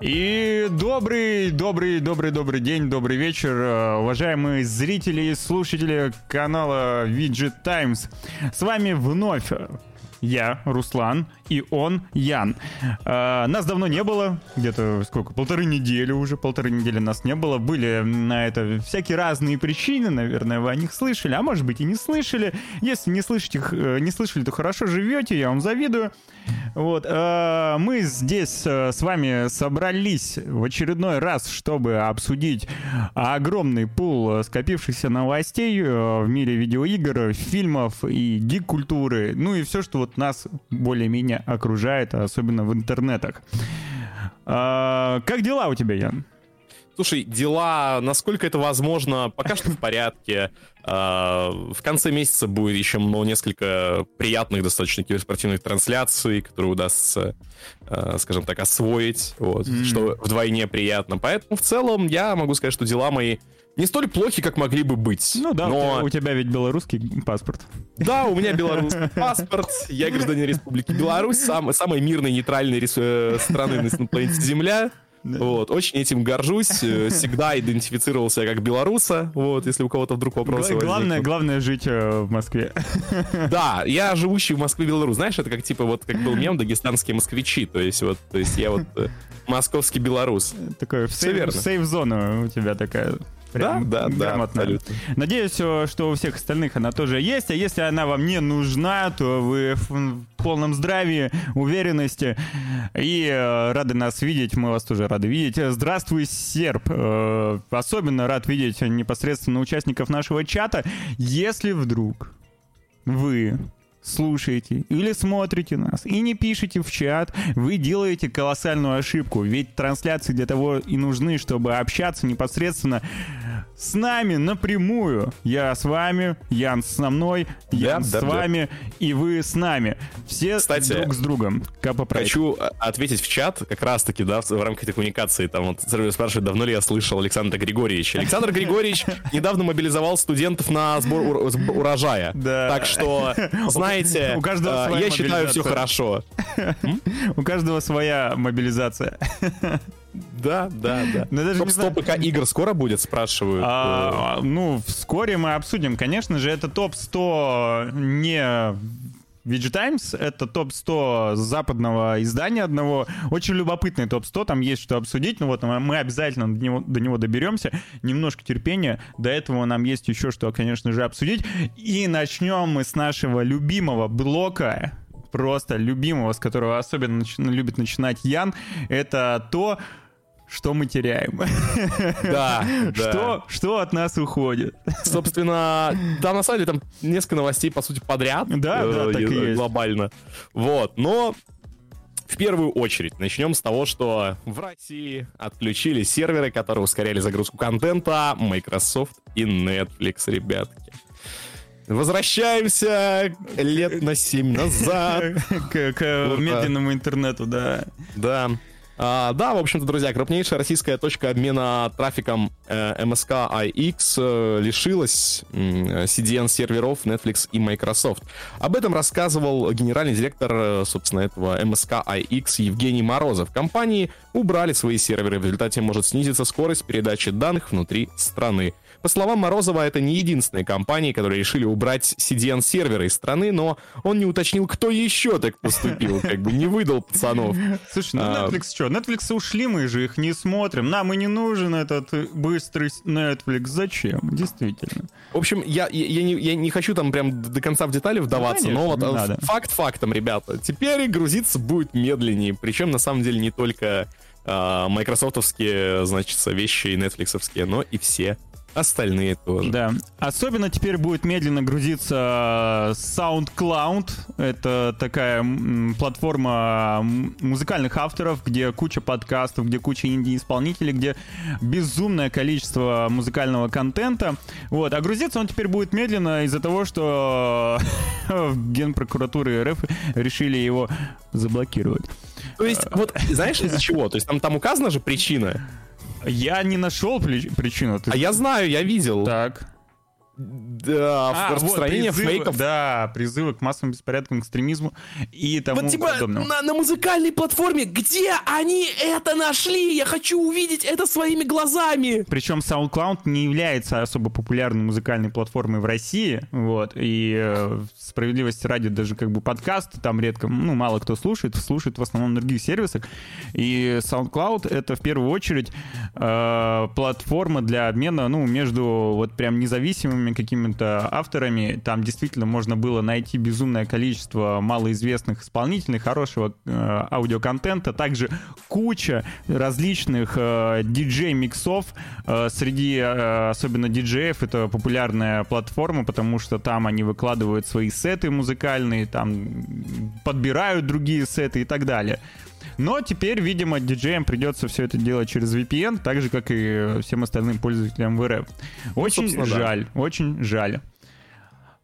И добрый, добрый, добрый, добрый день, добрый вечер, э, уважаемые зрители и слушатели канала Widget Times. С вами вновь я, Руслан, и он, Ян. Э, нас давно не было, где-то сколько, полторы недели уже, полторы недели нас не было. Были на это всякие разные причины, наверное, вы о них слышали, а может быть и не слышали. Если не, слышите, э, не слышали, то хорошо живете, я вам завидую. Вот, э, мы здесь э, с вами собрались в очередной раз, чтобы обсудить огромный пул скопившихся новостей э, в мире видеоигр, фильмов и гик-культуры, ну и все, что вот нас более-менее окружает, особенно в интернетах. Э, как дела у тебя, Ян? Слушай, дела, насколько это возможно, пока что в порядке. А, в конце месяца будет еще ну, несколько приятных достаточно киберспортивных трансляций, которые удастся, а, скажем так, освоить, вот, mm-hmm. что вдвойне приятно. Поэтому в целом я могу сказать, что дела мои не столь плохи, как могли бы быть. Ну да, но... у тебя ведь белорусский паспорт. Да, у меня белорусский паспорт. Я гражданин Республики Беларусь, сам, самой мирной, нейтральной рес... Э, страны на планете Земля. Вот, очень этим горжусь. Э, всегда идентифицировался как белоруса. Вот, если у кого-то вдруг вопросы Г- Главное, главное жить э, в Москве. Да, я живущий в Москве белорус. Знаешь, это как типа вот как был мем дагестанские москвичи. То есть вот, то есть я вот э, московский белорус. Такой сейф-зона у тебя такая. Прям да, да, да, абсолютно. Надеюсь, что у всех остальных она тоже есть, а если она вам не нужна, то вы в полном здравии, уверенности и э, рады нас видеть, мы вас тоже рады видеть. Здравствуй, Серб! Э, особенно рад видеть непосредственно участников нашего чата. Если вдруг вы слушаете или смотрите нас и не пишете в чат, вы делаете колоссальную ошибку. Ведь трансляции для того и нужны, чтобы общаться непосредственно с нами напрямую. Я с вами, Ян со мной, Ян да, с да, вами да. и вы с нами. Все Кстати, друг с другом. Капа хочу ответить в чат, как раз-таки, да, в рамках этой коммуникации. Там вот спрашивает, давно ли я слышал Александра Григорьевича. Александр Григорьевич недавно мобилизовал студентов на сбор урожая. Так что, знаете, у каждого я считаю, все хорошо. У каждого своя мобилизация. Да, да, да. Но даже топ-100 ПК игр скоро будет, спрашивают. А, ну, вскоре мы обсудим. Конечно же, это топ-100 не VG Times — это топ-100 западного издания одного. Очень любопытный топ-100, там есть что обсудить. Ну вот мы обязательно до него, до него доберемся. Немножко терпения. До этого нам есть еще что, конечно же, обсудить. И начнем мы с нашего любимого блока, просто любимого, с которого особенно нач... любит начинать Ян. Это то, что мы теряем. Да, Что, что от нас уходит? Собственно, там на самом деле там несколько новостей, по сути, подряд. Да, э, да, так и есть. Глобально. Вот, но в первую очередь начнем с того, что в России отключили серверы, которые ускоряли загрузку контента Microsoft и Netflix, ребятки. Возвращаемся лет на 7 назад. К медленному интернету, да. Да. А, да, в общем-то, друзья, крупнейшая российская точка обмена трафиком э, MSK IX э, лишилась э, CDN-серверов Netflix и Microsoft. Об этом рассказывал генеральный директор, э, собственно, этого MSK IX Евгений Морозов. Компании убрали свои серверы, в результате может снизиться скорость передачи данных внутри страны. По словам Морозова, это не единственные компании, которые решили убрать CDN-серверы из страны, но он не уточнил, кто еще так поступил, как бы не выдал пацанов. Слушай, ну а, Netflix что? Netflix ушли, мы же их не смотрим. Нам и не нужен этот быстрый Netflix. Зачем? Действительно. В общем, я, я, я, не, я не хочу там прям до конца в детали вдаваться, ну, конечно, но вот надо. факт фактом, ребята. Теперь грузиться будет медленнее. Причем, на самом деле, не только э, майкрософтовские, значит, вещи и нетфликсовские, но и все остальные тоже. Да. Особенно теперь будет медленно грузиться SoundCloud. Это такая платформа музыкальных авторов, где куча подкастов, где куча инди-исполнителей, где безумное количество музыкального контента. Вот. А грузиться он теперь будет медленно из-за того, что в Генпрокуратуры РФ решили его заблокировать. То есть, вот, знаешь, из-за чего? То есть там, там указана же причина. Я не нашел причину. Ты... А я знаю, я видел. Так. Да, А, вот, распространение призывы, фейков. Да, призывы к массовым беспорядкам, экстремизму и тому Вот типа подобному. на, на музыкальной платформе, где они это нашли? Я хочу увидеть это своими глазами. Причем SoundCloud не является особо популярной музыкальной платформой в России, вот, и э, справедливости ради даже как бы подкасты там редко, ну, мало кто слушает, слушает в основном на других сервисах, и SoundCloud — это в первую очередь э, платформа для обмена, ну, между вот прям независимыми какими-то авторами, там действительно можно было найти безумное количество малоизвестных исполнителей, хорошего э, аудиоконтента, также куча различных э, диджей-миксов э, среди, э, особенно диджеев, это популярная платформа, потому что там они выкладывают свои сеты музыкальные, там подбирают другие сеты и так далее. Но теперь, видимо, диджеям придется все это делать через VPN, так же, как и всем остальным пользователям в РФ. Очень да. жаль, очень жаль.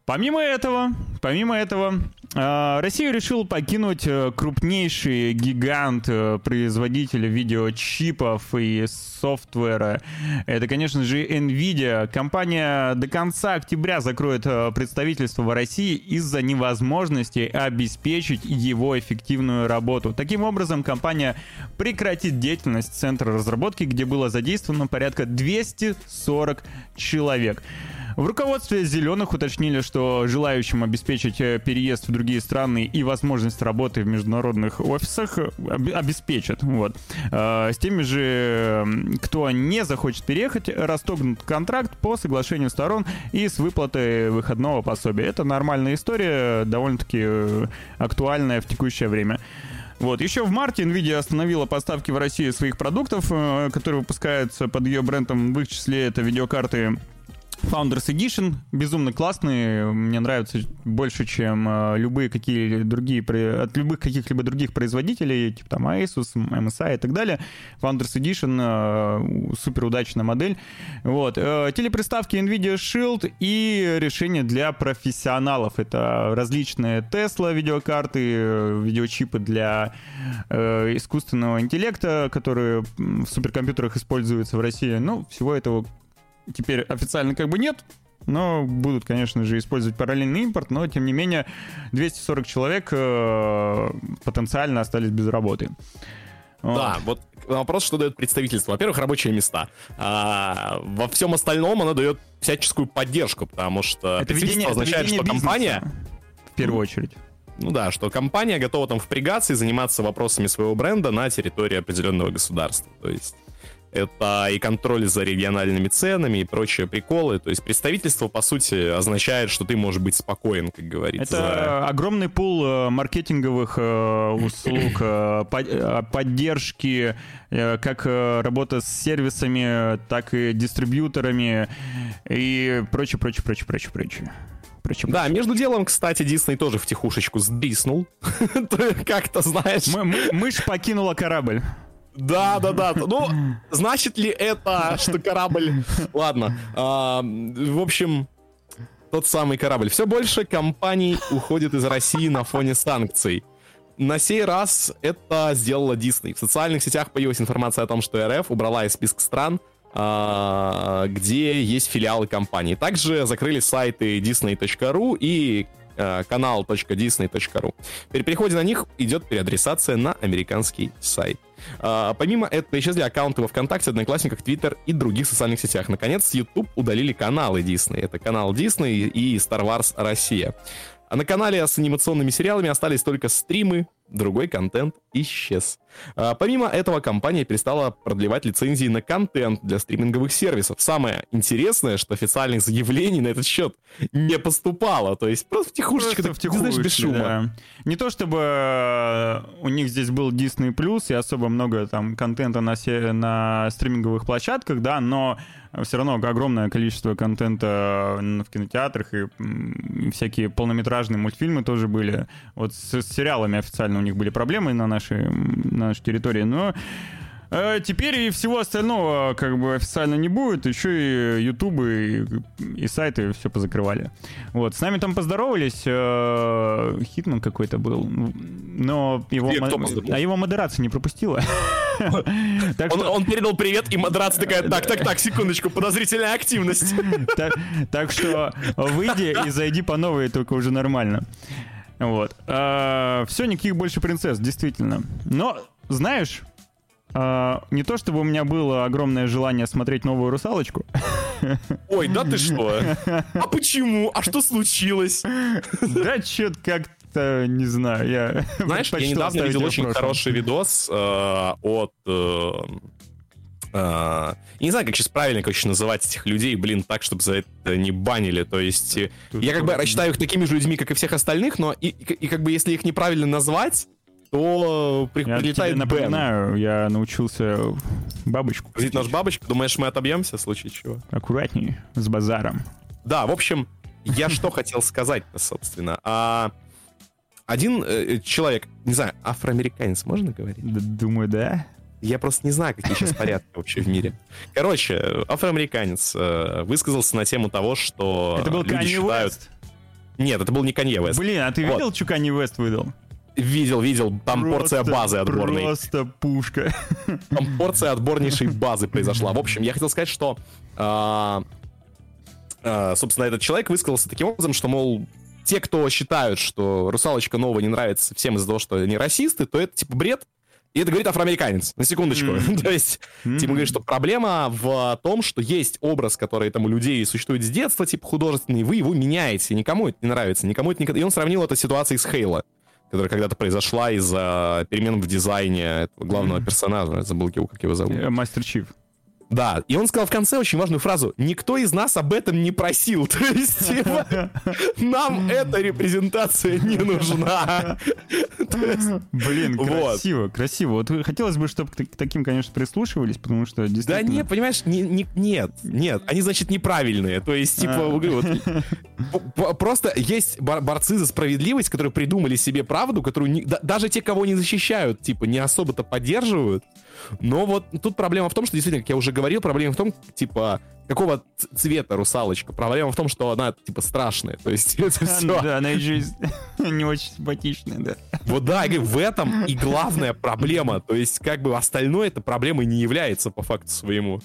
Помимо этого, помимо этого, э, Россия решила покинуть э, крупнейший гигант э, производителя видеочипов и софтвера. Это, конечно же, Nvidia. Компания до конца октября закроет э, представительство в России из-за невозможности обеспечить его эффективную работу. Таким образом, компания прекратит деятельность центра разработки, где было задействовано порядка 240 человек. В руководстве «Зеленых» уточнили, что желающим обеспечить э, переезд в другие страны и возможность работы в международных офисах об- обеспечат. Вот. Э, С теми же, кто не захочет переехать, расторгнут контракт по соглашению сторон и с выплатой выходного пособия. Это нормальная история, довольно-таки э, актуальная в текущее время. Вот. Еще в марте Nvidia остановила поставки в Россию своих продуктов, которые выпускаются под ее брендом. В их числе это видеокарты Founders Edition безумно классные, мне нравятся больше, чем э, любые какие другие от любых каких-либо других производителей, типа там Asus, MSI и так далее. Founders Edition э, супер удачная модель. Вот Э, телеприставки Nvidia Shield и решения для профессионалов. Это различные Tesla видеокарты, видеочипы для искусственного интеллекта, которые в суперкомпьютерах используются в России. Ну, всего этого теперь официально как бы нет, но будут, конечно же, использовать параллельный импорт, но, тем не менее, 240 человек э, потенциально остались без работы. Да, вот вопрос, что дает представительство. Во-первых, рабочие места. А, во всем остальном оно дает всяческую поддержку, потому что Это ведение, это означает, ведение что бизнеса, компания, в первую очередь. ну да, что компания готова там впрягаться и заниматься вопросами своего бренда на территории определенного государства. То есть это и контроль за региональными ценами и прочие приколы. То есть представительство, по сути, означает, что ты можешь быть спокоен, как говорится. Это огромный пул э, маркетинговых э, услуг, э, по- поддержки, как работа с сервисами, так и дистрибьюторами и прочее, прочее, прочее, прочее, прочее. прочее. Да, между делом, кстати, Дисней тоже втихушечку сдриснул. Как-то, знаешь... Мы- мы- Мышь покинула корабль. Да, да, да. Ну, значит ли это, что корабль... Ладно. а, В общем, тот самый корабль. Все больше компаний уходит из России на фоне санкций. На сей раз это сделала Disney. В социальных сетях появилась информация о том, что РФ убрала из списка стран, а, где есть филиалы компании. Также закрыли сайты disney.ru и э, канал.disney.ru. При переходе на них идет переадресация на американский сайт. А, помимо этого, исчезли аккаунты во ВКонтакте, Одноклассниках, Твиттер и других социальных сетях. Наконец, YouTube удалили каналы Disney. Это канал Disney и Star Wars Россия. А на канале с анимационными сериалами остались только стримы, другой контент исчез. А, помимо этого, компания перестала продлевать лицензии на контент для стриминговых сервисов. Самое интересное, что официальных заявлений на этот счет не поступало. То есть просто втихушечка, Просто так, ты знаешь, без шума. да. Не то чтобы э, у них здесь был Disney Plus и особо много там контента на, се- на стриминговых площадках, да, но все равно огромное количество контента в кинотеатрах и всякие полнометражные мультфильмы тоже были. Вот с, с сериалами официально у них были проблемы на нашей, на нашей территории, но Э, Теперь и всего остального как бы официально не будет. Еще и ютубы и, и сайты все позакрывали. Вот. С нами там поздоровались. э, Хитман какой-то был. Но его, Где, кто мо- поздоровался? а его модерация не пропустила. Так Он, что- он передал привет, и модерация такая, так, так, так, секундочку, подозрительная активность. Так, так что выйди и зайди по новой, только уже нормально. Вот. все, никаких больше принцесс, действительно. Но, знаешь, а, не то чтобы у меня было огромное желание смотреть новую русалочку. Ой, да ты что? А почему? А что случилось? Да, что-то как-то, не знаю, я Знаешь, я недавно видел очень хороший видос э, от... э, я не знаю, как сейчас правильно, короче, называть этих людей, блин, так, чтобы за это не банили. То есть э, я как бы считаю их такими же людьми, как и всех остальных, но и, и- и как бы если их неправильно назвать, то при- Я тебе прилетает бэн. напоминаю, я научился бабочку Видит наш бабочка, думаешь, мы отобьемся в случае чего? аккуратнее с базаром. Да, в общем, я что хотел сказать-то, собственно. А, один э, человек, не знаю, афроамериканец, можно говорить? Д- Думаю, да. Я просто не знаю, какие сейчас порядки вообще в мире. Короче, афроамериканец э, высказался на тему того, что Это был люди Канье считают... Уэст. Нет, это был не Канье Уэст. Блин, а ты Вот. видел, что Канье Уэст выдал? Видел, видел, там порция Просто- базы отборной. Просто пушка. Там порция отборнейшей базы произошла. В общем, я хотел сказать, что, а, а, собственно, этот человек высказался таким образом, что, мол, те, кто считают, что русалочка новая не нравится всем из-за того, что они расисты, то это типа бред. И это говорит афроамериканец. На секундочку. То есть, типа говорит, что проблема в том, что есть образ, который там у людей существует с детства, типа художественный, вы его меняете. Никому это не нравится, никому это не... И он сравнил это с ситуацией с Хейла, которая когда-то произошла из-за перемен в дизайне этого главного персонажа. Я забыл, его- как его зовут. Э, Мастер Чиф. Да, и он сказал в конце очень важную фразу. Никто из нас об этом не просил. То есть, типа, нам эта репрезентация не нужна. Блин, красиво, красиво. Вот хотелось бы, чтобы к таким, конечно, прислушивались, потому что Да действительно... нет, понимаешь, не- не- нет, нет, они, значит, неправильные. То есть, типа, А. просто есть бор- борцы за справедливость, которые придумали себе правду, которую да- даже те, кого не защищают, типа, не особо-то поддерживают. Но вот тут проблема в том, что, действительно, как я уже говорил, проблема в том, типа, какого цвета русалочка. Проблема в том, что она, типа, страшная. То есть, это все. Да, она еще не очень симпатичная, да. Вот да, в этом и главная проблема. То есть, как бы остальное это проблемой не является по факту своему.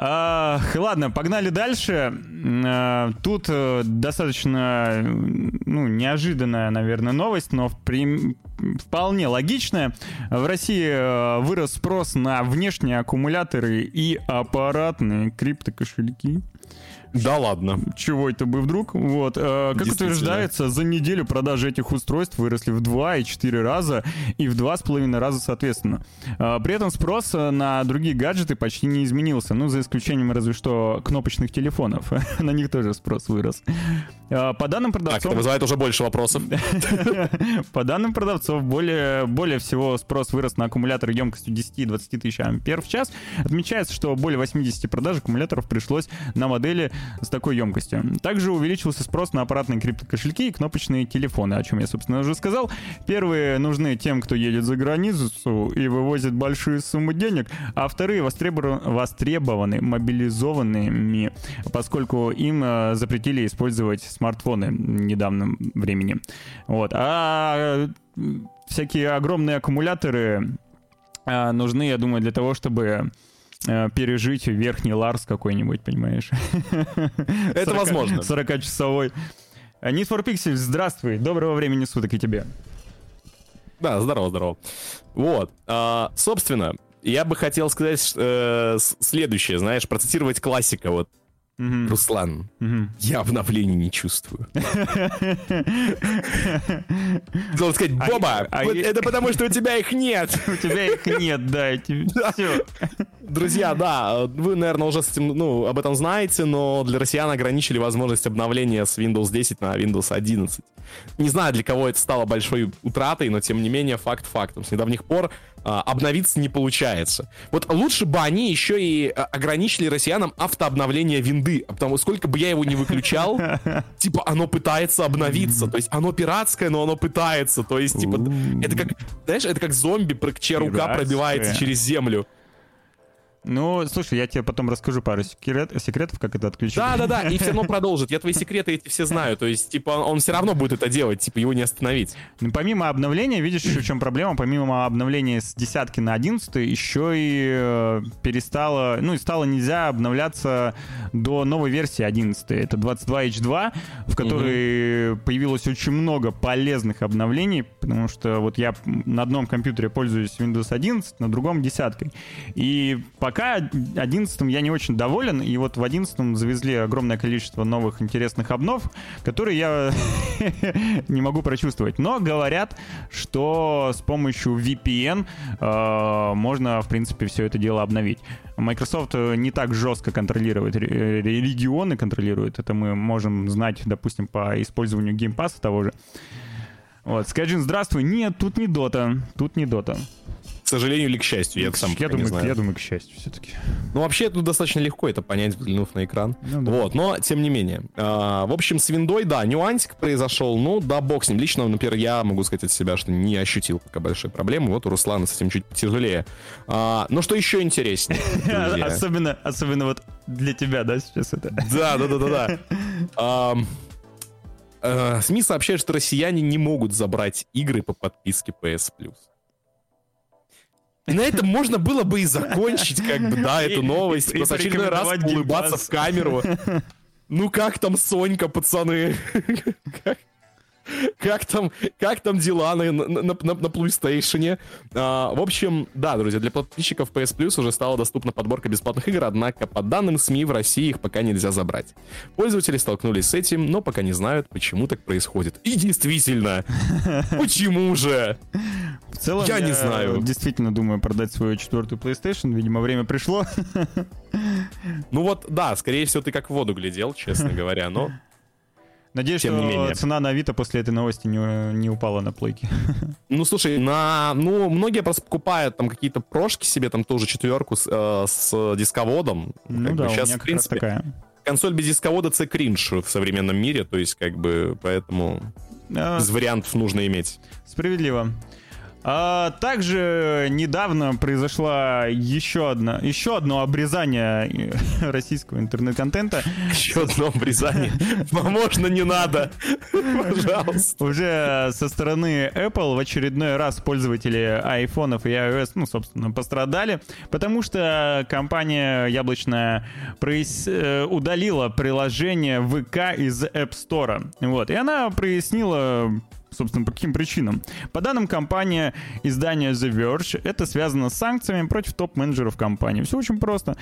А, ладно, погнали дальше. А, Тут э, достаточно, ну, неожиданная, наверное, новость, но в прим- вполне логичная. В России э, вырос спрос на внешние аккумуляторы и аппаратные криптокошельки. Да ладно. Чего это бы вдруг? Вот. э, Как утверждается, за неделю продажи этих устройств выросли в 2 и 4 раза и в 2,5 раза соответственно. Э, При этом спрос э, на другие гаджеты почти не изменился, ну, за исключением разве что кнопочных телефонов. На них тоже спрос вырос. По данным Так, продавцов... это вызывает уже больше вопросов. По данным продавцов, более, более всего спрос вырос на аккумуляторы емкостью 10-20 тысяч ампер в час. Отмечается, что более 80 продаж аккумуляторов пришлось на модели с такой емкостью. Также увеличился спрос на аппаратные криптокошельки и кнопочные телефоны, о чем я, собственно, уже сказал. Первые нужны тем, кто едет за границу и вывозит большие суммы денег, а вторые востребованы, востребованы мобилизованными, поскольку им э, запретили использовать смартфоны в недавнем времени. Вот. А всякие огромные аккумуляторы э, нужны, я думаю, для того, чтобы пережить верхний Ларс какой-нибудь, понимаешь? Это 40 возможно. 40-часовой. Э, Need for Pixel, здравствуй, доброго времени суток и тебе. Да, здорово, здорово. Вот, а, собственно, я бы хотел сказать э, следующее, знаешь, процитировать классика, вот. Мгм, Руслан, мгм. я обновлений не чувствую. Должен сказать, Боба, а это потому, что у тебя их нет. У тебя их нет, да, все. Друзья, да, вы, наверное, уже с этим, ну, об этом знаете, но для россиян ограничили возможность обновления с Windows 10 на Windows 11. Не знаю, для кого это стало большой утратой, но тем не менее факт фактом. С недавних пор а, обновиться не получается. Вот лучше бы они еще и а, ограничили россиянам автообновление винды, потому сколько бы я его не выключал, типа оно пытается обновиться, то есть оно пиратское, но оно пытается, то есть типа это как, знаешь, это как зомби, чья рука пробивается через землю. Ну, слушай, я тебе потом расскажу пару секрет, секретов, как это отключить. Да-да-да, и все равно продолжит. Я твои секреты эти все знаю. То есть, типа, он все равно будет это делать, типа, его не остановить. Ну, помимо обновления, видишь, еще в чем проблема? Помимо обновления с десятки на одиннадцатый, еще и э, перестало, ну, и стало нельзя обновляться до новой версии 11. Это 22H2, в которой угу. появилось очень много полезных обновлений, потому что вот я на одном компьютере пользуюсь Windows 11, на другом десяткой. И пока пока 11 я не очень доволен, и вот в 11 завезли огромное количество новых интересных обнов, которые я не могу прочувствовать. Но говорят, что с помощью VPN э, можно, в принципе, все это дело обновить. Microsoft не так жестко контролирует, регионы контролирует. Это мы можем знать, допустим, по использованию Pass того же. Вот, Скайджин, здравствуй. Нет, тут не Дота. Тут не Дота. К сожалению или к счастью, я сам я думаю, не знаю. Я думаю, к счастью все-таки. Ну, вообще, это достаточно легко это понять, взглянув на экран. Ну, да. Вот, но тем не менее. А, в общем, с виндой, да, нюансик произошел. Ну, да, бог с ним. Лично, например, я могу сказать от себя, что не ощутил пока большой проблемы. Вот у Руслана с этим чуть тяжелее. А, но что еще интереснее? Особенно, особенно вот для тебя, да, сейчас это? Да, да, да, да, да. Э, СМИ сообщают, что россияне не могут забрать игры по подписке PS Plus. И на этом можно было бы и закончить, как бы, да, эту новость. Просто очередной раз улыбаться в камеру. Ну как там Сонька, пацаны? как там, как там дела на, на, на, на PlayStation? А, в общем, да, друзья, для подписчиков PS Plus уже стала доступна подборка бесплатных игр, однако, по данным СМИ, в России их пока нельзя забрать. Пользователи столкнулись с этим, но пока не знают, почему так происходит. И действительно, почему же? В целом, я, я не знаю. действительно думаю продать свою четвертую PlayStation. Видимо, время пришло. Ну вот, да, скорее всего, ты как в воду глядел, честно говоря, но Надеюсь, Тем что не менее. цена на Авито после этой новости не, не упала на плойки. Ну, слушай, на, ну, многие просто покупают там какие-то прошки себе, там тоже четверку с, э, с дисководом. Ну да, бы, сейчас, в принципе, такая. консоль без дисковода це кринж в современном мире, то есть, как бы, поэтому а... из вариантов нужно иметь. Справедливо. А, также недавно произошла еще одна, еще одно обрезание российского интернет-контента. Еще одно обрезание. Можно не надо. Пожалуйста. Уже со стороны Apple в очередной раз пользователи iPhone и iOS, ну, собственно, пострадали, потому что компания яблочная э, удалила приложение ВК из App Store. Вот. И она прояснила собственно, по каким причинам. По данным компании издания The Verge, это связано с санкциями против топ-менеджеров компании. Все очень просто.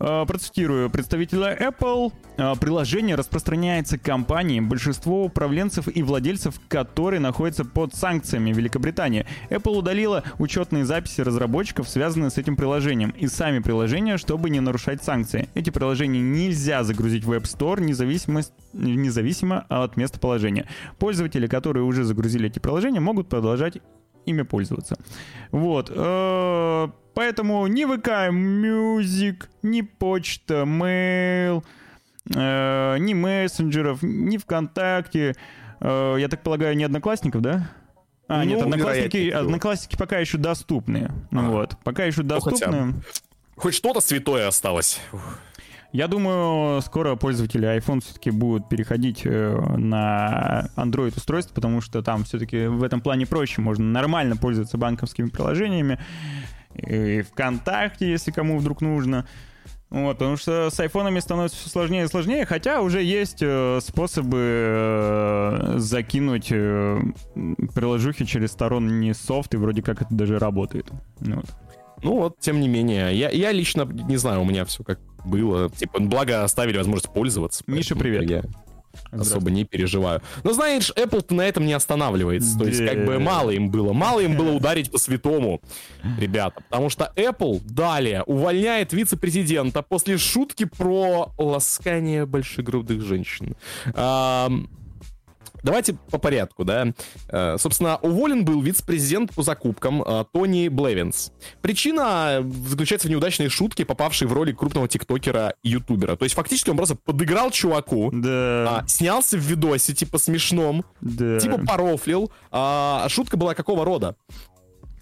Э, процитирую представителя Apple. Э, приложение распространяется компанией, большинство управленцев и владельцев которые находятся под санкциями Великобритании. Apple удалила учетные записи разработчиков, связанные с этим приложением, и сами приложения, чтобы не нарушать санкции. Эти приложения нельзя загрузить в App Store независимо, независимо от местоположения. Пользователи, которые уже загрузили эти приложения, могут продолжать ими пользоваться. Вот. Э, поэтому ни ВК Music, ни почта, mail, э, ни мессенджеров, ни ВКонтакте, э, я так полагаю, ни одноклассников, да? А, ну, нет, одноклассники, одноклассники пока еще доступны. А. Вот, пока еще ну, доступны. Хоть что-то святое осталось. Я думаю, скоро пользователи iPhone все-таки будут переходить э, на Android устройство, потому что там все-таки в этом плане проще. Можно нормально пользоваться банковскими приложениями. И ВКонтакте, если кому вдруг нужно. Вот, потому что с айфонами становится все сложнее и сложнее, хотя уже есть э, способы э, закинуть э, приложухи через сторонний софт, и вроде как это даже работает. Вот. Ну вот, тем не менее, я, я лично не знаю, у меня все как было. Типа, благо оставили возможность пользоваться. Миша, привет. Я... особо не переживаю. Но знаешь, Apple на этом не останавливается. То есть, как бы мало им было. Мало им было ударить по святому, ребята. Потому что Apple далее увольняет вице-президента после шутки про ласкание большегрудых женщин. Давайте по порядку, да. Э, собственно, уволен был вице-президент по закупкам э, Тони Блевинс. Причина заключается в неудачной шутке, попавшей в роли крупного тиктокера и ютубера. То есть, фактически, он просто подыграл чуваку, да. А, снялся в видосе, типа, смешном, да. типа, порофлил. А шутка была какого рода?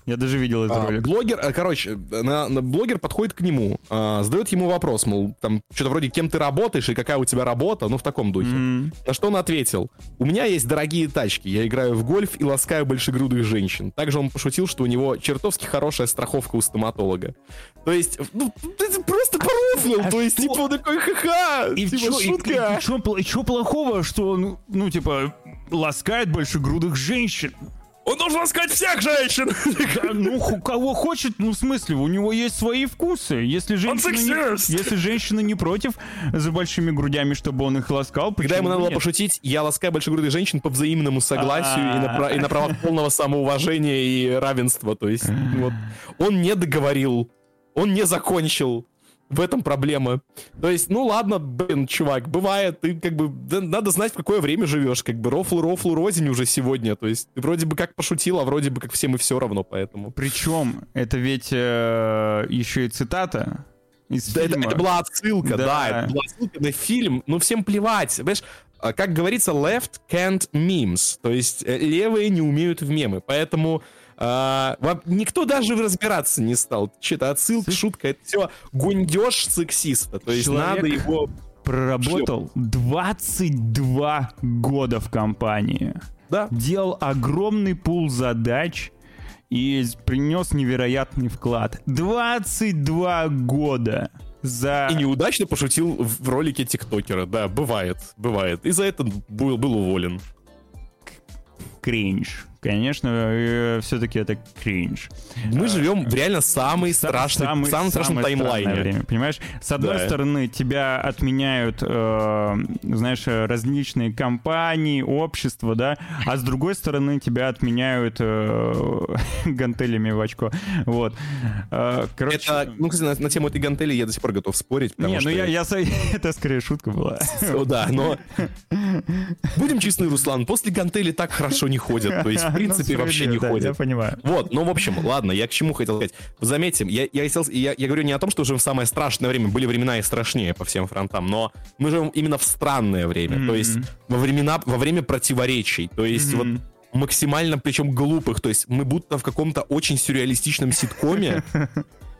Я даже видел этот а, ролик. Блогер, э, короче, на, на, блогер подходит к нему, а, задает ему вопрос, мол, там, что-то вроде, кем ты работаешь и какая у тебя работа, ну, в таком духе. Mm-hmm. На что он ответил, у меня есть дорогие тачки, я играю в гольф и ласкаю большегрудых женщин. Также он пошутил, что у него чертовски хорошая страховка у стоматолога. То есть, ну, ты просто порофлил, а то есть, типа, он такой, ха-ха, и типа, чё, шутка. И, и, и что плохого, что он, ну, типа, ласкает большегрудых женщин? Он должен ласкать всех женщин! Ну, кого хочет, ну, в смысле, у него есть свои вкусы. Если женщина, не, если женщина не против за большими грудями, чтобы он их ласкал, Когда ему надо было пошутить, я ласкаю большегрудых женщин по взаимному согласию и на, и на правах полного самоуважения и равенства. То есть, вот, он не договорил, он не закончил, в этом проблема. То есть, ну ладно, блин, чувак, бывает, ты как бы, да, надо знать, в какое время живешь, как бы рофл, рофл, розень уже сегодня, то есть ты вроде бы как пошутил, а вроде бы как всем и все равно, поэтому. Причем, это ведь э, еще и цитата из да, фильма. Это, это была отсылка, да. да, это была отсылка на фильм, ну всем плевать, понимаешь, а, как говорится, left can't memes, то есть э, левые не умеют в мемы, поэтому а, никто даже разбираться не стал. Что-то отсылка, шутка, это все гундеж сексиста. То есть Человек... надо его проработал 22 года в компании. Да. Делал огромный пул задач и принес невероятный вклад. 22 года за... И неудачно пошутил в ролике тиктокера. Да, бывает, бывает. И за это был, был уволен. Кринж конечно, э, все-таки это кринж. Мы а, живем в реально самый страшный, самый, самом страшном таймлайне. Время, понимаешь? С одной да. стороны, тебя отменяют, э, знаешь, различные компании, общества, да, а с другой стороны, тебя отменяют э, гантелями в очко. Вот. Э, короче... Это, ну, кстати, на, на тему этой гантели я до сих пор готов спорить. Не, ну что... я, я, это скорее шутка была. Да, но... Будем честны, Руслан, после гантели так хорошо не ходят. То есть в принципе, вообще не ходит. Я понимаю. Вот, ну, в общем, ладно, я к чему хотел сказать. Заметьте, я, я, я, я говорю не о том, что живем в самое страшное время, были времена и страшнее по всем фронтам, но мы живем именно в странное время, mm-hmm. то есть во, времена, во время противоречий, то есть mm-hmm. вот максимально, причем глупых, то есть мы будто в каком-то очень сюрреалистичном ситкоме,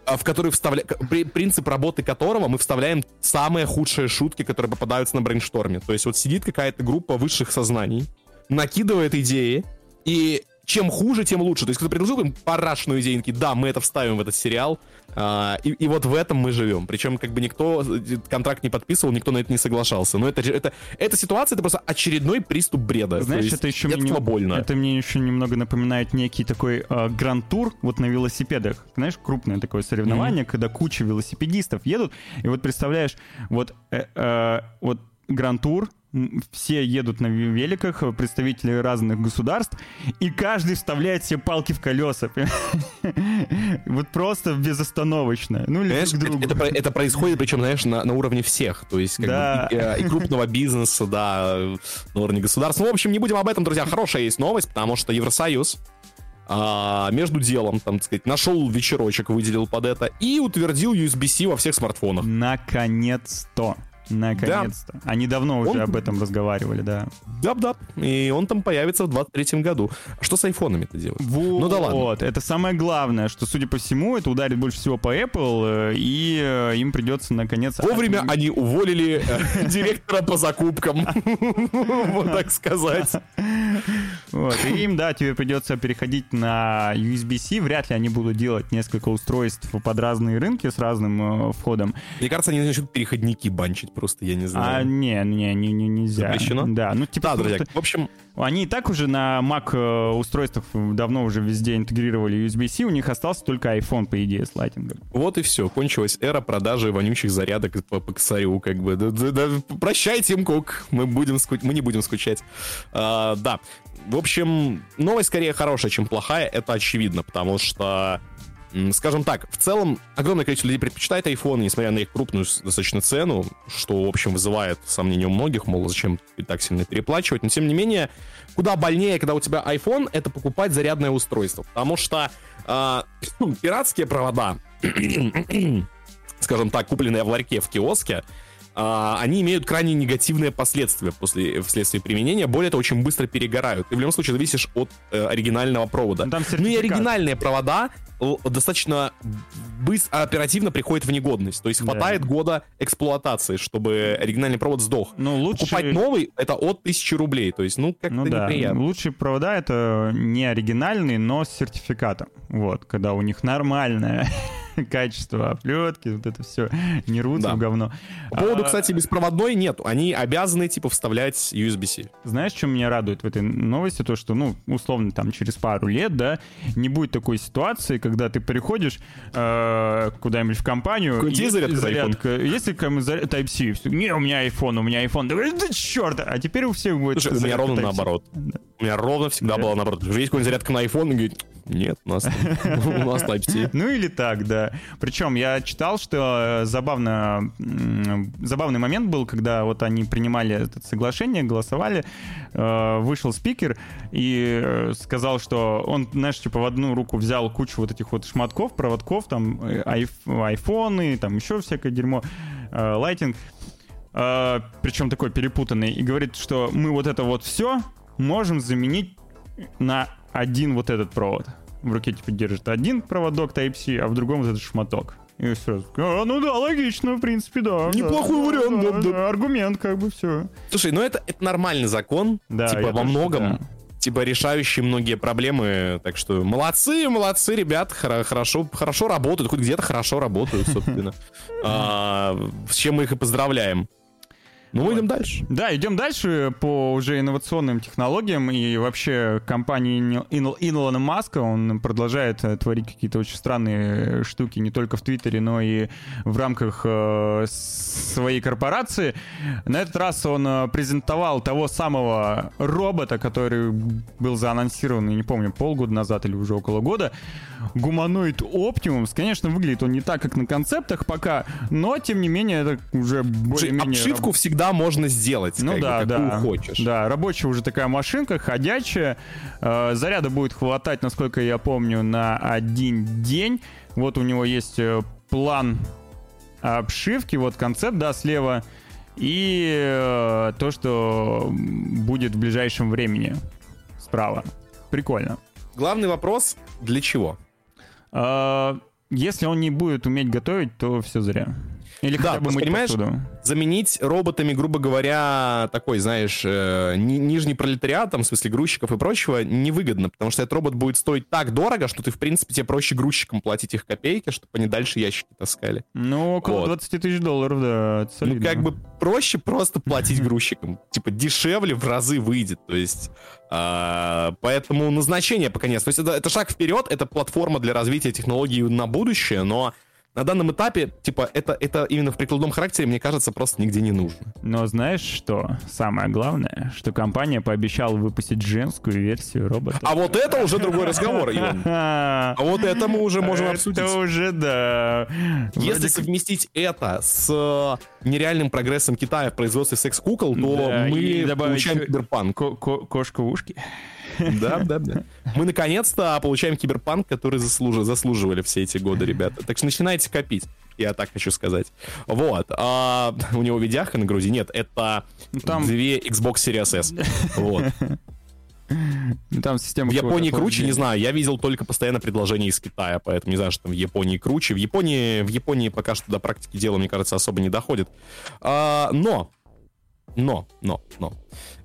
а, в который вставля... принцип работы которого мы вставляем самые худшие шутки, которые попадаются на брейншторме. То есть вот сидит какая-то группа высших сознаний, накидывает идеи, и чем хуже, тем лучше. То есть кто-то предложил им парашную идею, такие, да, мы это вставим в этот сериал, а, и, и вот в этом мы живем. Причем как бы никто э, контракт не подписывал, никто на это не соглашался. Но это, это, эта ситуация, это просто очередной приступ бреда. Знаешь, есть, это еще мне, больно. Это мне еще немного напоминает некий такой э, гранд-тур вот на велосипедах. Знаешь, крупное такое соревнование, mm-hmm. когда куча велосипедистов едут, и вот представляешь, вот, э, э, вот гранд-тур, все едут на великах, представители разных государств, и каждый вставляет себе палки в колеса. Вот просто безостановочно. Ну, или друг это, это, это происходит, причем, знаешь, на, на уровне всех. То есть, как да. бы, и, э, и крупного бизнеса, да, на уровне государства. Ну, в общем, не будем об этом, друзья. Хорошая есть новость, потому что Евросоюз а, между делом, там, так сказать, нашел вечерочек, выделил под это и утвердил USB-C во всех смартфонах. Наконец-то. Наконец-то. Да. Они давно уже он... об этом разговаривали, да. Да-да. И он там появится в 23-м году. Что с айфонами-то делать? Вот. Ну да ладно. Вот. Это самое главное, что, судя по всему, это ударит больше всего по Apple, э, и э, им придется наконец... Вовремя они уволили э, директора по закупкам. Вот так сказать. Вот, и им, да, тебе придется переходить на USB-C. Вряд ли они будут делать несколько устройств под разные рынки с разным э, входом. Мне кажется, они начнут переходники банчить просто, я не А, знаю. не, не, не, не нельзя. Запрещено? Да, ну типа... Да, друзья, в общем, Они и так уже на Mac э, устройствах давно уже везде интегрировали USB-C, у них остался только iPhone, по идее, с лайтингом. вот и все. Кончилась эра продажи вонючих зарядок по, косарю, как бы. Да, да- да, прощай, Тим Кук, мы, будем ску- мы не будем скучать. А, да, в общем, новость скорее хорошая, чем плохая, это очевидно, потому что Скажем так, в целом огромное количество людей предпочитает iPhone, несмотря на их крупную достаточно цену, что, в общем, вызывает сомнения у многих, мол, зачем так сильно переплачивать. Но, тем не менее, куда больнее, когда у тебя iPhone, это покупать зарядное устройство. Потому что а, пиратские провода, скажем так, купленные в ларьке в киоске, они имеют крайне негативные последствия после, вследствие применения. Более того, очень быстро перегорают. Ты в любом случае зависишь от э, оригинального провода. Ну, там Ну и оригинальные провода достаточно быстро, оперативно приходят в негодность. То есть Да. хватает года эксплуатации, чтобы оригинальный провод сдох. Ну, лучше... Покупать новый это от 1000 рублей. То есть, ну, как-то Ну да, неприятно. лучшие провода это не оригинальные, но с сертификатом. Вот, когда у них нормальное качество оплетки, вот это все, не рвутся Да. в говно. По поводу, А, кстати, беспроводной нет. Они обязаны, типа, вставлять USB-C. Знаешь, что меня радует в этой новости? То, что, ну, условно, там, через пару лет, да, не будет такой ситуации, когда ты приходишь э, куда-нибудь в компанию... Есть зарядка за зарядка, Если Type-C, все, не, у меня iPhone, у меня iPhone. Да, да черт! А теперь у всех будет Слушай, у меня ровно Type-C. наоборот. Да. У меня ровно всегда Да. было наоборот. Есть какой-нибудь зарядка на iPhone, и говорит, нет, у нас, у нас Type-C. Ну или так, да. Причем я читал, что э, забавно, забавный момент был, когда вот они принимали это соглашение, голосовали, э, вышел спикер и э, сказал, что он, знаешь, типа в одну руку взял кучу вот этих вот шматков, проводков, там айф- айфоны, там еще всякое дерьмо, лайтинг, причем такой перепутанный, и говорит, что мы вот это вот все можем заменить на один вот этот провод. В руке типа держит один проводок Type-C, а в другом вот этот шматок. И все. А, ну да, логично, в принципе, да. Неплохой да, вариант, да, да, да, да. Аргумент, как бы все. Слушай, ну это, это нормальный закон, Да, типа во тоже многом, считаю. типа решающий многие проблемы, так что молодцы, молодцы, ребят, хоро- хорошо, хорошо работают, хоть где-то хорошо работают, собственно. А, С чем мы их и поздравляем. Ну, мы идем дальше. Да, идем дальше по уже инновационным технологиям и вообще компании Илона Маска, он продолжает э, творить какие-то очень странные штуки не только в Твиттере, но и в рамках э, своей корпорации. На этот раз он э, презентовал того самого робота, который был заанонсирован, я не помню, полгода назад или уже около года. Гуманоид Оптимумс. Конечно, выглядит он не так, как на концептах пока, но тем не менее это уже более-менее... обшивку всегда можно сделать, Ну как бы, да, какую да. хочешь. Да, рабочая уже такая машинка, ходячая. Э, заряда будет хватать, насколько я помню, на один день. Вот у него есть э, план обшивки, вот концепт, да, слева. И э, то, что будет в ближайшем времени справа. Прикольно. Главный вопрос, для чего? Э, если он не будет уметь готовить, то все зря. Или Да, хотя бы мыть понимаешь, посуду. заменить роботами, грубо говоря, такой, знаешь, э, ни- нижний пролетариат, там, в смысле грузчиков и прочего, невыгодно, потому что этот робот будет стоить так дорого, что ты, в принципе, тебе проще грузчикам платить их копейки, чтобы они дальше ящики таскали. Ну, около Вот. 20 тысяч долларов, да. Ну, как бы проще просто платить грузчикам. Типа, дешевле в разы выйдет. То есть, а, поэтому назначение пока нет. То есть, это, это шаг вперед, это платформа для развития технологий на будущее, но на данном этапе, типа, это, это именно в прикладном характере, мне кажется, просто нигде не нужно. Но знаешь что? Самое главное, что компания пообещала выпустить женскую версию робота. А вот это уже другой разговор, Иван. А вот это мы уже можем обсудить. Это уже, да. Если совместить это с э, нереальным прогрессом Китая в производстве секс-кукол, то мы получаем киберпанк. ко- Да, да, да. Мы наконец-то получаем киберпанк, который заслужи- заслуживали все эти годы, ребята. Так что начинайте копить. Я так хочу сказать. Вот. А, у него видяха на груди? Нет, это Ну, там- две Xbox Series S. Вот. Ну, Там система В Японии круче, не знаю. Я видел только постоянно предложения из Китая, поэтому не знаю, что там в Японии круче. В Японии, в Японии пока что до практики дела, мне кажется, особо не доходит. А, но, но, но, но.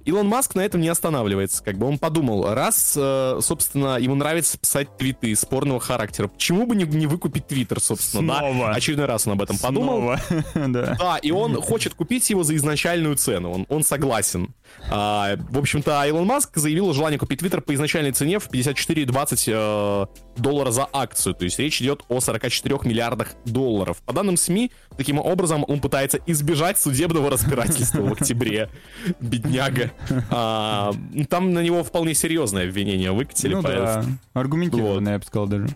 Илон Маск на этом не останавливается. Как бы он подумал, раз, э, собственно, ему нравится писать твиты спорного характера, почему бы не, не выкупить Твиттер, собственно, Снова. да? Очередной раз он об этом подумал. Снова. да. Да, и он хочет купить его за изначальную цену. Он, он согласен. А, в общем-то, Илон Маск заявил желание купить Твиттер по изначальной цене в 54,20 э, доллара за акцию. То есть речь идет о 44 миллиардах долларов. По данным СМИ, таким образом он пытается избежать судебного разбирательства в октябре. Бедняга. А, там на него вполне серьезное обвинение выкатили. Ну да, аргументированное, я бы сказал даже.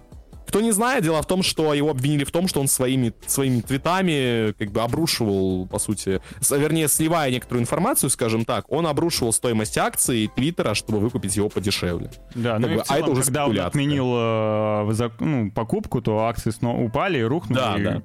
Кто не знает, дело в том, что его обвинили в том, что он своими, своими твитами как бы обрушивал, по сути, с- вернее, сливая некоторую информацию, скажем так, он обрушивал стоимость акций Твиттера, чтобы выкупить его подешевле. Да, ну Как и бы, в целом, а это уже когда он отменил э, за- ну, покупку, то акции снова упали и рухнули. Да, И да.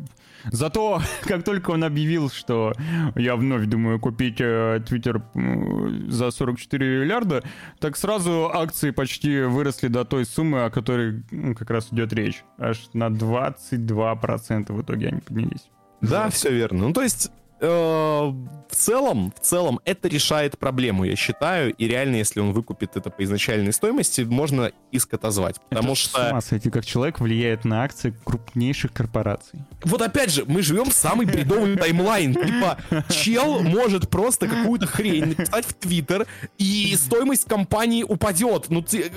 Зато, как только он объявил, что я вновь думаю купить э, Твиттер м, за 44 миллиарда, так сразу акции почти выросли до той суммы, о которой как раз идет речь. Аж на 22% в итоге они поднялись. Да, все верно. Ну, то есть, э, в целом, в целом, это решает проблему, я считаю, и реально, если он выкупит это по изначальной стоимости, можно иск отозвать. Потому Это что... С ума сойти, как человек влияет на акции крупнейших корпораций. Вот опять же, мы живем в самый бредовый таймлайн. Типа, чел может просто какую-то хрень написать в Твиттер, и стоимость компании упадет. Ну ты...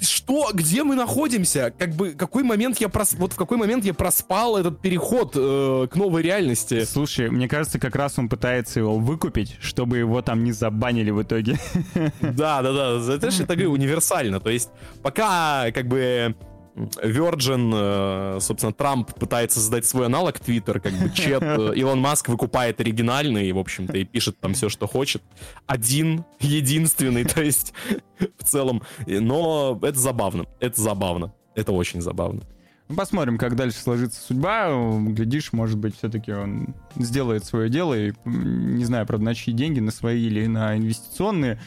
Что? Где мы находимся? Как бы, какой момент я прос... Вот в какой момент я проспал этот переход э, к новой реальности? Слушай, мне кажется, как раз он пытается его выкупить, чтобы его там не забанили в итоге. Да, да, да. Это же, так универсально. То есть, пока, как бы, Virgin, э, собственно, Трамп пытается создать свой аналог Twitter, как бы чет, э, Илон Маск выкупает оригинальный, в общем-то, и пишет там все, что хочет. Один, единственный, то есть, в целом. Но это забавно, это забавно. Это очень забавно. Ну, Посмотрим, как дальше сложится судьба. Глядишь, может быть, все-таки он сделает свое дело и, не знаю, правда, на чьи деньги, на свои или на инвестиционные.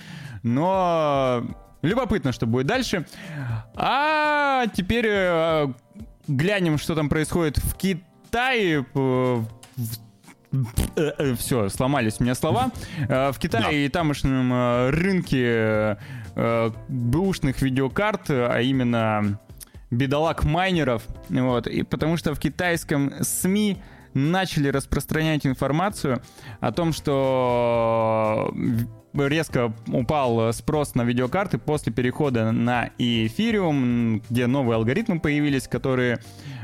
Но любопытно, что будет дальше. А теперь э, глянем, что там происходит в Китае. Все, сломались у меня слова. Э, В Китае и тамошнем э, рынке э, бэушных видеокарт, а именно бедолаг майнеров, вот, и потому что в китайском СМИ начали распространять информацию о том, что резко упал спрос на видеокарты после перехода на эфириум, где новые алгоритмы появились, которые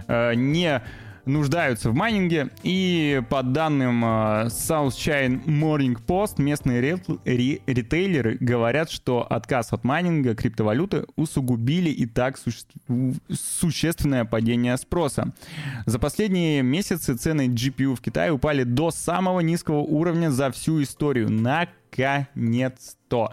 э, не нуждаются в майнинге. И по данным э, South China Morning Post, местные ритейлеры говорят, что отказ от майнинга криптовалюты усугубили и так суще- существенное падение спроса. За последние месяцы цены GPU в Китае упали до самого низкого уровня за всю историю. Наконец-то.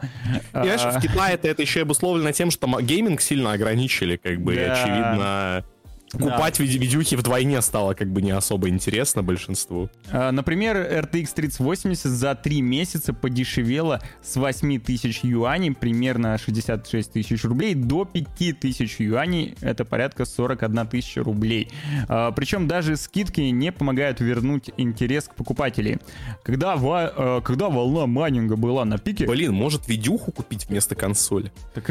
Понимаешь, А, в Китае это, еще обусловлено тем, что гейминг сильно ограничили, как бы, Да. очевидно, Купать виде- видюхи вдвойне стало как бы не особо интересно большинству. А, Например, RTX 3080 за 3 месяца подешевела с 8 тысяч юаней, примерно 66 тысяч рублей, до 5 тысяч юаней, это порядка 41 тысяча рублей. А, Причем даже скидки не помогают вернуть интерес к покупателей. Когда, ва- э, когда волна майнинга была на пике, Блин, может видюху купить вместо консоли? так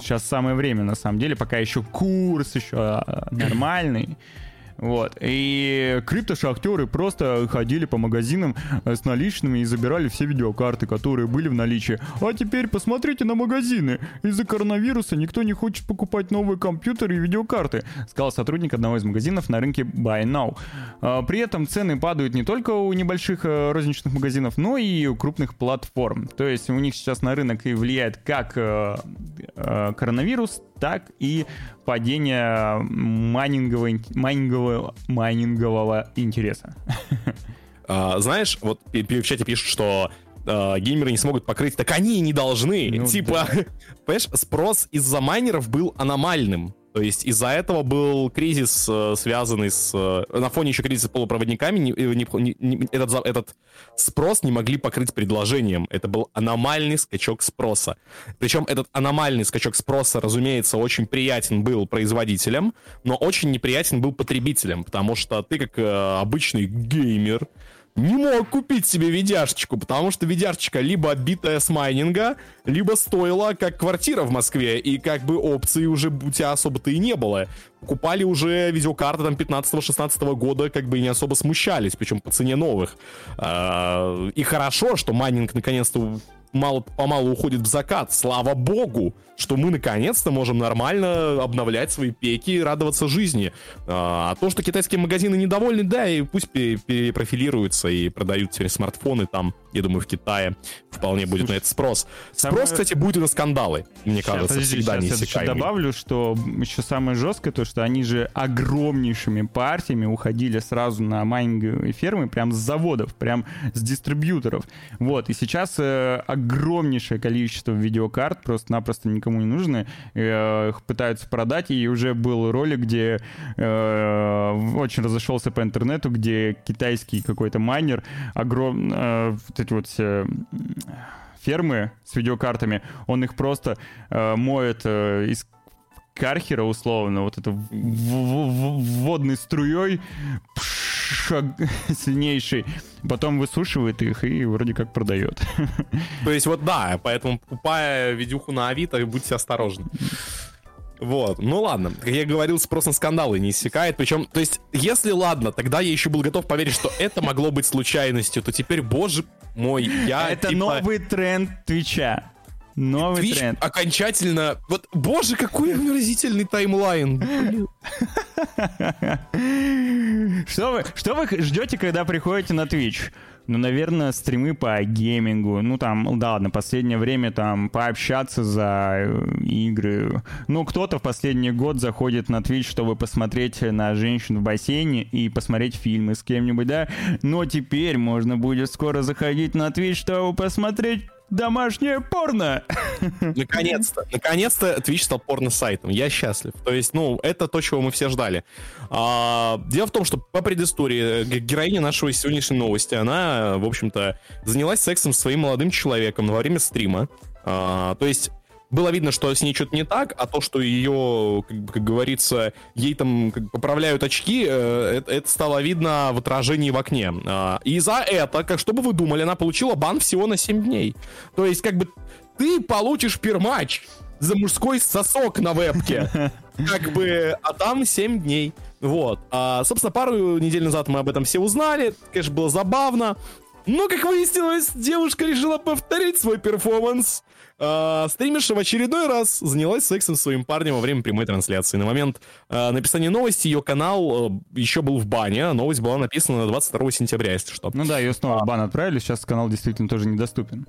сейчас самое время, на самом деле, пока еще курс еще а, нормальный. Вот. И криптошахтеры просто ходили по магазинам э, с наличными и забирали все видеокарты, которые были в наличии. А теперь посмотрите на магазины. Из-за коронавируса никто не хочет покупать новые компьютеры и видеокарты, сказал сотрудник одного из магазинов на рынке Buy Now. А, При этом цены падают не только у небольших э, розничных магазинов, но и у крупных платформ. То есть у них сейчас на рынок и влияет как э, коронавирус, так и падение майнингового, ин- майнингового, майнингового интереса. А, знаешь, вот в чате пишут, что а, геймеры не смогут покрыть, так они и не должны. Ну типа, понимаешь, спрос из-за майнеров был аномальным. То есть из-за этого был кризис, э, связанный с... э, на фоне еще кризиса полупроводниками, не- э, не- не- этот, этот спрос не могли покрыть предложением. Это был аномальный скачок спроса. Причем этот аномальный скачок спроса, разумеется, очень приятен был производителям, но очень неприятен был потребителям, потому что ты как э, обычный геймер, не мог купить себе видяшечку, потому что видяшечка либо отбитая с майнинга, либо стоила как квартира в Москве, и как бы опций уже у тебя особо-то и не было. Покупали уже видеокарты там 15-16 года, как бы и не особо смущались, причем по цене новых. А, и хорошо, что майнинг наконец-то мало-помалу уходит в закат. Слава богу, что мы наконец-то можем нормально обновлять свои пеки и радоваться жизни. А, а то, что китайские магазины недовольны, да, и пусть перепрофилируются и продают теперь смартфоны там, я думаю, в Китае вполне будет Слушай, на это спрос. Спрос, самое... кстати, будет и на скандалы, мне сейчас, кажется, подожди, всегда сейчас я добавлю, что еще самое жесткое, то, что они же огромнейшими партиями уходили сразу на майнинговые фермы, прям с заводов, прям с дистрибьюторов. Вот, и сейчас э, огромнейшее количество видеокарт просто-напросто никому не нужны, э, их пытаются продать, и уже был ролик, где э, очень разошелся по интернету, где китайский какой-то майнер, огром, э, вот эти вот все фермы с видеокартами, он их просто моет из кархера условно, вот это водной струей, сильнейший, потом высушивает их и вроде как продает. То есть вот да, поэтому покупая видюху на Авито, будьте осторожны. Вот, ну ладно, как я говорил, спрос на скандалы не иссякает, причем, то есть, если ладно, тогда я еще был готов поверить, что это могло быть случайностью, то теперь, боже мой, я Это типа... новый тренд Twitch а. Новый Twitch тренд. окончательно... Вот, боже, какой омерзительный timeline. Что вы, что вы ждете, когда приходите на Twitch? Ну, наверное, стримы по геймингу. Ну, там, да ладно, последнее время там пообщаться за э, игры. Ну, кто-то в последний год заходит на Twitch, чтобы посмотреть на женщин в бассейне и посмотреть фильмы с кем-нибудь, да? Но теперь можно будет скоро заходить на Twitch, чтобы посмотреть домашнее порно. Наконец-то, наконец-то Twitch стал порно-сайтом. Я счастлив. То есть, ну, это то, чего мы все ждали. А, дело в том, что по предыстории героиня нашего сегодняшней новости, она, в общем-то, занялась сексом с своим молодым человеком во время стрима. А, то есть было видно, что с ней что-то не так, а то, что ее, как, как говорится, ей там как, поправляют очки, э, это, это стало видно в отражении в окне. Э, и за это, как что бы вы думали, она получила бан всего на 7 дней. То есть, как бы, ты получишь пермач за мужской сосок на вебке. Как бы, а там 7 дней. Вот. А, собственно, пару недель назад мы об этом все узнали. Конечно, было забавно. Но, как выяснилось, девушка решила повторить свой перформанс. Э, стримерша в очередной раз занялась сексом с своим парнем во время прямой трансляции. На момент э, написания новости ее канал э, еще был в бане, а новость была написана 22 сентября, если что. Ну да, ее снова в бан отправили, сейчас канал действительно тоже недоступен.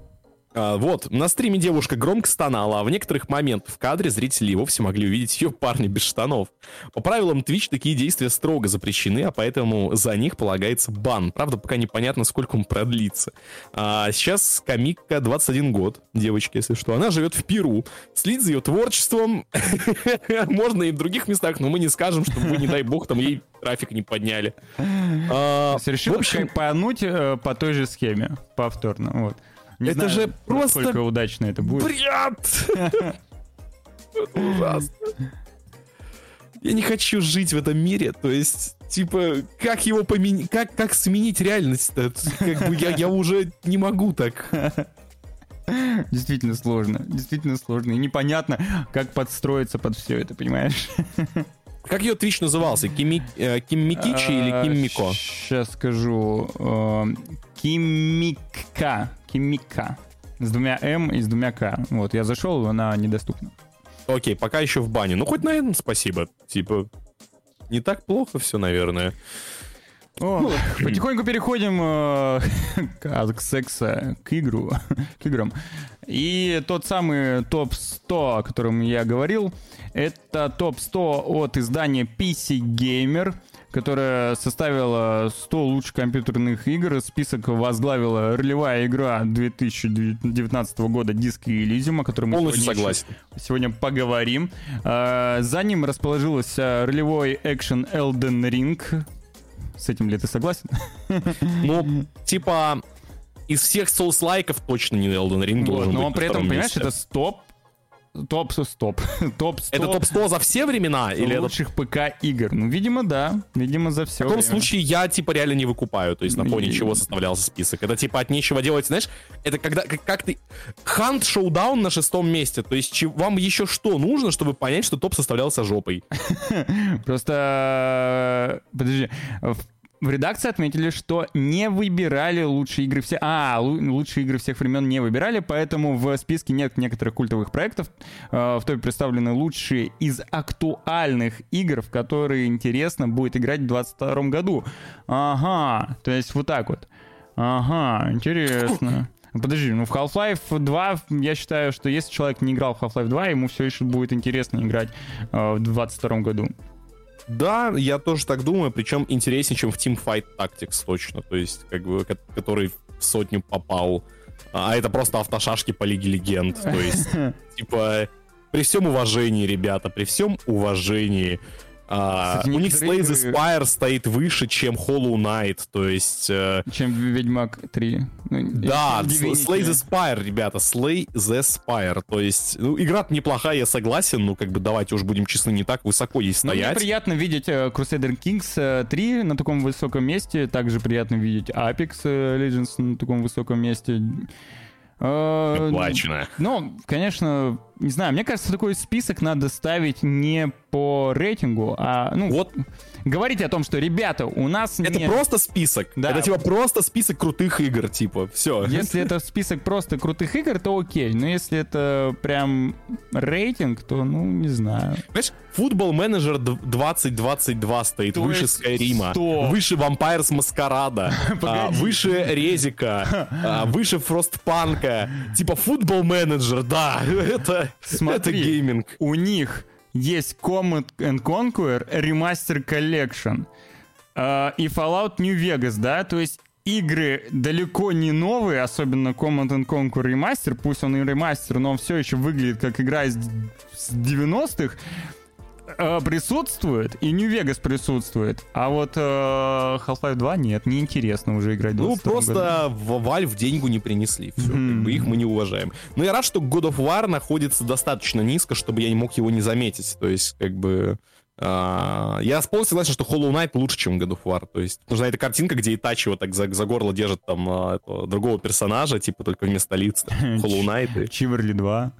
А, вот, на стриме девушка громко стонала, а в некоторых моментах в кадре зрители и вовсе могли увидеть ее парня без штанов. По правилам Twitch такие действия строго запрещены, а поэтому за них полагается бан. Правда, пока непонятно, сколько он продлится. А сейчас комикка 21 год, девочка, если что. Она живет в Перу, следит за ее творчеством. Можно и в других местах, но мы не скажем, чтобы вы, не дай бог, там ей трафик не подняли. А, решил в общем... пануть э, по той же схеме, повторно. Вот. Не это знаю, же просто... Насколько удачно это будет. Бред! ужасно. Я не хочу жить в этом мире, то есть, типа, как его поменять, как, как сменить реальность-то? Как бы я, я уже не могу так. Действительно сложно, действительно сложно. И непонятно, как подстроиться под все это, понимаешь? Как ее твич назывался? Кими, э, Киммикичи или а, Киммико? Сейчас скажу. Э, Киммика. Кимика. С двумя М и с двумя К. Вот, я зашел, она недоступна. Окей, пока еще в бане. Ну, хоть на этом спасибо. Типа, не так плохо все, наверное. О, ну, потихоньку переходим э, от секса к игру, к играм. И тот самый топ-100, о котором я говорил, это топ-100 от издания PC Gamer — которая составила 100 лучших компьютерных игр. Список возглавила ролевая игра 2019 года Disco Elysium, о которой мы Полностью сегодня, согласен. сегодня поговорим. А, за ним расположился ролевой экшен Elden Ring. С этим ли ты согласен? Ну, типа, из всех соус-лайков точно не Elden Ring вот, должен Но быть при этом, понимаешь, месте. это стоп топ стоп. топ 100 Это топ-100 за все времена? Или это... лучших ПК игр. Ну, видимо, да. Видимо, за все. В таком случае я, типа, реально не выкупаю. То есть на фоне чего составлялся список. Это, типа, от нечего делать, знаешь? Это когда, как, как ты... Хант Шоудаун на шестом месте. То есть че- вам еще что нужно, чтобы понять, что топ составлялся жопой? Просто, э, подожди, в, в редакции отметили, что не выбирали лучшие игры все. А, лу- лучшие игры всех времен не выбирали, поэтому в списке нет некоторых культовых проектов. Э, В топе представлены лучшие из актуальных игр, в которые интересно будет играть в 2022 году. Ага, то есть вот так вот. Ага, интересно. Подожди, ну в Half-Life 2 я считаю, что если человек не играл в Half-Life 2, ему все еще будет интересно играть э, в 2022 году. Да, я тоже так думаю, причем интереснее, чем в Teamfight Tactics точно, то есть, как бы, ко- который в сотню попал. А это просто автошашки по Лиге Легенд, то есть, типа, при всем уважении, ребята, при всем уважении, а, у них Slay the Spire стоит выше, чем Hollow Knight, то есть... э, Чем Ведьмак 3. Ну, Да. Slay the Spire, ребята, Slay the Spire. То есть, ну, игра неплохая, я согласен, ну, как бы, давайте уж будем честны, не так высоко ей Ну, мне стоять. приятно видеть э, Crusader Kings э, 3 на таком высоком месте. Также приятно видеть Apex э, Legends на таком высоком месте. Э, Оплачено. Ну, конечно, не знаю, мне кажется, такой список надо ставить не по рейтингу, а, ну, Вот говорить о том, что, ребята, у нас Это нет... просто список. Да. Это типа просто список крутых игр, типа. Все. Если это список просто крутых игр, то окей. Но если это прям рейтинг, то, ну, не знаю. Понимаешь, футбол менеджер 2022 стоит То выше Скайрима, выше Vampires Маскарада, выше Резика, а, выше Фростпанка. Типа футбол менеджер, да, это, это гейминг. У них есть Command and Conquer Remaster Collection. Э, и Fallout New Vegas, да, то есть игры далеко не новые, особенно Command and Conquer Remaster, пусть он и ремастер, но он все еще выглядит как игра из с 90-х, э, присутствует, и New Vegas присутствует, а вот э, Half-Life 2 нет, неинтересно уже играть Ну, 22 году. просто в Valve деньгу не принесли. Все, Мгм. их мы не уважаем. Но я рад, что God of War находится достаточно низко, чтобы я не мог его не заметить. То есть, как бы... а, я полностью согласен, что Hollow Knight лучше, чем God of War. То есть, нужна эта картинка, где Итачи вот так за, за горло держит там а, этого другого персонажа, типа только вместо лиц. там, Hollow Knight. и- Чиверли 2.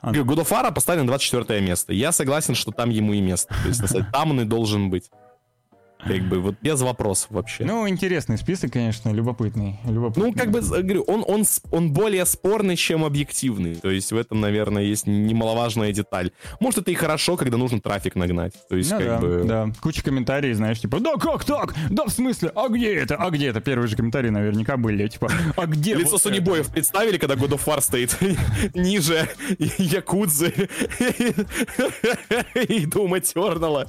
А. War поставлен на 24 место. Я согласен, что там ему и место. То есть, там он и должен быть. Как бы, вот без вопросов вообще. Ну, интересный список, конечно, любопытный. любопытный. Ну, как бы, говорю, он, он, он более спорный, чем объективный. То есть в этом, наверное, есть немаловажная деталь. Может, это и хорошо, когда нужно трафик нагнать. То есть, Ну как да, бы... да. Куча комментариев, знаешь, типа, да как так? Да в смысле? А где это? А где это? Первые же комментарии наверняка были, типа, а где Лицо вот Сони это? Боев представили, когда God of War стоит ниже Якудзы и Дума Тернала.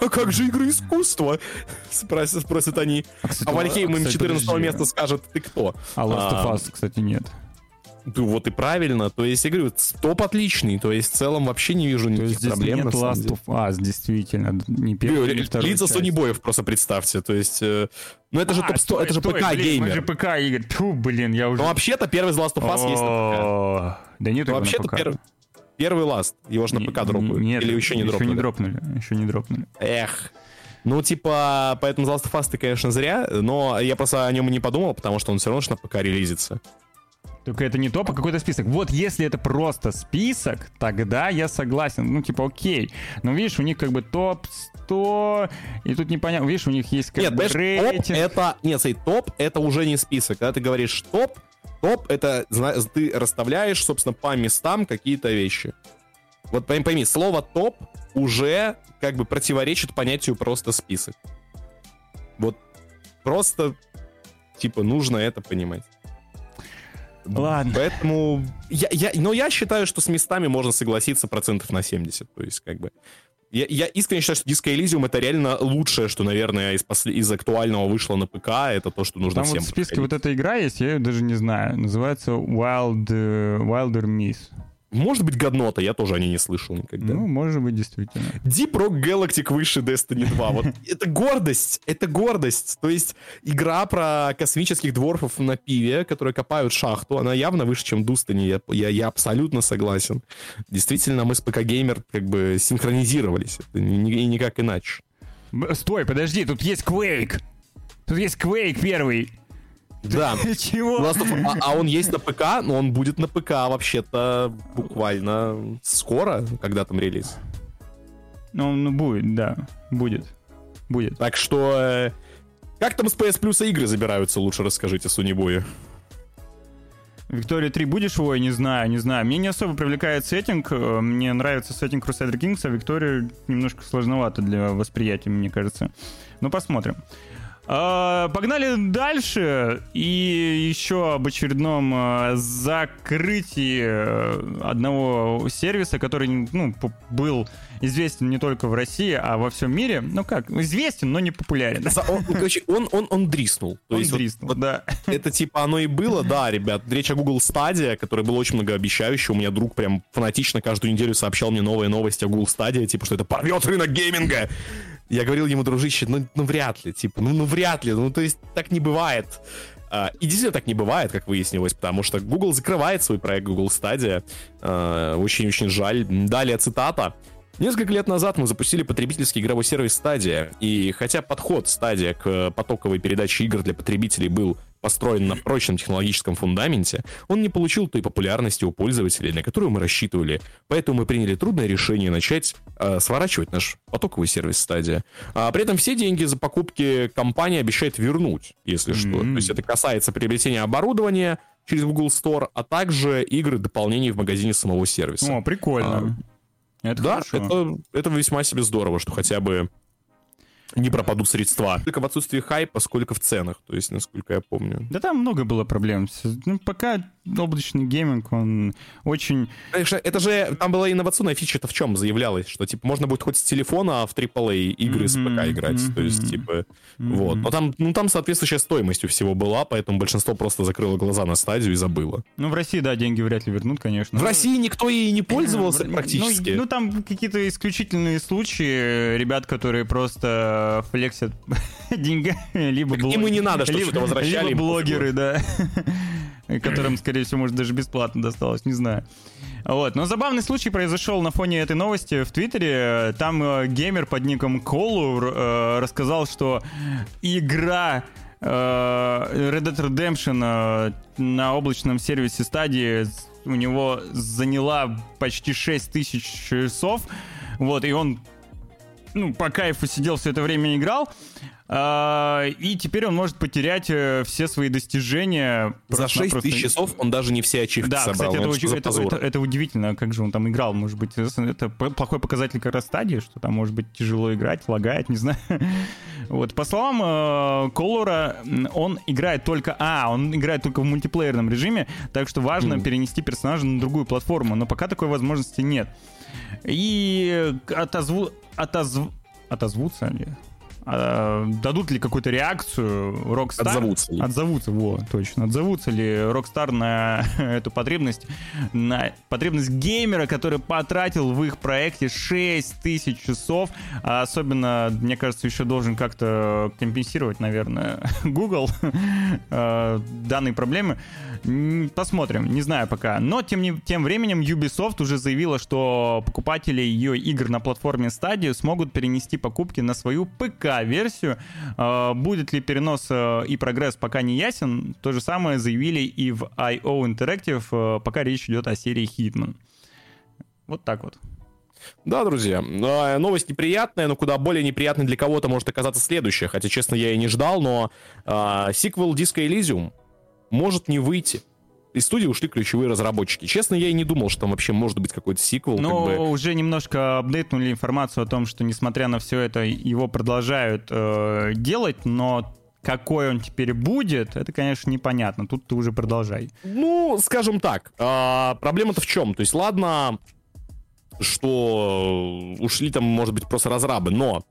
А как же игры искусства? Спросят, спросят они. кстати, А Вальхейм им кстати, 14 подожди. места скажет, ты кто? А Last of А, Us, кстати, нет. Да вот и правильно. То есть, я говорю, топ отличный. То есть, в целом вообще не вижу То никаких есть здесь проблем. нет Last of Us, действительно. Не первый, не второй Лица часть. Сони Боев просто представьте. То есть, э, ну это же А, топ 100, стой, это же блин, мы же. ПК игр. Тьфу, блин, я уже... Ну вообще-то первый из Last of Us есть на ПК. Да нет Ну, Вообще-то ПК. пер- первый Last. Его же на ПК дропают. Нет, Или еще не Еще дропнули. не дропнули, еще не дропнули. Эх. Ну, типа, поэтому The Last of Us ты, конечно, зря, но я просто о нем и не подумал, потому что он все равно на ПК релизится. Только это не топ, а какой-то список. Вот если это просто список, тогда я согласен. Ну, типа, окей. Но видишь, у них как бы топ 100, и тут непонятно. Видишь, у них есть как Нет, бы топ рейтинг. это... Нет, смотри, топ это уже не список. Когда ты говоришь топ, топ это ты расставляешь, собственно, по местам какие-то вещи. Вот пойми, слово топ уже как бы противоречит понятию просто список. Вот просто, типа, нужно это понимать. Ладно. Поэтому... Я, я, но я считаю, что с местами можно согласиться процентов на 70. То есть, как бы... Я, я искренне считаю, что Disco Elysium это реально лучшее, что, наверное, из, после- из актуального вышло на ПК. Это то, что нужно Там всем вот в списке проходить. вот эта игра есть, я ее даже не знаю. Называется Wild, э, Wilder Miss. Может быть, годнота, я тоже о ней не слышал никогда. Ну, может быть, действительно. Deep Rock Galactic выше Destiny 2. Вот это гордость, это гордость. То есть игра про космических дворфов на пиве, которые копают шахту, она явно выше, чем Destiny. Я, я, я абсолютно согласен. Действительно, мы с ПК Геймер как бы синхронизировались. Это ни, ни, никак иначе. Стой, подожди, тут есть Quake. Тут есть Quake первый. Да. Чего? А, а он есть на ПК, но он будет на ПК вообще-то буквально скоро, когда там релиз. Ну, ну будет, да, будет. Будет. Так что... Э, как там с PS Plus игры забираются, лучше расскажите, Сунибои. Виктория 3 будешь? Я не знаю, не знаю. Мне не особо привлекает сеттинг. Э, мне нравится сеттинг Crusader Kings, а Виктория немножко сложновато для восприятия, мне кажется. Ну, посмотрим. А, погнали дальше. И еще об очередном а, закрытии э, одного сервиса, который ну, был известен не только в России, а во всем мире. Ну как, известен, но не популярен. Он, короче, он, он, он дриснул. То он есть дриснул, вот, да. Это типа оно и было, да, ребят. Речь о Google Stadia, который был очень многообещающий. У меня друг прям фанатично каждую неделю сообщал мне новые новости о Google Stadia, типа, что это порвет рынок гейминга. Я говорил ему, дружище, ну, ну вряд ли, типа, ну, ну вряд ли, ну то есть так не бывает. Uh, и действительно так не бывает, как выяснилось, потому что Google закрывает свой проект Google Stadia. Очень-очень uh, жаль. Далее цитата. Несколько лет назад мы запустили потребительский игровой сервис Stadia, и хотя подход Stadia к потоковой передаче игр для потребителей был построен на прочном технологическом фундаменте, он не получил той популярности у пользователей, на которую мы рассчитывали. Поэтому мы приняли трудное решение начать э, сворачивать наш потоковый сервис Stadia. А при этом все деньги за покупки компания обещает вернуть, если mm-hmm. что. То есть это касается приобретения оборудования через Google Store, а также игры дополнений в магазине самого сервиса. О, прикольно. А, это да, это, это весьма себе здорово, что хотя бы не пропадут средства. Только в отсутствии хайпа, сколько в ценах, то есть, насколько я помню. Да там много было проблем. Ну, пока облачный гейминг, он очень... Это же, там была инновационная фича-то в чем заявлялось, что, типа, можно будет хоть с телефона в AAA игры mm-hmm, с ПК играть, mm-hmm, то есть, типа, mm-hmm. вот. Но там, ну, там соответствующая стоимость у всего была, поэтому большинство просто закрыло глаза на стадию и забыло. Ну, в России, да, деньги вряд ли вернут, конечно. В России никто и не пользовался практически. Ну, ну, там какие-то исключительные случаи, ребят, которые просто флексят деньгами, либо... Им и не надо, чтобы что-то возвращали. Либо блогеры, да которым, скорее всего, может, даже бесплатно досталось, не знаю. Вот. Но забавный случай произошел на фоне этой новости в Твиттере. Там э, геймер под ником Колу э, рассказал, что игра э, Red Dead Redemption э, на облачном сервисе стадии у него заняла почти 6 тысяч часов. Вот, и он ну, по кайфу сидел все это время играл. А, и теперь он может потерять э, все свои достижения. За 6 просто... тысяч часов он даже не все ачивки да, собрал. Да, кстати, это, это, это, это удивительно, как же он там играл. Может быть, это плохой показатель как раз стадии, что там может быть тяжело играть, лагает, не знаю. Вот, по словам э, Колора, он играет только... А, он играет только в мультиплеерном режиме, так что важно mm. перенести персонажа на другую платформу, но пока такой возможности нет. И отозву... Отозв... Отозвутся ли? А, дадут ли какую-то реакцию Rockstar? Отзовутся ли? Отзовутся, во, точно. Отзовутся ли Rockstar на эту потребность, на потребность геймера, который потратил в их проекте 6 тысяч часов, а особенно, мне кажется, еще должен как-то компенсировать, наверное, Google э, данные проблемы. Посмотрим, не знаю пока. Но тем, не, тем временем Ubisoft уже заявила, что покупатели ее игр на платформе Stadia смогут перенести покупки на свою ПК-версию. А, будет ли перенос э, и прогресс, пока не ясен. То же самое заявили и в IO Interactive, э, пока речь идет о серии Hitman. Вот так вот. Да, друзья, а, новость неприятная, но куда более неприятной для кого-то может оказаться следующая. Хотя, честно, я и не ждал, но э, сиквел Disco Elysium может не выйти. Из студии ушли ключевые разработчики. Честно, я и не думал, что там вообще может быть какой-то сиквел. Но как бы... уже немножко апдейтнули информацию о том, что, несмотря на все это, его продолжают э, делать, но какой он теперь будет, это, конечно, непонятно. Тут ты уже продолжай. Ну, скажем так, э, проблема-то в чем? То есть, ладно, что ушли там, может быть, просто разрабы, но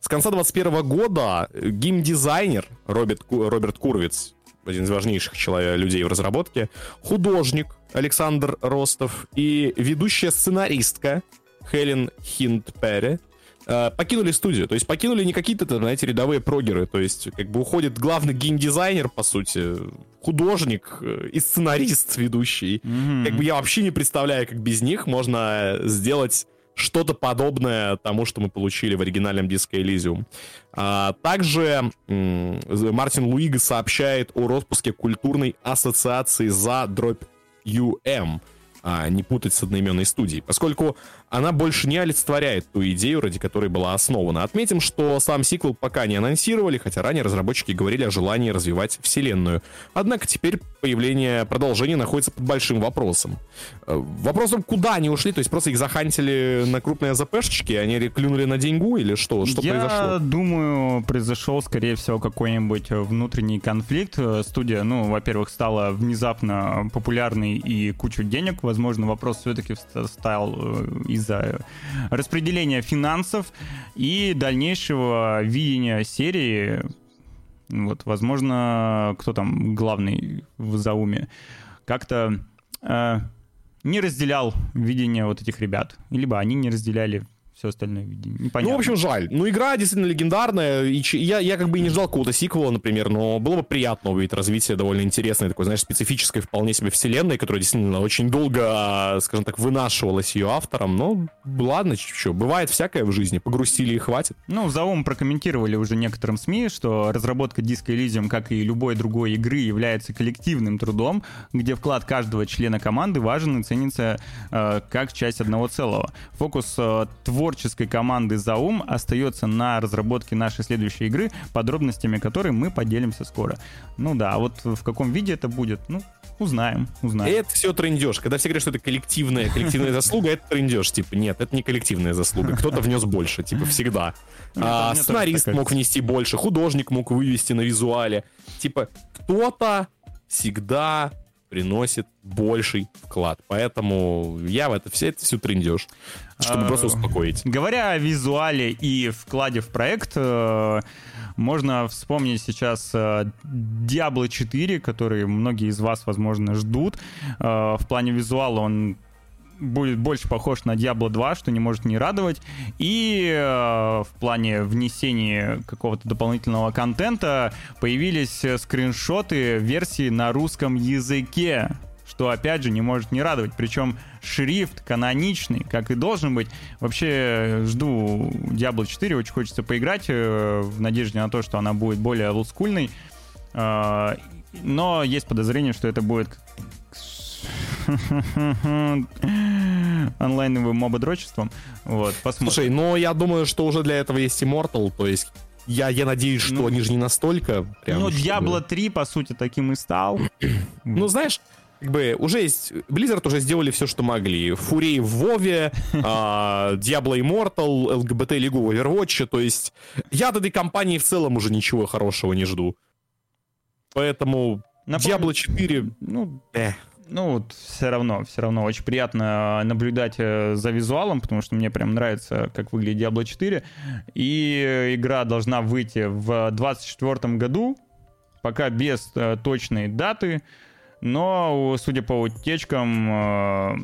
с конца 21 года геймдизайнер Роберт, Роберт Курвиц один из важнейших человек, людей в разработке, художник Александр Ростов и ведущая сценаристка Хелен Хиндпере э, покинули студию. То есть покинули не какие-то, знаете, рядовые прогеры. То есть как бы уходит главный геймдизайнер, по сути, художник э, и сценарист ведущий. Mm-hmm. Как бы я вообще не представляю, как без них можно сделать что-то подобное тому, что мы получили в оригинальном диске Elysium. А, также Мартин Луига сообщает о распуске культурной ассоциации за дробь UM а не путать с одноименной студией, поскольку она больше не олицетворяет ту идею, ради которой была основана. Отметим, что сам сиквел пока не анонсировали, хотя ранее разработчики говорили о желании развивать вселенную. Однако теперь появление продолжения находится под большим вопросом. Э, вопросом, куда они ушли, то есть просто их захантили на крупные ЗПшечки, они клюнули на деньгу или что? Что Я произошло? Я думаю, произошел, скорее всего, какой-нибудь внутренний конфликт. Студия, ну, во-первых, стала внезапно популярной и кучу денег, возможно, вопрос все-таки стал э, из-за распределения финансов и дальнейшего видения серии. Вот, возможно, кто там главный в Зауме, как-то э, не разделял видение вот этих ребят, либо они не разделяли все остальное непонятно. Ну, в общем, жаль. Ну, игра действительно легендарная. И я, я как бы и не ждал какого-то сиквела, например, но было бы приятно увидеть развитие довольно интересной, такой, знаешь, специфической вполне себе вселенной, которая действительно очень долго, скажем так, вынашивалась ее автором. Но ладно, что, бывает всякое в жизни. Погрустили и хватит. Ну, Заум прокомментировали уже некоторым СМИ, что разработка диска Elysium, как и любой другой игры, является коллективным трудом, где вклад каждого члена команды важен и ценится э, как часть одного целого. Фокус э, творческой команды Заум остается на разработке нашей следующей игры, подробностями которой мы поделимся скоро. Ну да, а вот в каком виде это будет, ну, узнаем, узнаем. Это все трендеж. Когда все говорят, что это коллективная, коллективная заслуга, это трендеж. Типа, нет, это не коллективная заслуга. Кто-то внес больше, типа, всегда. А, сценарист мог внести больше, художник мог вывести на визуале. Типа, кто-то всегда приносит больший вклад. Поэтому я в это все это все трендеж, чтобы а, просто успокоить. Говоря о визуале и вкладе в проект, э, можно вспомнить сейчас э, Diablo 4, который многие из вас, возможно, ждут. Э, в плане визуала он будет больше похож на Diablo 2, что не может не радовать. И э, в плане внесения какого-то дополнительного контента появились скриншоты версии на русском языке что опять же не может не радовать. Причем шрифт каноничный, как и должен быть. Вообще жду Diablo 4, очень хочется поиграть э, в надежде на то, что она будет более олдскульной. Э, но есть подозрение, что это будет онлайновым мободрочеством. Вот, посмотрим. Слушай, но я думаю, что уже для этого есть Immortal, то есть я, я надеюсь, что ну, они же не настолько... Прям, ну, чтобы... Diablo 3, по сути, таким и стал. ну, знаешь, как бы уже есть... Blizzard уже сделали все, что могли. Фурей в Вове, а, Diablo Immortal, LGBT Лигу Overwatch. То есть я от этой компании в целом уже ничего хорошего не жду. Поэтому Напомню, Diablo 4... Ну, э. Ну вот все равно, все равно очень приятно наблюдать э, за визуалом, потому что мне прям нравится, как выглядит Diablo 4. И игра должна выйти в 2024 году, пока без э, точной даты. Но, судя по утечкам, э,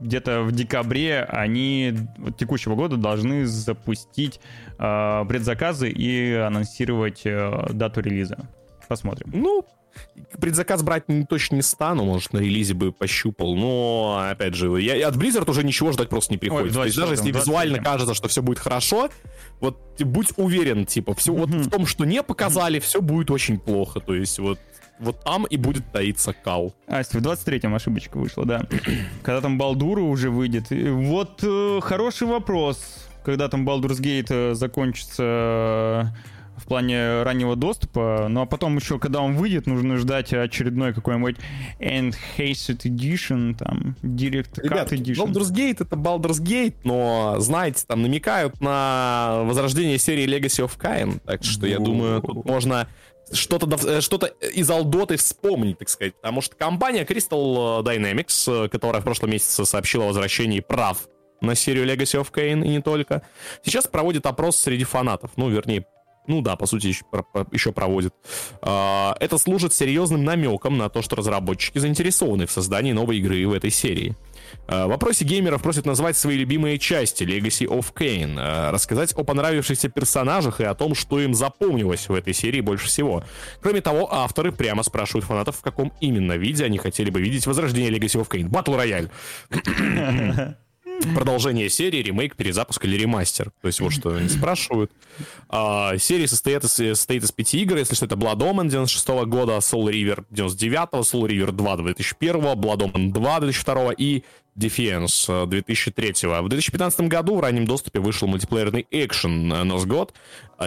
где-то в декабре они текущего года должны запустить э, предзаказы и анонсировать э, дату релиза. Посмотрим. Ну, предзаказ брать точно не стану, может, на релизе бы пощупал, но, опять же, я, от Blizzard уже ничего ждать просто не приходится. Ой, То есть даже если визуально кажется, что все будет хорошо, вот будь уверен, типа, все вот в том, что не показали, все будет очень плохо. То есть вот вот там и будет таиться кал. Асть, в 23-м ошибочка вышла, да. Когда там Балдуру уже выйдет. Вот э, хороший вопрос. Когда там Baldur's Gate э, закончится э, плане раннего доступа, ну а потом еще, когда он выйдет, нужно ждать очередной какой-нибудь Enhanced Edition, там, Direct Cut Ребят, Edition. Baldur's Gate это Baldur's Gate, но, знаете, там намекают на возрождение серии Legacy of Kain, так что я думаю, тут можно что-то э, что из Алдоты вспомнить, так сказать. Потому что компания Crystal Dynamics, э, которая в прошлом месяце сообщила о возвращении прав на серию Legacy of Kain и не только, сейчас проводит опрос среди фанатов. Ну, вернее, Ну да, по сути, еще, еще проводит. А, это служит серьезным намеком на то, что разработчики заинтересованы в создании новой игры в этой серии. А, в вопросе геймеров просят назвать свои любимые части Legacy of Kane, а, рассказать о понравившихся персонажах и о том, что им запомнилось в этой серии больше всего. Кроме того, авторы прямо спрашивают фанатов, в каком именно виде они хотели бы видеть возрождение Legacy of Kane. Battle Royale. Продолжение серии, ремейк, перезапуск или ремастер. То есть вот что они спрашивают. А, серия состоит из, состоит из пяти игр, если что, это Blood Omen 96 -го года, Soul River 99 Soul River 2 2001 Blood Omen 2 2002 и Defiance 2003 В 2015 году в раннем доступе вышел мультиплеерный экшен Nose God,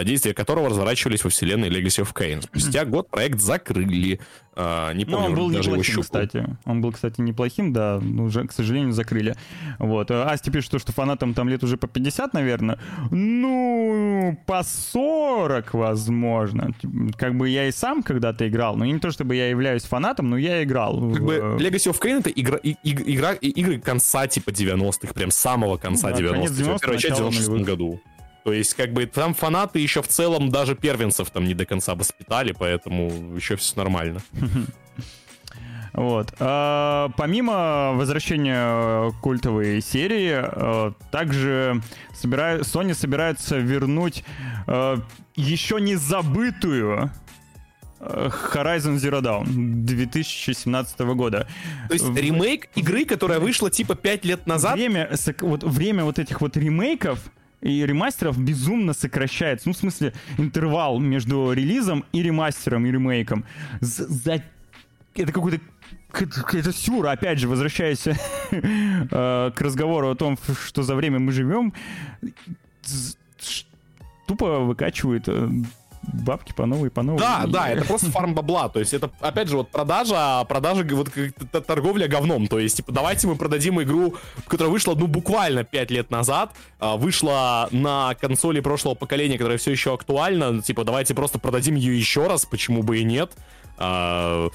действия которого разворачивались во вселенной Legacy of Kain. Спустя год проект закрыли. А, не помню, Но он был даже неплохим, кстати. Он был, кстати, неплохим, да, но уже, к сожалению, закрыли. Вот. А Асти пишет, что, что фанатам там лет уже по 50, наверное. Ну, по 40, возможно. Как бы я и сам когда-то играл, но не то, чтобы я являюсь фанатом, но я играл. Как в... бы Legacy of Kain — это игра, и, игра, игры конца типа 90-х, прям самого конца ну, да, 90-х. 90 Первая часть в 96 году. То есть, как бы, там фанаты еще в целом даже первенцев там не до конца воспитали, поэтому еще все нормально. Вот. А, помимо возвращения культовой серии, а, также собира... Sony собирается вернуть а, еще не забытую Horizon Zero Dawn 2017 года. То есть ремейк игры, которая вышла типа 5 лет назад? Время, вот, время вот этих вот ремейков и ремастеров безумно сокращается. Ну, в смысле, интервал между релизом и ремастером, и ремейком. За... Это какой-то это сюр, опять же, возвращаясь э, к разговору о том, что за время мы живем, тупо выкачивает э, бабки по новой, по новой. Да, да, это просто фарм бабла. То есть это, опять же, вот продажа, продажа, вот торговля говном. То есть, типа, давайте мы продадим игру, которая вышла, ну, буквально 5 лет назад, а, вышла на консоли прошлого поколения, которая все еще актуальна. Типа, давайте просто продадим ее еще раз, почему бы и нет. А,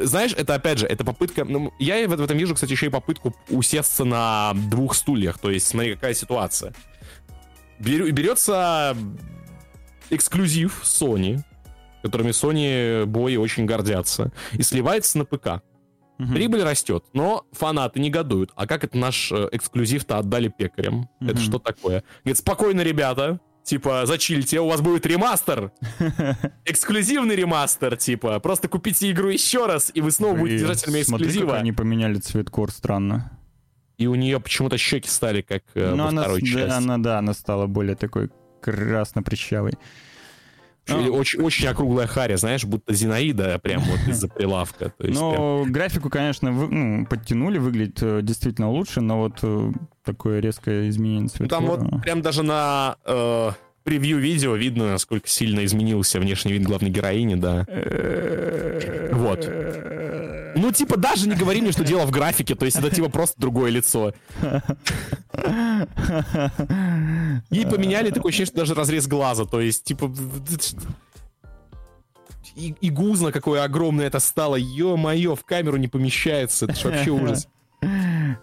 знаешь, это опять же, это попытка. Ну, я в этом вижу, кстати, еще и попытку усесться на двух стульях. То есть, смотри, какая ситуация. Берется эксклюзив Sony, которыми Sony бои очень гордятся, и сливается на ПК. Угу. Прибыль растет, но фанаты негодуют. А как это наш э, эксклюзив-то отдали пекарям? Угу. Это что такое? Говорит, спокойно, ребята, типа, зачильте, у вас будет ремастер. Эксклюзивный ремастер, типа. Просто купите игру еще раз, и вы снова будете держателями эксклюзива. Смотри, как они поменяли цвет кор, странно. И у нее почему-то щеки стали как э, во она, второй части. Она, да, она стала более такой красно-прыщавый. Или очень, очень округлая харя, знаешь, будто Зинаида прям вот из-за прилавка. То есть но прям... графику, конечно, вы, ну, подтянули, выглядит э, действительно лучше, но вот э, такое резкое изменение цвета. Там вот прям даже на э, превью видео видно, насколько сильно изменился внешний вид главной героини, да. вот. Ну, типа, даже не говори мне, что дело в графике, то есть это, типа, просто другое лицо. И поменяли такое ощущение, что даже разрез глаза, то есть, типа... И, и гузно какое огромное это стало, ё-моё, в камеру не помещается, это же вообще ужас.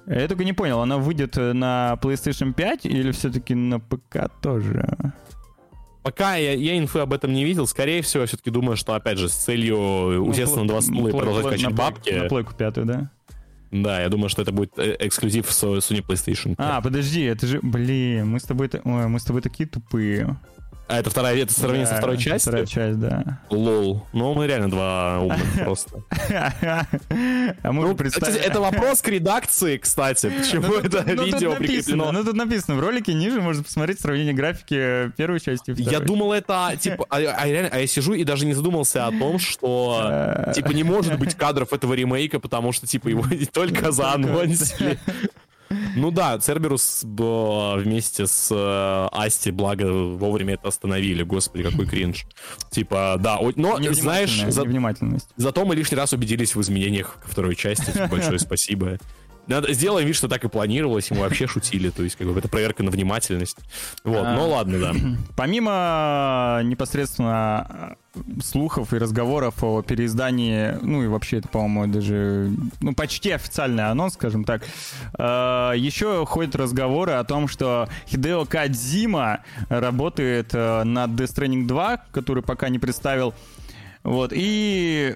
Я только не понял, она выйдет на PlayStation 5 или все-таки на ПК тоже? Пока я, я инфы об этом не видел, скорее всего, все-таки думаю, что, опять же, с целью ну, усесться на два стула и продолжать качать бабки. На плойку пятую, да? Да, я думаю, что это будет э, эксклюзив с Sony PlayStation 5. А, подожди, это же, блин, мы с тобой, ой, мы с тобой такие тупые. А это вторая, это сравнение да, со второй частью? Вторая часть, да. Лол. Ну, мы реально два умных просто. А ну, кстати, это вопрос к редакции, кстати. Почему ну, это ну, видео прикреплено? Ну, тут написано, в ролике ниже можно посмотреть сравнение графики первой части и Я думал, это, типа, а, а, реально, а я сижу и даже не задумался о том, что, типа, не может быть кадров этого ремейка, потому что, типа, его только заанонсили. Ну да, Церберус вместе с э, Асти, благо, вовремя это остановили. Господи, какой кринж. Типа, да, но, знаешь... За... Зато мы лишний раз убедились в изменениях ко второй части. Большое спасибо. Надо, сделаем вид, что так и планировалось, и мы вообще шутили, то есть как бы это проверка на внимательность. Вот, ну ладно, да. Помимо непосредственно слухов и разговоров о переиздании, ну и вообще это, по-моему, даже, ну, почти официальный анонс, скажем так, э, еще ходят разговоры о том, что Хидео Кадзима работает э, над Death Stranding 2, который пока не представил, вот, и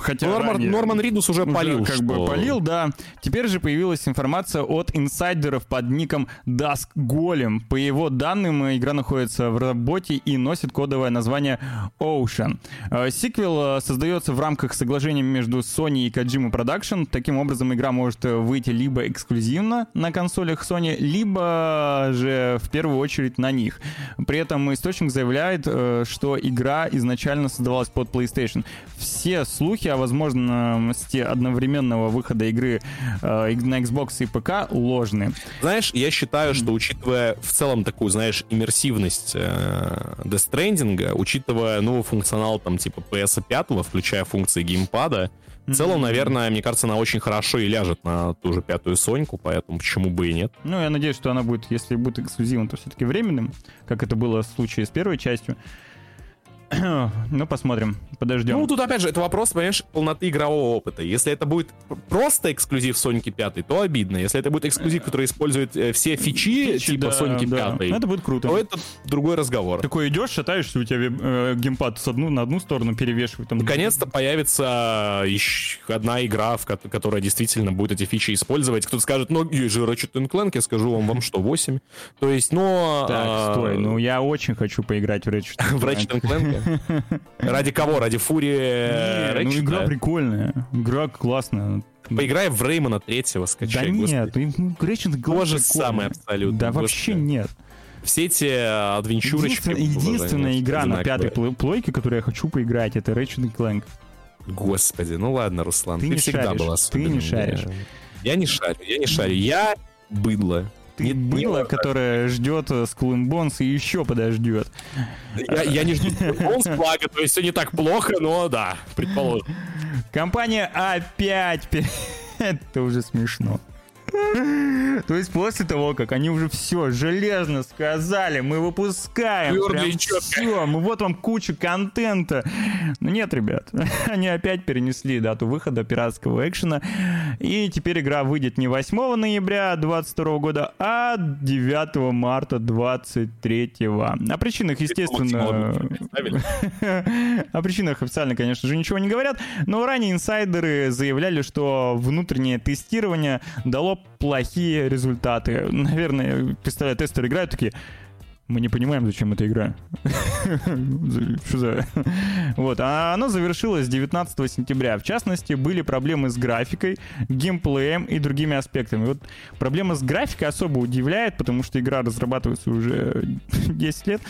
Хотя Норман, ранее, Норман Ридус уже, уже полил. Как что... бы полил, да. Теперь же появилась информация от инсайдеров под ником Dusk Golem. По его данным, игра находится в работе и носит кодовое название Ocean. Э, сиквел э, создается в рамках соглашения между Sony и Kojima Production. Таким образом, игра может выйти либо эксклюзивно на консолях Sony, либо же в первую очередь на них. При этом источник заявляет, э, что игра изначально создавалась под PlayStation. Все слухи о возможности одновременного выхода игры э, на Xbox и ПК ложны. Знаешь, я считаю, что учитывая в целом такую, знаешь, иммерсивность э, Death Stranding, учитывая новый функционал там типа PS5, включая функции геймпада, в целом, наверное, мне кажется, она очень хорошо и ляжет на ту же пятую Соньку, поэтому почему бы и нет. Ну, я надеюсь, что она будет, если будет эксклюзивом, то все-таки временным, как это было в случае с первой частью. ну, посмотрим, подождем. Ну, тут опять же, это вопрос, понимаешь, полноты игрового опыта. Если это будет просто эксклюзив Соньки 5, то обидно. Если это будет эксклюзив, который использует э, все фичи, фичи типа да, Соньки да. 5, это будет круто. то это другой разговор. Такой идешь, шатаешься, у тебя э, геймпад с одну, на одну сторону перевешивает. Там... Наконец-то появится еще одна игра, в которая действительно будет эти фичи использовать. Кто-то скажет, ну, же Ratchet Clank, я скажу вам, вам что, 8? То есть, но... Так, а... стой, ну я очень хочу поиграть в Ratchet. В Ratchet Clank? Ради кого? Ради Фурии Ну, игра прикольная. Игра классная. Поиграй в Реймона третьего, скачай. Да нет, ну, Гречин То же самое абсолютно. Да вообще нет. Все эти адвенчурочки... Единственная игра на пятой плойке, которую я хочу поиграть, это Ratchet Clank. Господи, ну ладно, Руслан, ты, ты всегда шаришь, был Ты не шаришь. Я не шарю, я не шарю. Я быдло ты не, было, не которое ждет Skull and Bones и еще подождет. Я, я не жду Skull Bones, благо, то есть все не так плохо, но да, предположим. Компания опять... Это уже смешно. То есть после того, как они уже все железно сказали, мы выпускаем прям все, мы вот вам куча контента. Но нет, ребят, они опять перенесли дату выхода пиратского экшена, и теперь игра выйдет не 8 ноября 2022 года, а 9 марта 2023. О причинах, естественно... О причинах официально, конечно же, ничего не говорят, но ранее инсайдеры заявляли, что внутреннее тестирование дало плохие результаты. Наверное, представляю, тестеры играют такие, мы не понимаем, зачем эта игра. Что за... Вот, а оно завершилось 19 сентября. В частности, были проблемы с графикой, геймплеем и другими аспектами. Вот проблема с графикой особо удивляет, потому что игра разрабатывается уже 10 лет.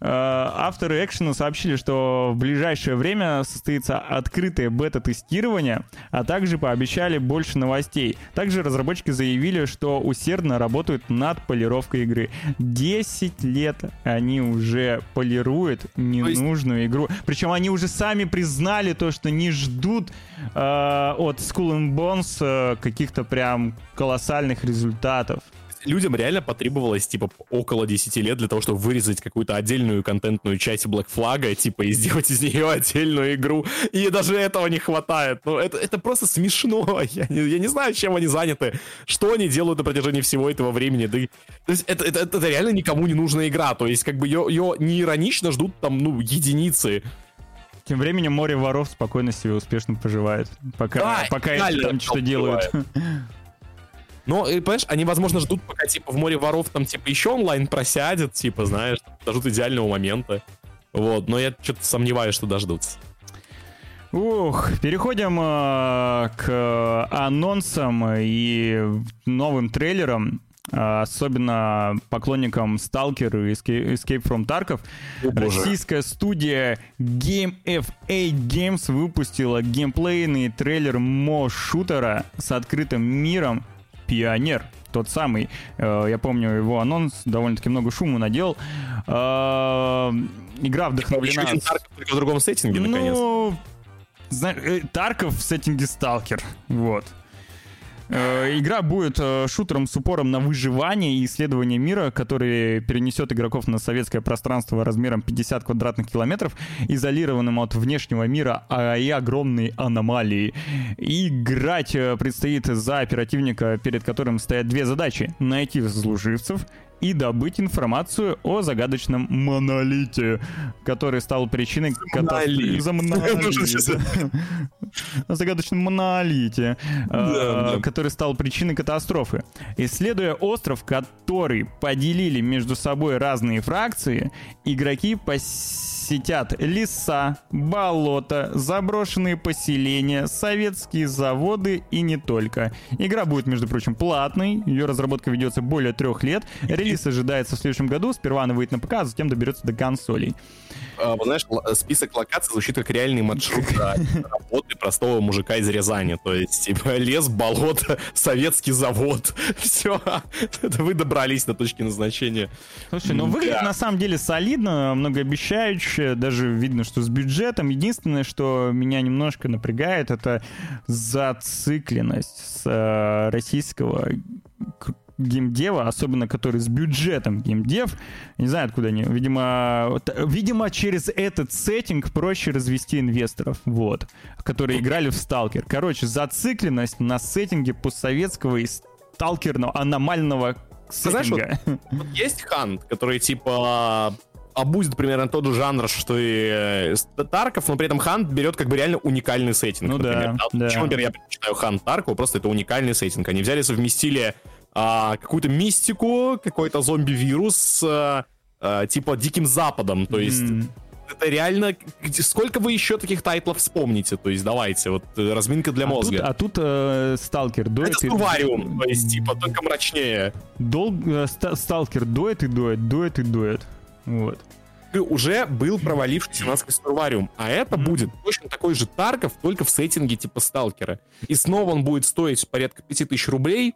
А, авторы экшена сообщили, что в ближайшее время состоится открытое бета-тестирование, а также пообещали больше новостей. Также разработчики заявили, что усердно работают над полировкой игры. 10 10 лет они уже полируют ненужную есть... игру. Причем они уже сами признали то, что не ждут э, от Skull and Bones э, каких-то прям колоссальных результатов людям реально потребовалось, типа, около 10 лет для того, чтобы вырезать какую-то отдельную контентную часть Black Flag, типа, и сделать из нее отдельную игру. И даже этого не хватает. Ну, это, это просто смешно. Я не, я не знаю, чем они заняты. Что они делают на протяжении всего этого времени. Да, то есть это, это, это реально никому не нужная игра. То есть, как бы, ее, ее не иронично ждут там, ну, единицы. Тем временем море воров спокойно себе успешно поживает. Пока, да, пока эти там что делают. Но, и, понимаешь, они, возможно, ждут, пока, типа, в море воров там, типа, еще онлайн просядет, типа, знаешь, дождут идеального момента. Вот, но я что-то сомневаюсь, что дождутся. Ух, переходим э, к анонсам и новым трейлерам. Э, особенно поклонникам Stalker и Escape from Tarkov. О, Российская студия Game FA Games выпустила геймплейный трейлер Мо-шутера с открытым миром Пионер, тот самый. Э, я помню его анонс, довольно-таки много шума надел. Э, игра вдохновлена... Еще Тарков, только в другом сеттинге, ну, наконец. Э, Тарков в сеттинге Сталкер, вот. Э, игра будет э, шутером с упором на выживание и исследование мира, который перенесет игроков на советское пространство размером 50 квадратных километров, изолированным от внешнего мира а и огромной аномалии. Играть э, предстоит за оперативника, перед которым стоят две задачи. Найти служивцев и добыть информацию о загадочном монолите, который стал причиной катастрофы. Монолит. О загадочном монолите, э, который стал причиной катастрофы. Исследуя остров, который поделили между собой разные фракции, игроки посетят леса, болота, заброшенные поселения, советские заводы и не только. Игра будет, между прочим, платной, ее разработка ведется более трех лет. Релиз ожидается в следующем году, сперва она выйдет на ПК, а затем доберется до консолей. Вот знаешь, список локаций звучит как реальный маршрут работы простого мужика из Рязани. То есть, типа, лес, болото, советский завод. Все. Вы добрались до точки назначения. Слушай, ну выглядит на самом деле солидно, многообещающе. Даже видно, что с бюджетом. Единственное, что меня немножко напрягает, это зацикленность с э, российского геймдева, особенно который с бюджетом геймдев, не знаю, откуда они, видимо, видимо, через этот сеттинг проще развести инвесторов, вот, которые играли в Сталкер. Короче, зацикленность на сеттинге постсоветского и сталкерного аномального сеттинга. Знаешь, вот, вот есть Хант, который типа обузит примерно тот же жанр, что и э, Тарков, но при этом Hunt берет как бы реально уникальный сеттинг. Ну например. да, да. Почему, например, я предпочитаю Hunt Таркова, просто это уникальный сеттинг. Они взяли, совместили а, какую-то мистику, какой-то зомби-вирус, а, а, типа Диким Западом, то есть... Mm. Это реально... Сколько вы еще таких тайтлов вспомните? То есть давайте, вот э, разминка для а мозга. Тут, а тут э, Сталкер дует... Это Сурвариум, то есть типа только мрачнее. Дол... Сталкер дует и дует, дует и дует. Вот уже был провалившийся насквозь Сурвариум, а это mm-hmm. будет точно такой же Тарков, только в сеттинге типа Сталкера. И снова он будет стоить порядка 5000 рублей,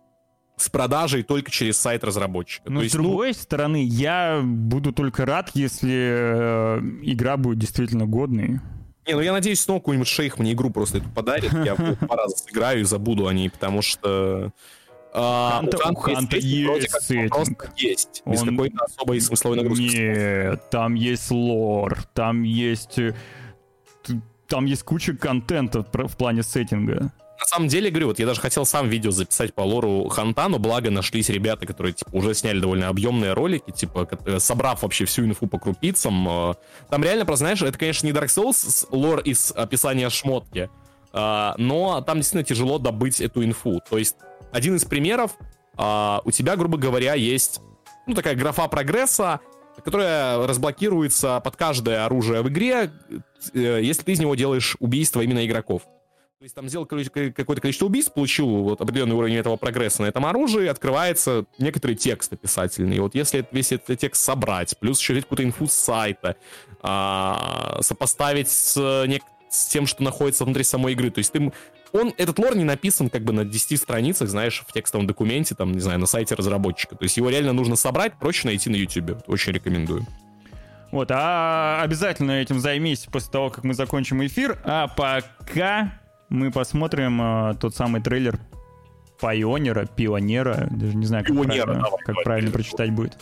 с продажей только через сайт разработчика. Но То с есть, другой ну... стороны, я буду только рад, если э, игра будет действительно годной. Не, ну я надеюсь, снова какой-нибудь шейх мне игру просто эту подарит. Я два раза сыграю и забуду о ней, потому что... А, Ханта, у Ханта есть, есть сеттинг. Есть, без какой-то особой смысловой нагрузки. Нет, там есть лор, там есть... Э, там есть куча контента в плане сеттинга на самом деле, говорю, вот я даже хотел сам видео записать по лору Ханта, но благо нашлись ребята, которые, типа, уже сняли довольно объемные ролики, типа, собрав вообще всю инфу по крупицам. Э, там реально, просто, знаешь, это, конечно, не Dark Souls лор из описания шмотки, э, но там действительно тяжело добыть эту инфу. То есть, один из примеров, э, у тебя, грубо говоря, есть, ну, такая графа прогресса, которая разблокируется под каждое оружие в игре, если ты из него делаешь убийство именно игроков. То есть там сделал какое-то количество убийств, получил вот определенный уровень этого прогресса на этом оружии, открывается некоторый текст описательный. И вот если весь этот текст собрать, плюс еще какую-то инфу с сайта, а, сопоставить с, не, с тем, что находится внутри самой игры, то есть ты он, этот лор не написан как бы на 10 страницах, знаешь, в текстовом документе, там, не знаю, на сайте разработчика. То есть его реально нужно собрать, проще найти на YouTube. Очень рекомендую. Вот, а обязательно этим займись после того, как мы закончим эфир. А пока мы посмотрим э, тот самый трейлер Пайонера, Пионера, даже не знаю, как, Пионера, правильно, давай, как давай, правильно прочитать будет.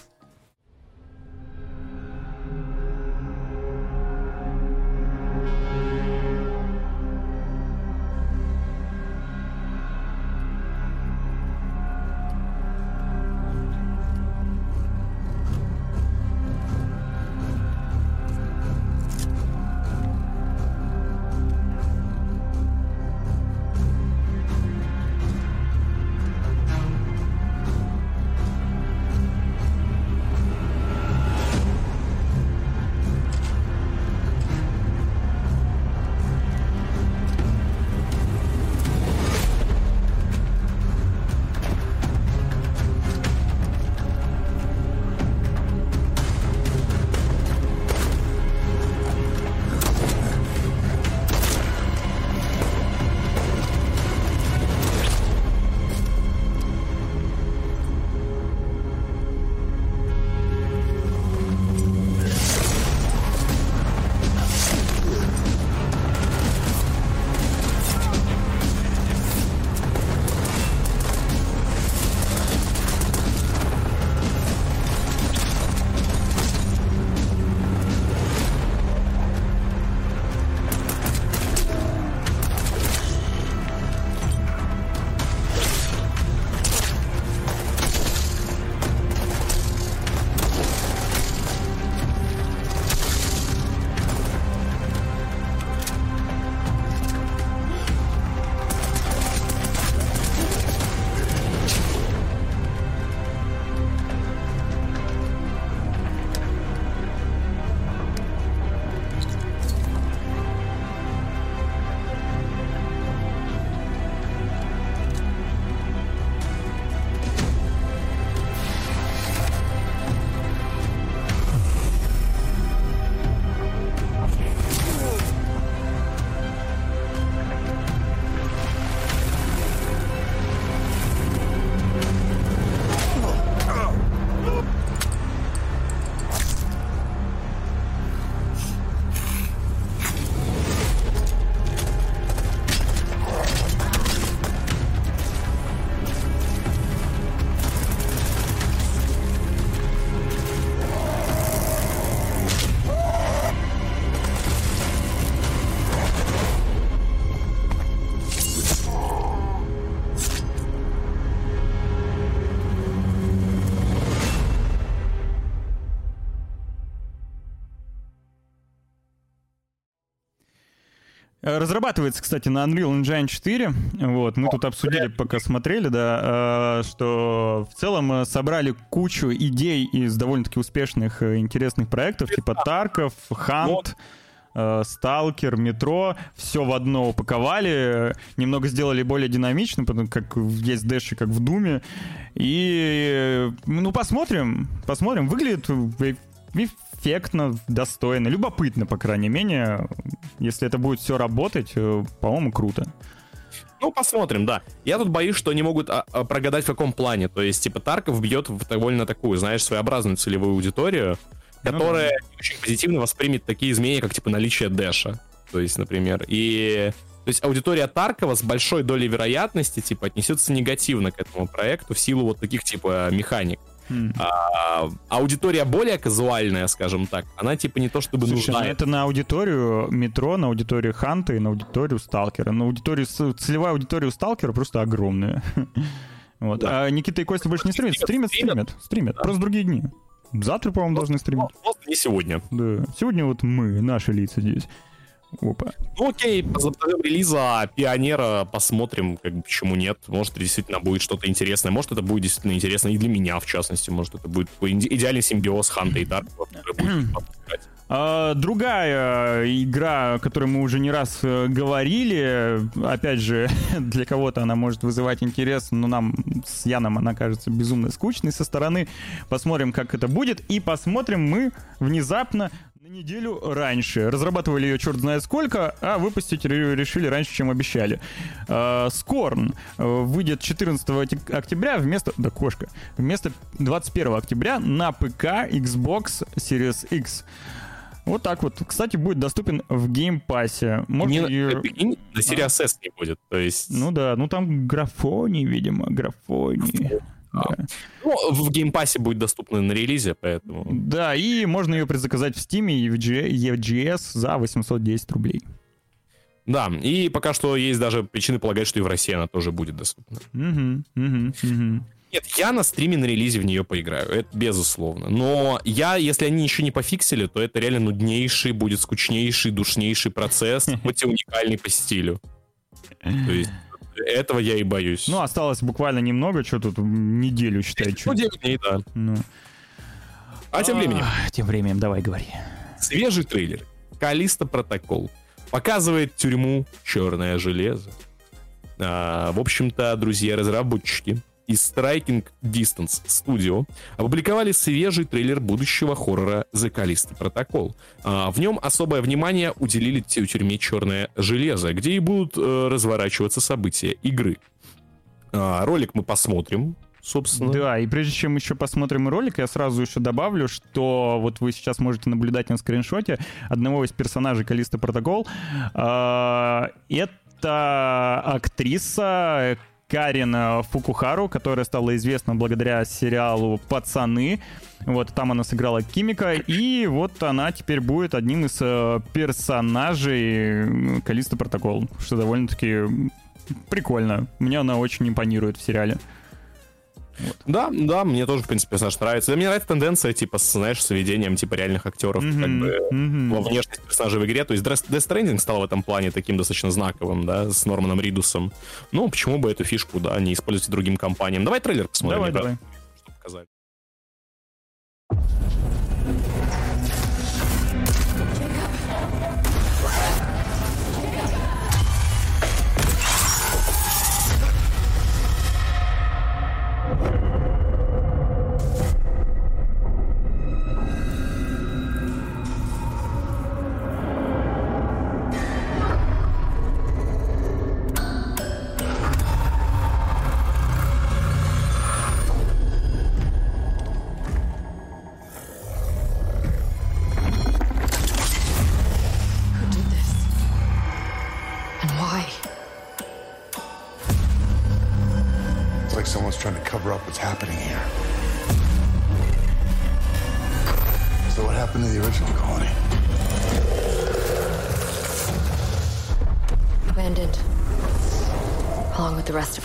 Разрабатывается, кстати, на Unreal Engine 4. Вот, мы тут обсудили, пока смотрели, да, что в целом собрали кучу идей из довольно-таки успешных, интересных проектов, типа Тарков, Хант, Сталкер, Метро, все в одно упаковали, немного сделали более динамично, как есть дэши, как в Думе. И, ну, посмотрим, посмотрим. Выглядит эффектно, достойно, любопытно, по крайней мере. Если это будет все работать, э, по-моему, круто. Ну, посмотрим, да. Я тут боюсь, что они могут а, а, прогадать в каком плане. То есть, типа, Тарков бьет в довольно такую, знаешь, своеобразную целевую аудиторию, которая ну, да. очень позитивно воспримет такие изменения, как, типа, наличие Дэша. То есть, например. И... То есть аудитория Таркова с большой долей вероятности, типа, отнесется негативно к этому проекту в силу вот таких, типа, механик. А, аудитория более казуальная, скажем так, она типа не то чтобы Слушай, нужна. Ну это на аудиторию метро, на аудиторию Ханта и на аудиторию Сталкера. На аудиторию, целевая аудитория Сталкера просто огромная. Вот. Да. А Никита и Костя больше не стримят? Стримят, стримят, стримят. Да. Просто другие дни. Завтра, по-моему, должны стримить. Просто не сегодня. Да. Сегодня вот мы, наши лица здесь. Опа. Ну окей, позапродем релиза Пионера посмотрим, как бы почему нет. Может, действительно будет что-то интересное. Может, это будет действительно интересно и для меня, в частности. Может, это будет идеальный симбиоз Ханта и Таркова, Uh, другая игра, о которой мы уже не раз uh, говорили, опять же, для кого-то она может вызывать интерес, но нам с Яном она кажется безумно скучной со стороны. Посмотрим, как это будет, и посмотрим мы внезапно неделю раньше. Разрабатывали ее черт знает сколько, а выпустить решили раньше, чем обещали. Скорн uh, выйдет 14 октября вместо... Да, кошка. Вместо 21 октября на ПК, Xbox Series X. Вот так вот. Кстати, будет доступен в Game Pass е. Можно не, ее... На Series S не будет, то есть... Ну да, ну там графоний, видимо, графоний. Да. Ну, в Game Pass е будет доступно на релизе, поэтому... Да, и можно ее предзаказать в Steam и в EGS за 810 рублей. Да, и пока что есть даже причины полагать, что и в России она тоже будет доступна. Угу, угу, угу. Нет, я на стриме на релизе в нее поиграю, это безусловно. Но я, если они еще не пофиксили, то это реально нуднейший, будет скучнейший, душнейший процесс, хоть и уникальный по стилю. То есть этого я и боюсь. Ну, осталось буквально немного, что тут неделю, считай. Ну, 9 дней, да. Ну. А тем временем... Тем временем, давай, говори. Свежий трейлер. Калиста Протокол. Показывает тюрьму Черное железо. А, в общем-то, друзья-разработчики из Striking Distance Studio опубликовали свежий трейлер будущего хоррора The Callisto Protocol. А, в нем особое внимание уделили тюрьме «Черное железо», где и будут э, разворачиваться события игры. А, ролик мы посмотрим, собственно. Да, и прежде чем еще посмотрим ролик, я сразу еще добавлю, что вот вы сейчас можете наблюдать на скриншоте одного из персонажей Калиста Протокол. Это актриса Карин Фукухару, которая стала известна благодаря сериалу «Пацаны». Вот там она сыграла Кимика, и вот она теперь будет одним из э, персонажей Калиста Протокол, что довольно-таки прикольно. Мне она очень импонирует в сериале. Вот. Да, да, мне тоже, в принципе, персонаж нравится. Мне нравится тенденция, типа, знаешь, с введением, типа, реальных актеров, mm-hmm. как бы, mm-hmm. во внешность персонажей в игре. То есть Death Stranding стал в этом плане таким достаточно знаковым, да, с Норманом Ридусом. Ну, почему бы эту фишку, да, не использовать другим компаниям? Давай трейлер посмотрим. Давай, давай. Чтобы показать.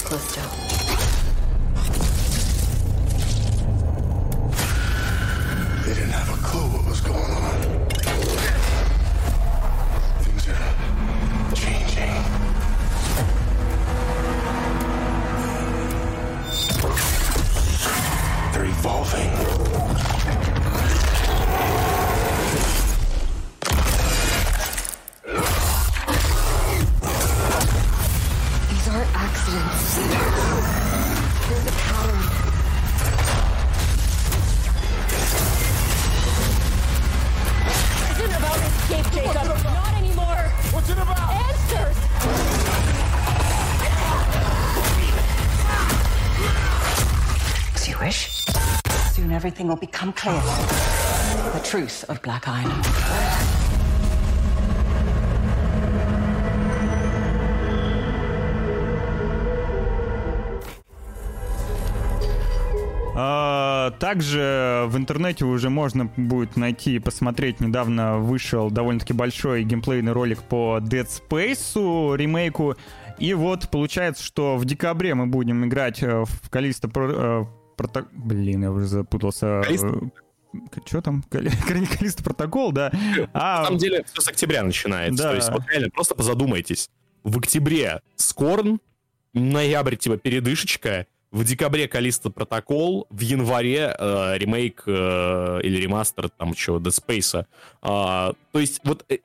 close to. Everything will become clear. The truth of Black Island. А, также в интернете уже можно будет найти и посмотреть. Недавно вышел довольно-таки большой геймплейный ролик по Dead Space ремейку. И вот получается, что в декабре мы будем играть э, в Калиста Про... Прото... Блин, я уже запутался. Калиста? Что там? Калиста Протокол, да. А... На самом деле все с октября начинается. Да. То есть вот реально просто позадумайтесь. В октябре Скорн, ноябрь типа передышечка, в декабре Калиста Протокол, в январе э, ремейк э, или ремастер там что, Dead Space. А, то есть вот э,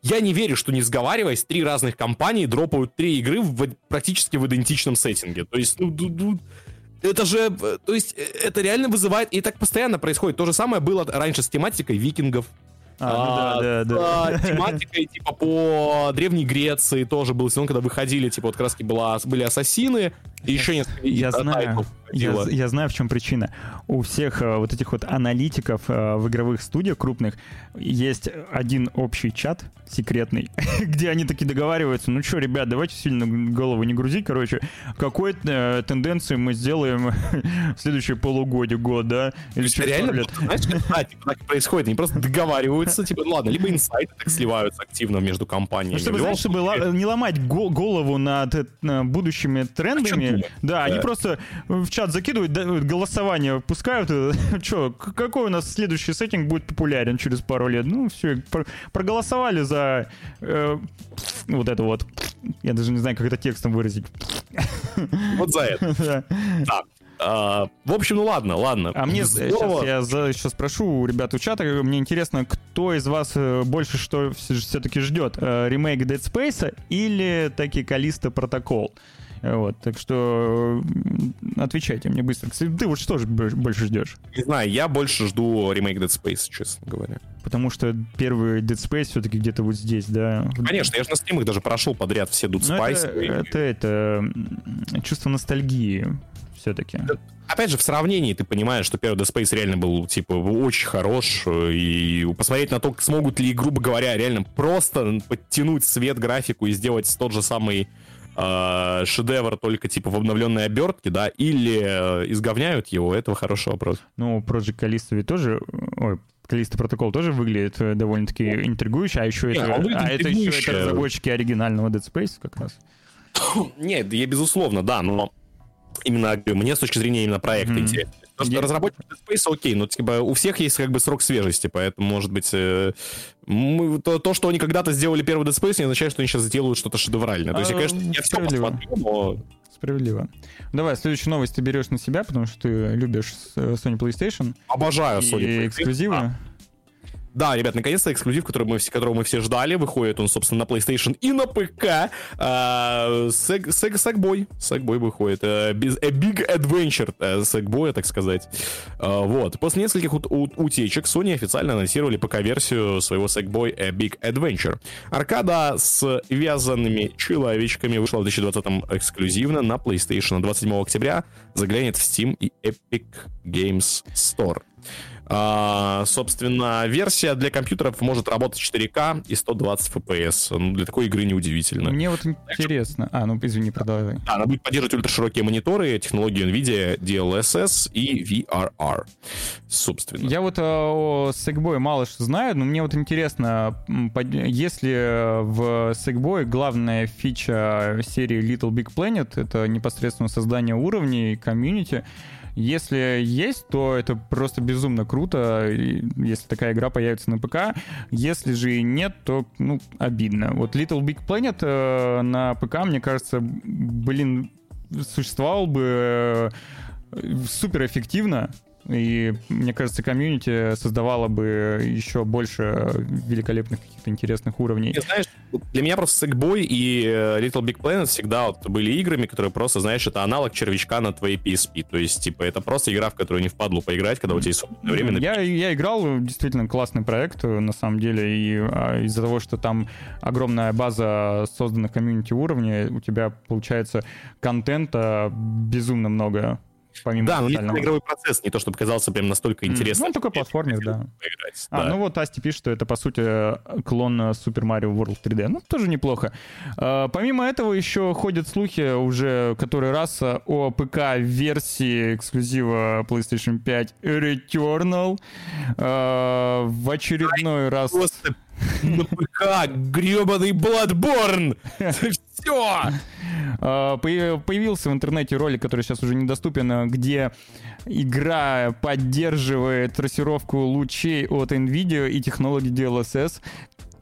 я не верю, что не сговариваясь, три разных компании дропают три игры в, практически в идентичном сеттинге. То есть, ну, ну, это же, э, то есть, э, это реально вызывает, и так постоянно происходит. То же самое было раньше с тематикой викингов. А, ну да, да, да. тематикой, типа, по Древней Греции тоже был сезон, когда выходили, типа, вот раз была, были ассасины, и еще несколько... Я знаю, я, я знаю, в чем причина. У всех uh, вот этих вот аналитиков uh, в игровых студиях крупных есть один общий чат секретный, где они такие договариваются, ну что, ребят, давайте сильно голову не грузить, короче, какой uh, тенденции мы сделаем в следующее полугодие, год, да? Или что реально, лет? знаешь, как, типа, так происходит, они просто договариваются, типа, ну ладно, либо инсайты так сливаются активно между компаниями. Ну, чтобы, знаешь, чтобы не ломать голову над будущими трендами, да, они просто в чат чат закидывают, да, голосование пускают. Че, какой у нас следующий сеттинг будет популярен через пару лет? Ну, все, проголосовали за э, вот это вот. Я даже не знаю, как это текстом выразить. Вот за это. Да. А, в общем, ну ладно, ладно. А мне сейчас я за, сейчас спрошу у ребят у чата, мне интересно, кто из вас э, больше что все-таки ждет? Э, ремейк Dead Space или таки Калиста Протокол? Вот, так что отвечайте мне быстро. Ты вот что же больше ждешь? Не знаю, я больше жду ремейк Dead Space, честно говоря. Потому что первый Dead Space все-таки где-то вот здесь, да? Конечно, я же на стримах даже прошел подряд все Dead ну, Space. Это, это, это чувство ностальгии все-таки. Опять же, в сравнении ты понимаешь, что первый Dead Space реально был, типа, очень хорош, и посмотреть на то, смогут ли, грубо говоря, реально просто подтянуть свет, графику и сделать тот же самый э, шедевр только типа в обновленной обертке, да, или э, изговняют его, это хороший вопрос. Ну, Project Callisto ведь тоже, ой, Callisto протокол тоже выглядит э, довольно-таки интригующе, а еще, это, а это еще это разработчики оригинального Dead Space как раз. Нет, я безусловно, да, но именно мне с точки зрения именно проекта mm-hmm. интересно. Потому что разработчик Dead Space, окей, но типа, у всех есть как бы срок свежести, поэтому, может быть, э, мы, то, то, что они когда-то сделали первый Dead Space, не означает, что они сейчас сделают что-то шедевральное. То есть, я, конечно, я все посмотрю, но... Справедливо. Давай, следующую новость ты берешь на себя, потому что ты любишь э, Sony PlayStation. Обожаю Sony PlayStation. И эксклюзивы. А. Да, ребят, наконец-то эксклюзив, который мы, которого мы все ждали, выходит он, собственно, на PlayStation и на ПК. Sackboy. Sackboy выходит. А, A Big Adventure Sackboy, так сказать. А, вот. После нескольких утечек Sony официально анонсировали ПК-версию своего Sackboy A Big Adventure. Аркада с вязанными человечками вышла в 2020-м эксклюзивно на PlayStation. 27 октября заглянет в Steam и Epic Games Store. А, собственно, версия для компьютеров может работать 4К и 120 FPS. Ну, для такой игры неудивительно. Мне вот интересно. А, ну извини, продолжай. Да, она будет поддерживать ультраширокие мониторы, технологии NVIDIA, DLSS и VRR. Собственно. Я вот э, о Sackboy мало что знаю, но мне вот интересно, если в Sackboy главная фича серии Little Big Planet это непосредственно создание уровней, комьюнити, если есть, то это просто безумно круто, если такая игра появится на ПК. Если же нет, то, ну, обидно. Вот Little Big Planet э, на ПК, мне кажется, блин, существовал бы э, супер эффективно, и мне кажется, комьюнити создавало бы еще больше великолепных каких-то интересных уровней. Ты знаешь, для меня просто Sackboy и э, Little Big Planet всегда вот были играми, которые просто, знаешь, это аналог червячка на твоей PSP. То есть, типа, это просто игра, в которую не впадло поиграть, когда у тебя есть свободное время. Я, я играл, действительно классный проект, на самом деле, и а, из-за того, что там огромная база созданных комьюнити уровней, у тебя получается контента безумно много помимо Да, но не игровой процесс, не то, чтобы казался прям настолько интересным. Ну, он такой платформер, да. Поиграть, А, да. ну вот Асти пишет, что это, по сути, клон э, Super Mario World 3D. Ну, тоже неплохо. А, Помимо этого еще ходят слухи уже который раз э, о ПК-версии эксклюзива PlayStation 5 Returnal. А, В очередной раз... Просто на ПК гребаный Bloodborne! Все! Появ- Появился в интернете ролик, который сейчас уже недоступен, а, где игра поддерживает трассировку лучей от NVIDIA и технологии DLSS,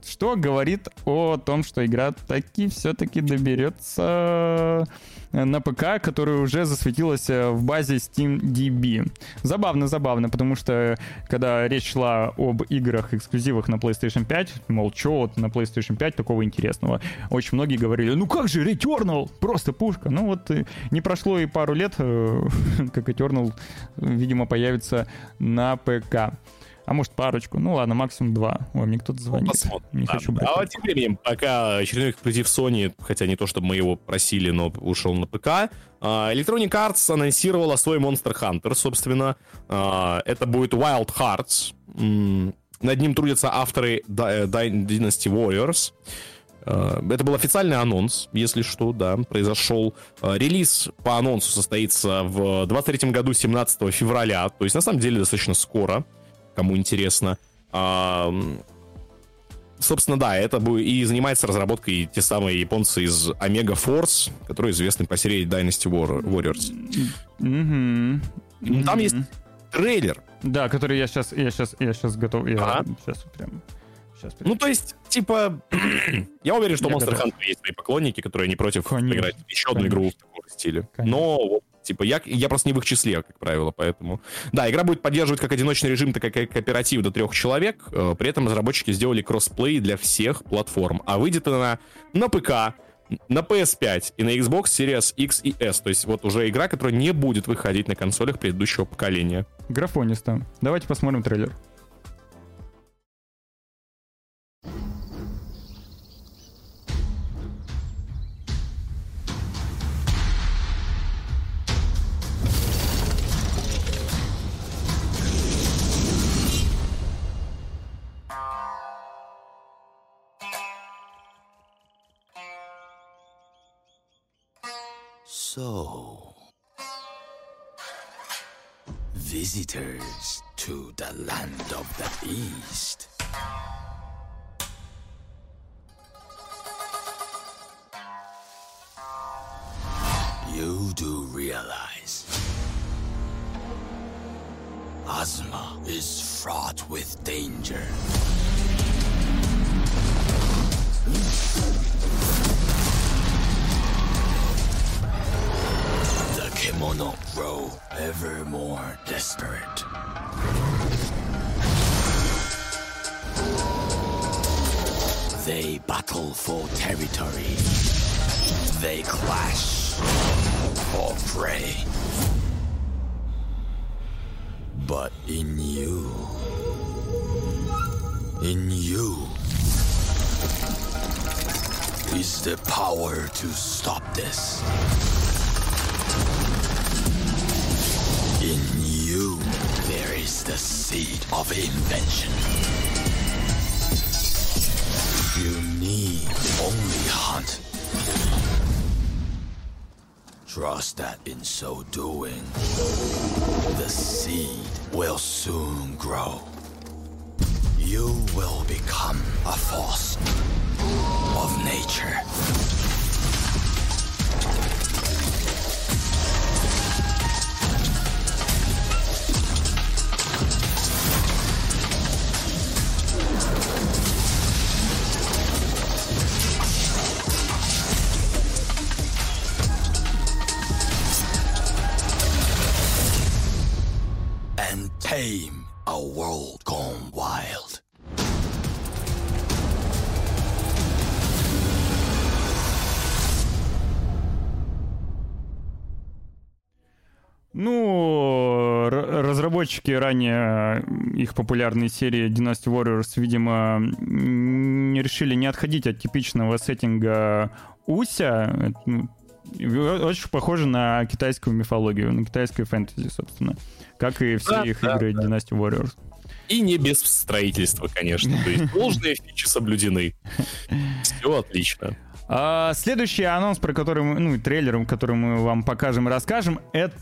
что говорит о том, что игра таки все-таки доберется на ПК, которая уже засветилась э, в базе SteamDB. Забавно, забавно, потому что когда речь шла об играх эксклюзивах на PlayStation 5, мол, что вот на PlayStation 5 такого интересного, очень многие говорили, ну как же Returnal, просто пушка. Ну вот э, не прошло и пару лет, э, как Returnal, видимо, появится на ПК. А может парочку, ну ладно, максимум два. Ой, мне кто-то звонит. Посмотрим. Не Да. хочу брать. А тем временем, пока очередной эксклюзив Sony, хотя не то, чтобы мы его просили, но ушел на ПК, а, Electronic Arts анонсировала свой Monster Hunter, собственно. А, Это будет Wild Hearts. Над ним трудятся авторы Dy- Dynasty Warriors. А, Это был официальный анонс, если что, да, произошел. Релиз по анонсу состоится в 23 году, 17 февраля, то есть на самом деле достаточно скоро, кому интересно. А, Собственно, да, это и занимается разработкой те самые японцы из Omega Force, которые известны по серии Dynasty War- Warriors. Мгм. Ну, Там есть трейлер. Да, который я сейчас, я сейчас, я сейчас готов. Я Ага. сейчас прям. Сейчас прям. Ну, то есть, типа, я уверен, что Я Monster готов. Hunter есть свои поклонники, которые не против Конечно. играть еще одну Конечно. игру в таком стиле. Конечно. Но, вот, типа, я, я просто не в их числе, как правило, поэтому... Да, игра будет поддерживать как одиночный режим, так и кооператив до трех человек. Э, При этом разработчики сделали кроссплей для всех платформ. А выйдет она на ПК, на PS5 и на Xbox Series X и S. То есть вот уже игра, которая не будет выходить на консолях предыдущего поколения. Графониста. Давайте посмотрим трейлер. So, visitors to the land of the East. You do realize Ozma is fraught with danger. Grow ever more desperate. They battle for territory. They clash for prey. But in you, in you, is the power to stop this. Is the seed of invention. You need only hunt. Trust that in so doing, the seed will soon grow. You will become a force of nature. Ну, разработчики ранее э, их популярной серии Dynasty Warriors, видимо, не решили не отходить от типичного сеттинга Уся. Ну, Очень похоже на китайскую мифологию, на китайскую фэнтези, собственно. Как и все Да, их да, игры Dynasty Warriors. И не без строительства, конечно. То есть должные фичи соблюдены. Все отлично. А, следующий анонс, про который мы, ну, и трейлер, который мы вам покажем и расскажем, это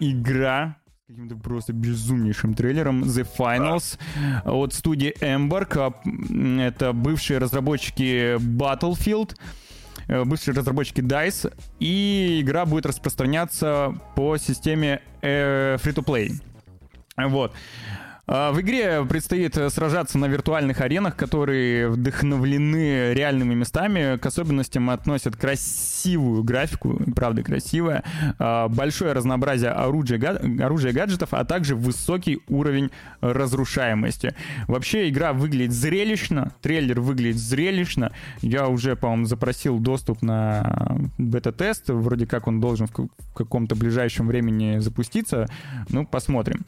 игра с каким-то просто безумнейшим трейлером The Finals от студии Embark. А, Это бывшие разработчики Battlefield, э, бывшие разработчики DICE, и игра будет распространяться по системе э, Free-to-Play. Вот. А, В игре предстоит э, сражаться на виртуальных аренах, которые вдохновлены реальными местами. К особенностям относят красивую графику, правда красивая, а, большое разнообразие оружия, оружия гаджетов, а также высокий уровень разрушаемости. Вообще игра выглядит зрелищно, трейлер выглядит зрелищно. Я уже, по-моему, запросил доступ на бета-тест. Вроде как он должен в ка- в каком-то ближайшем времени запуститься. Ну, посмотрим.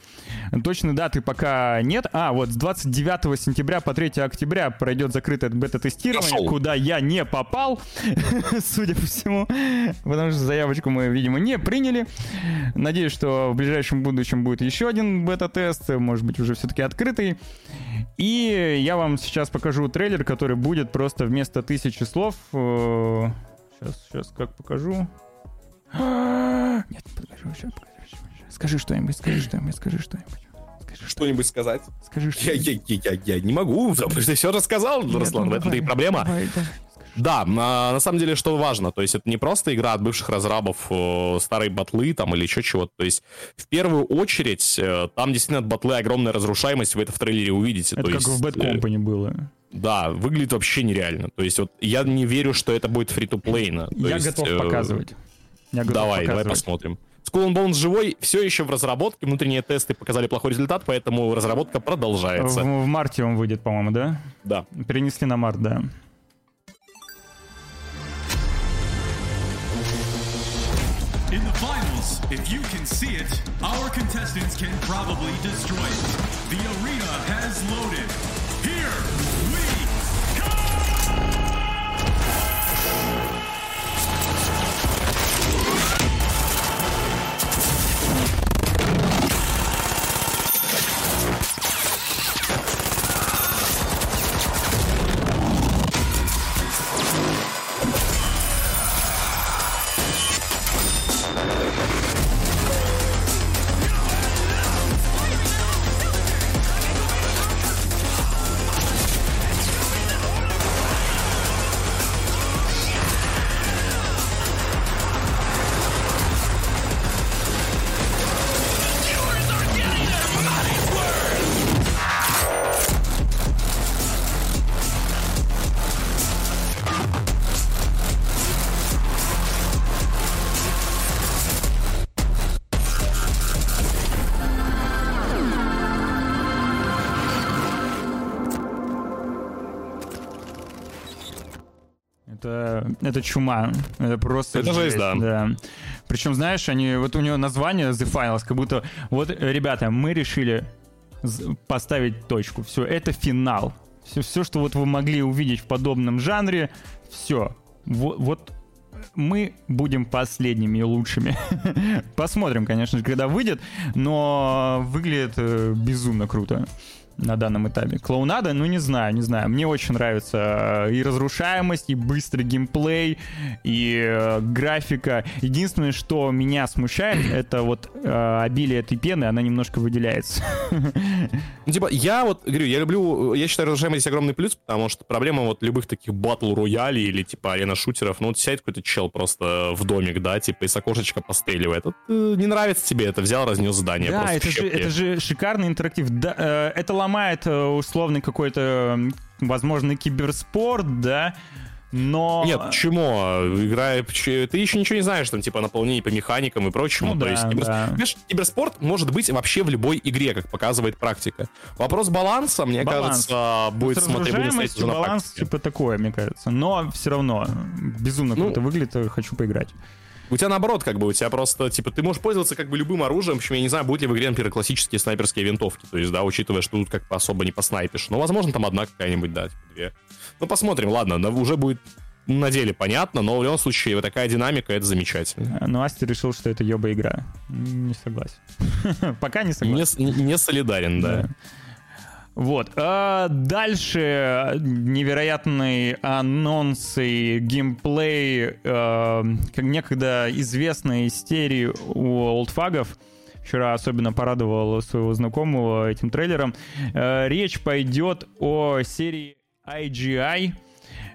Точной даты пока нет. А, вот с 29 сентября по 3 октября пройдет закрытое бета-тестирование, куда я не попал, судя по всему, потому что заявочку мы, видимо, не приняли. Надеюсь, что в ближайшем будущем будет еще один бета-тест, может быть, уже все-таки открытый. И я вам сейчас покажу трейлер, который будет просто вместо тысячи слов. Сейчас, сейчас, как покажу. Нет, покажу, сейчас покажу. Скажи что-нибудь, скажи что-нибудь, скажи что-нибудь. Что-нибудь сказать? Скажи что Я, я, я, я, я не могу, потому что ты все рассказал, Руслан, в этом-то и проблема. Да, на, на самом деле, что важно, то есть это не просто игра от бывших разрабов э, старой батлы там или еще чего-то, то есть в первую очередь э, там действительно от батлы огромная разрушаемость, вы это в трейлере увидите. Это то как есть, в Bad э, Company было. Да, выглядит вообще нереально. То есть вот я не верю, что это будет фри-то-плейно. То Я есть, готов э, показывать. Я готов Давай, давай показывать. посмотрим. Skull and Bones живой, все еще в разработке, внутренние тесты показали плохой результат, поэтому разработка продолжается. В, в марте он выйдет, по-моему, да? Да. Перенесли на март, да. In the finals, if you can see it, our contestants can probably destroy it. The arena has loaded. Here we Это, это чума. Это просто Это жесть, да. Причем, знаешь, они, вот у него название The Finals, как будто, вот, э, ребята, мы решили поставить точку. Все, это финал. Все, все, что вот вы могли увидеть в подобном жанре, все. Вот, вот мы будем последними и лучшими. Посмотрим, конечно же, когда выйдет, но выглядит э, безумно круто на данном этапе. Клоунада, ну не знаю, не знаю. Мне очень нравится э, и разрушаемость, и быстрый геймплей, и э, графика. Единственное, что меня смущает, это вот э, обилие этой пены, она немножко выделяется. Ну, типа, я вот, говорю, я люблю, я считаю, разрушаемость здесь огромный плюс, потому что проблема вот любых таких батл роялей или, типа, арена-шутеров, ну, вот сядет какой-то чел просто в домик, да, типа, из окошечка постреливает. Вот, э, не нравится тебе это, взял, разнес здание. Да, это же, это же шикарный интерактив. Да, э, это ломает э, условный какой-то, возможно, киберспорт, да, но... Нет, почему? Игра, ты еще ничего не знаешь, там, типа, наполнение по механикам и прочему. Ну То да, есть, киберс- да. Понимаешь, киберспорт может быть вообще в любой игре, как показывает практика. Вопрос баланса, мне Баланс. кажется, будет С смотреть на баланс типа такое, мне кажется. Но все равно безумно Ну, круто выглядит, э, хочу поиграть. У тебя наоборот, как бы, у тебя просто, типа, ты можешь пользоваться как бы любым оружием, причем я не знаю, будет ли в игре, например, классические снайперские винтовки, то есть, да, учитывая, что тут как бы особо не поснайпишь. Но, возможно, там одна какая-нибудь, да, типа, две. Ну, посмотрим, ладно, но уже будет на деле понятно, но в любом случае вот такая динамика, это замечательно. Но Асти решил, что это ёба игра. Не согласен. Пока не согласен. Не, не солидарен, да. Вот. А дальше невероятные анонсы, геймплей, э, как некогда известной истерии у олдфагов. Вчера особенно порадовал своего знакомого этим трейлером. Э, речь пойдет о серии IGI.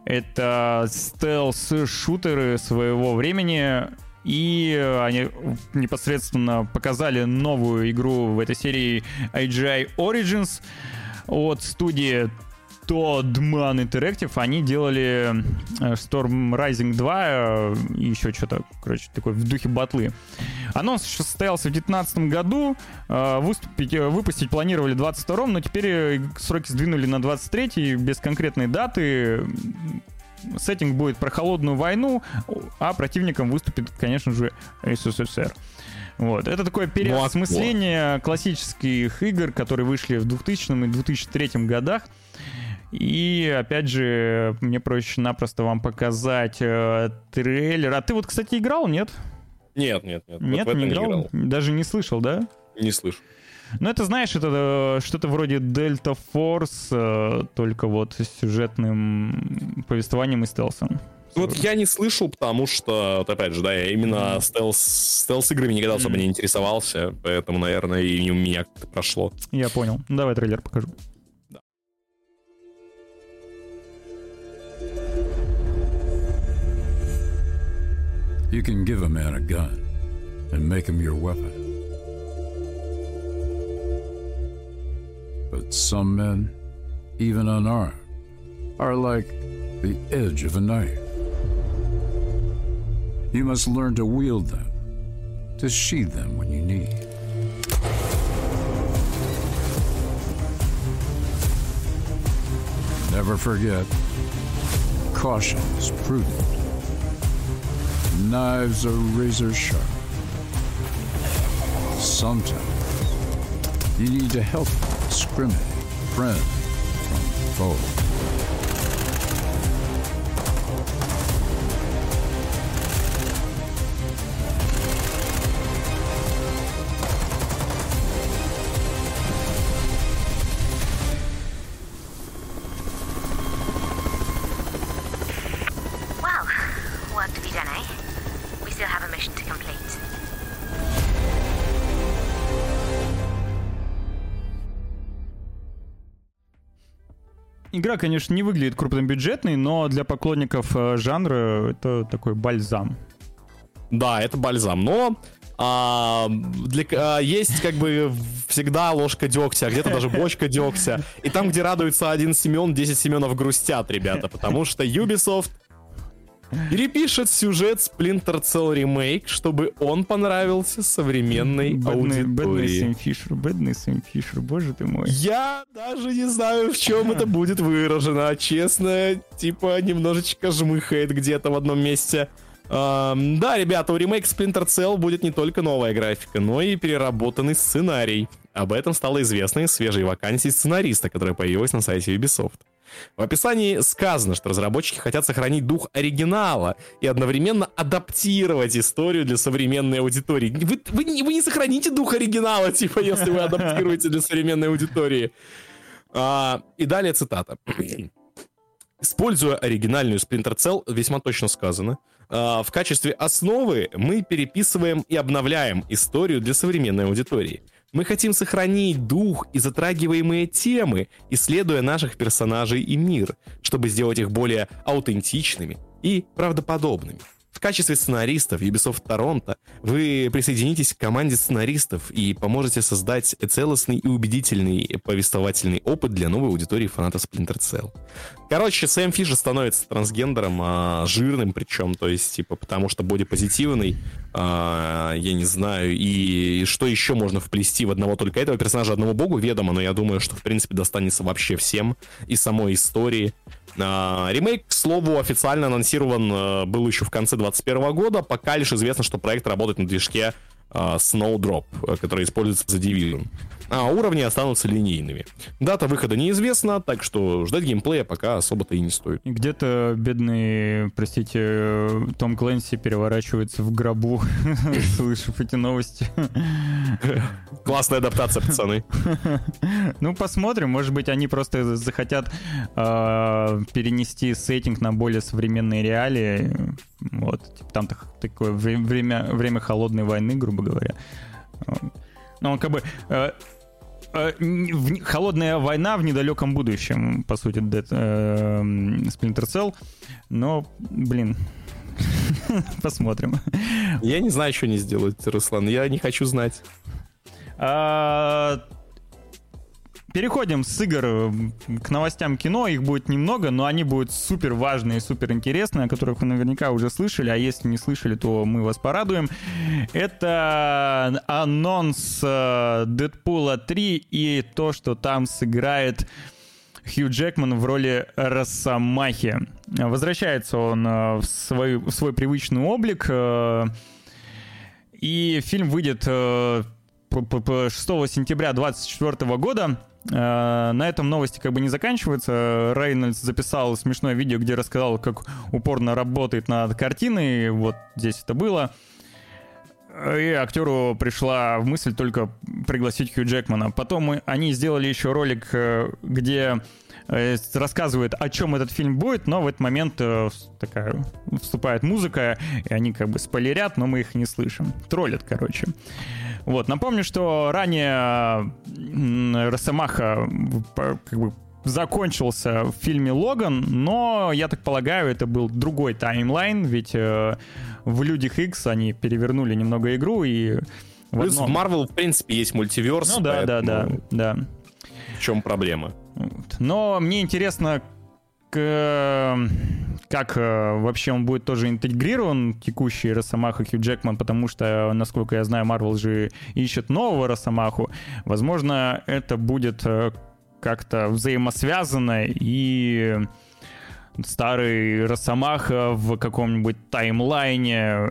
Это стелс-шутеры своего времени. И они непосредственно показали новую игру в этой серии IGI Origins от студии Toddman Interactive, они делали э, Storm Rising 2 э, и еще что-то, короче, такое в духе батлы. Анонс состоялся в 2019 году, э, выступить, выпустить планировали в 22 но теперь сроки сдвинули на 23 без конкретной даты. Сеттинг будет про холодную войну, а противником выступит, конечно же, СССР. Вот. Это такое переосмысление ну, классических игр, которые вышли в 2000 и 2003 годах. И, опять же, мне проще-напросто вам показать э, трейлер. А ты вот, кстати, играл, нет? Нет, нет, нет. Нет, вот не, играл? не играл. Даже не слышал, да? Не слышу. Ну, это, знаешь, это э, что-то вроде Delta Force, э, только вот с сюжетным повествованием и стелсом. Ну, вот я не слышал, потому что, вот опять же, да, я именно стелс, стелс-играми никогда особо не интересовался, поэтому, наверное, и у меня как-то прошло. Я понял. Давай трейлер покажу. You can give a man a gun and make him your weapon. But some men, even unarmed, are like the edge of a knife. You must learn to wield them, to sheathe them when you need. Never forget, caution is prudent. Knives are razor sharp. Sometimes you need to help discriminate friend from foe. Игра, конечно, не выглядит крупнобюджетной, но для поклонников э, жанра это такой бальзам. Да, это бальзам, но а, для, а, есть как бы всегда ложка дегтя, а где-то даже бочка дегтя. И там, где радуется один Семен, 10 Семенов грустят, ребята, потому что Ubisoft перепишет сюжет Splinter Cell Remake, чтобы он понравился современной бедный, аудитории. Бедный Сэм Фишер, бедный Сэм Фишер, боже ты мой. Я даже не знаю, в чем это будет выражено. Честно, типа, немножечко жмыхает где-то в одном месте. Um, да, ребята, у ремейк Splinter Cell будет не только новая графика, но и переработанный сценарий. Об этом стало известно из свежей вакансии сценариста, которая появилась на сайте Ubisoft. В описании сказано, что разработчики хотят сохранить дух оригинала и одновременно адаптировать историю для современной аудитории. Вы, вы, вы не сохраните дух оригинала, типа, если вы адаптируете для современной аудитории. А, и далее цитата. Используя оригинальную Splinter Cell, весьма точно сказано, а, в качестве основы мы переписываем и обновляем историю для современной аудитории – мы хотим сохранить дух и затрагиваемые темы, исследуя наших персонажей и мир, чтобы сделать их более аутентичными и правдоподобными. В качестве сценаристов Ubisoft Торонто вы присоединитесь к команде сценаристов и поможете создать целостный и убедительный повествовательный опыт для новой аудитории фанатов Splinter Cell. Короче, Сэм Фишер становится трансгендером, а, жирным причем, то есть, типа, потому что бодипозитивный, а, я не знаю, и, и что еще можно вплести в одного только этого персонажа, одному богу ведомо, но я думаю, что, в принципе, достанется вообще всем и самой истории. А, ремейк, к слову, официально анонсирован а, был еще в конце 2021 года, пока лишь известно, что проект работает на движке Snowdrop, э, который используется за Division. А уровни останутся линейными. Дата выхода неизвестна, так что ждать геймплея пока особо-то и не стоит. Где-то бедный, простите, Том Клэнси переворачивается в гробу, слышав эти новости. Классная адаптация, пацаны. Ну, посмотрим. Может быть, они просто захотят э, перенести сеттинг на более современные реалии. Вот. Типа, там так- такое вре- время, время холодной войны, грубо говоря. Ну, как бы... э, э, холодная война в недалеком будущем, по сути, Dead, э, Splinter Cell. Но, блин, посмотрим. Я не знаю, что они сделают, Руслан. Я не хочу знать. А, Переходим с игр к новостям кино. Их будет немного, но они будут супер важные, супер интересные, о которых вы наверняка уже слышали. А если не слышали, то мы вас порадуем. Это анонс э, Дэдпула 3 и то, что там сыграет Хью Джекман в роли Росомахи. Возвращается он э, в свой, в свой привычный облик. э, И фильм выйдет э, п- п- п- 6 сентября 2024 года. Э, На этом новости как бы не заканчиваются. Рейнольдс записал смешное видео, где рассказал, как упорно работает над картиной. Вот здесь это было. И актеру пришла в мысль только пригласить Хью Джекмана. Потом мы- они сделали еще ролик, э, где э, рассказывают, о чем этот фильм будет, но в этот момент такая вступает музыка, и они как бы спойлерят, но мы их не слышим. Троллят, короче. Вот, напомню, что ранее Росомаха в- как бы закончился в фильме Логан, но, я так полагаю, это был другой таймлайн, ведь э, в Людях X они перевернули немного игру и... в Плюс в одном- Marvel, в принципе, есть мультиверс. Ну да, да, да, поэтому да. В чем проблема? Но мне интересно, как э, вообще он будет тоже интегрирован, текущий Росомаха Хью Джекман, потому что, насколько я знаю, Марвел же ищет нового Росомаху. Возможно, это будет э, как-то взаимосвязано, и старый Росомаха в каком-нибудь таймлайне э,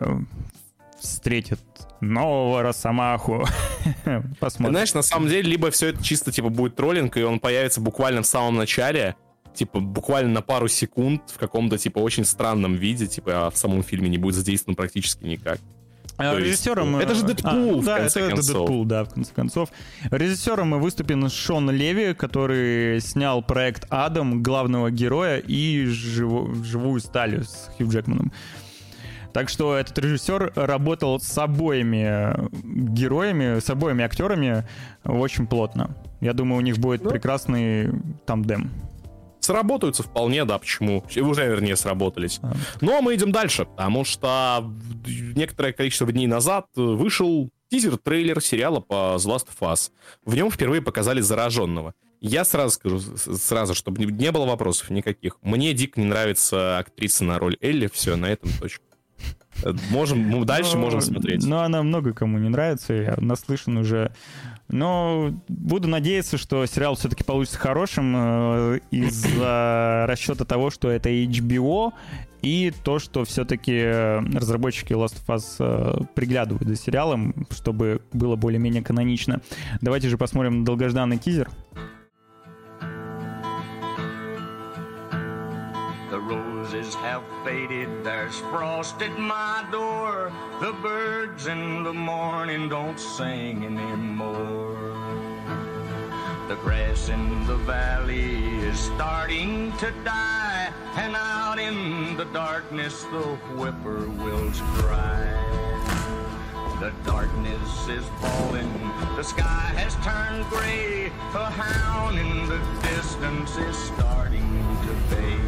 встретит нового Росомаху. Посмотрим. Знаешь, на самом деле, либо все это чисто, типа, будет троллинг, и он появится буквально в самом начале, типа, буквально на пару секунд в каком-то, типа, очень странном виде, типа, а в самом фильме не будет задействован практически никак. А есть, Режиссером... это же э, Дэдпул, в да, конце это, это концов. Дэдпул, да, в конце концов. Режиссером выступил Шон Леви, который снял проект «Адам», главного героя, и «Живу- «Живую сталь» с Хью Джекманом. Так что этот режиссер работал с обоими героями, с обоими актерами очень плотно. Я думаю, у них будет Ну. прекрасный тандем. Сработаются вполне, да, почему? Уже, вернее, сработались. Ну, а мы идем дальше, потому что некоторое количество дней назад вышел тизер-трейлер сериала по The Last of Us. В нем впервые показали зараженного. Я сразу скажу, сразу, чтобы не- было вопросов никаких. Мне дико не нравится актриса на роль Элли, все, на этом точка. Э, Можем, мы дальше Ну, можем смотреть. Ну, она много кому не нравится, я наслышан уже. Но буду надеяться, что сериал все-таки получится хорошим э, из-за расчета того, что это HBO, и то, что все-таки разработчики Last of Us э, приглядывают за сериалом, чтобы было более-менее канонично. Давайте же посмотрим долгожданный тизер. Have faded, there's frost at my door. The birds in the morning don't sing anymore. The grass in the valley is starting to die, and out in the darkness the whippoorwills cry. The darkness is falling, the sky has turned gray. A hound in the distance is starting to fade.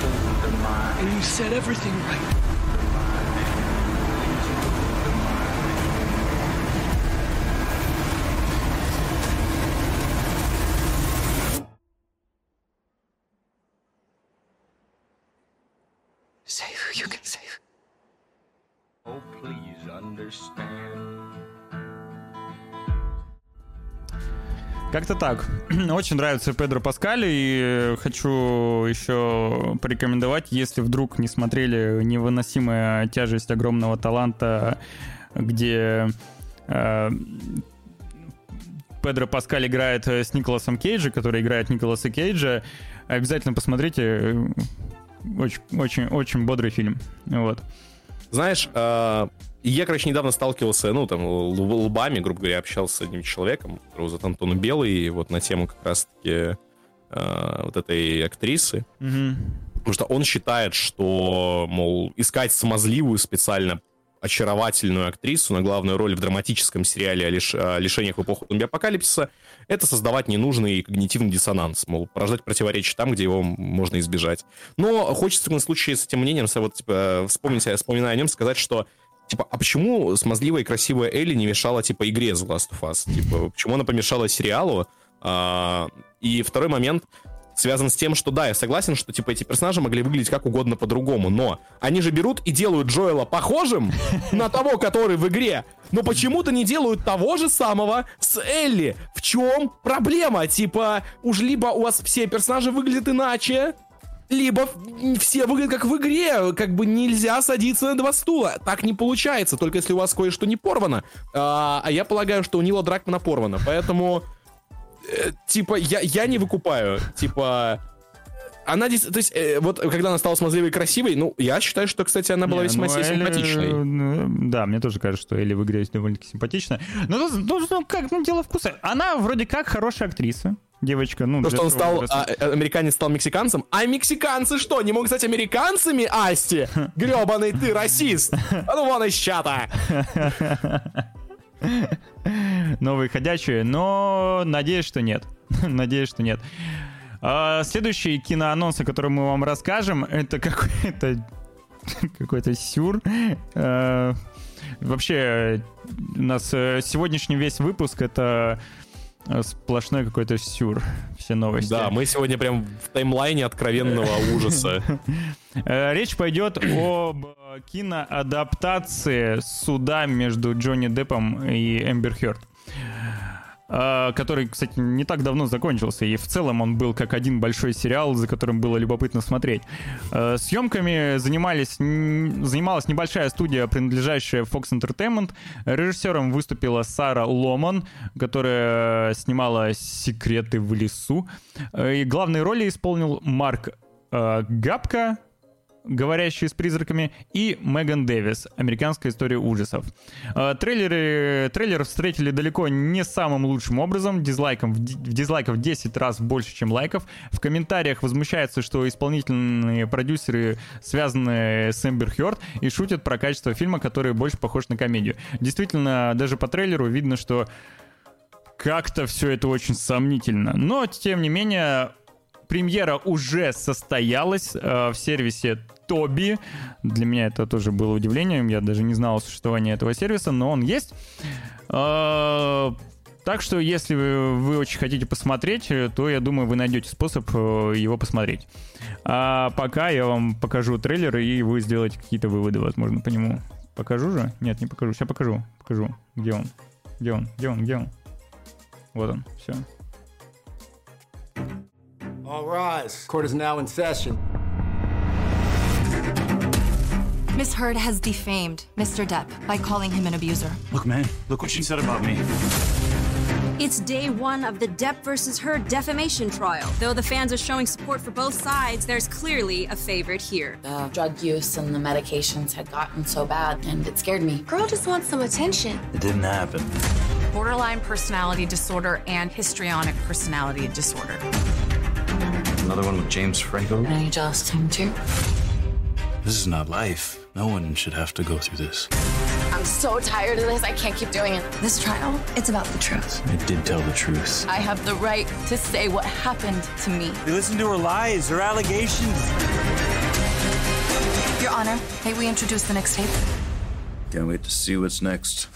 the mind. And you said everything right. Как-то так. Очень нравится Педро Паскаль, и хочу еще порекомендовать, если вдруг не смотрели «Невыносимая тяжесть огромного таланта», где э, Педро Паскаль играет с Николасом Кейджи, который играет Николаса Кейджа, обязательно посмотрите. Очень, очень, очень бодрый фильм. Вот. Знаешь, э, я, короче, недавно сталкивался, ну, там, лбами, грубо говоря, общался с одним человеком, которого зовут Антон Белый, вот на тему как раз-таки э, вот этой актрисы. Потому что он считает, что, мол, искать смазливую специально очаровательную актрису на главную роль в драматическом сериале о, лиш- о лишениях в эпоху зомби-апокалипсиса — это создавать ненужный когнитивный диссонанс, мол, порождать противоречие там, где его можно избежать. Но хочется в этом случае с этим мнением, вот, типа, вспомнить, вспоминая о нем, сказать, что Типа, а почему смазливая и красивая Элли не мешала, типа, игре The Last of Us? Типа, почему она помешала сериалу? А, и второй момент связан с тем, что да, я согласен, что типа эти персонажи могли выглядеть как угодно по-другому, но они же берут и делают Джоэла похожим на того, который в игре, но почему-то не делают того же самого с Элли. В чем проблема? Типа, уж либо у вас все персонажи выглядят иначе, либо все выглядят как в игре, как бы нельзя садиться на два стула. Так не получается, только если у вас кое-что не порвано. А, а я полагаю, что у Нила Дракмана порвано, поэтому э, типа я, я не выкупаю, типа она здесь, то есть, э, вот когда она стала смазливой и красивой, ну, я считаю, что, кстати, она была Не, весьма ну, себе Элли, симпатичной. э, Да, мне тоже кажется, что Элли в игре довольно-таки симпатичная. Ну, ну, ну, ну, как, ну, дело вкуса. Она вроде как хорошая актриса. Девочка, ну... То, что он стал, а, э, американец стал мексиканцем, а мексиканцы что, не могут стать американцами, Асти? Гребаный ты расист! А ну вон из чата! новые ходячие, но надеюсь, что нет. надеюсь, что нет. А, следующий киноанонс, о котором мы вам расскажем, это какой-то какой-то сюр. А, вообще, у нас э, сегодняшний весь выпуск это сплошной какой-то сюр. Все новости. Да, мы сегодня прям в таймлайне откровенного ужаса. Э, Речь пойдет об э, киноадаптации суда между Джонни Деппом и Эмбер Хёрд. Э, Который, кстати, не так давно закончился, и в целом он был как один большой сериал, за которым было любопытно смотреть. Э, Съемками занимались, занималась небольшая студия, принадлежащая Fox Entertainment. Режиссером выступила Сара Ломан, которая снимала «Секреты в лесу». Э, И главные роли исполнил Марк Гапка, говорящие с призраками, и Меган Дэвис, американская история ужасов. Э, Трейлеры, трейлер встретили далеко не самым лучшим образом, дизлайком, в ди- в дизлайков 10 раз больше, чем лайков. В комментариях возмущаются, что исполнительные продюсеры связаны с Эмбер Хёрд и шутят про качество фильма, который больше похож на комедию. Действительно, даже по трейлеру видно, что как-то все это очень сомнительно. Но, тем не менее, премьера уже состоялась э, в сервисе Тоби. Для меня это тоже было удивлением. Я даже не знал о существовании этого сервиса, но он есть. Э, так что, если вы, вы очень хотите посмотреть, э, то я думаю, вы найдете способ э, его посмотреть. А пока я вам покажу трейлер, и вы сделаете какие-то выводы, возможно, по нему. Покажу же? Нет, не покажу. Сейчас покажу. Покажу. Где он? Где он? Где он? Где он? Вот он. Все. All rise. Court is now in session. Miss Heard has defamed Mr. Depp by calling him an abuser. Look, man, look what she said about me. It's day one of the Depp versus Heard defamation trial. Though the fans are showing support for both sides, there's clearly a favorite here. The drug use and the medications had gotten so bad, and it scared me. Girl just wants some attention. It didn't happen. Borderline personality disorder and histrionic personality disorder. Another one with James Franco. Are you jealous of him too? This is not life. No one should have to go through this. I'm so tired of this. I can't keep doing it. This trial, it's about the truth. I did tell the truth. I have the right to say what happened to me. You listen to her lies, her allegations. Your Honor, may we introduce the next tape? Can't wait to see what's next.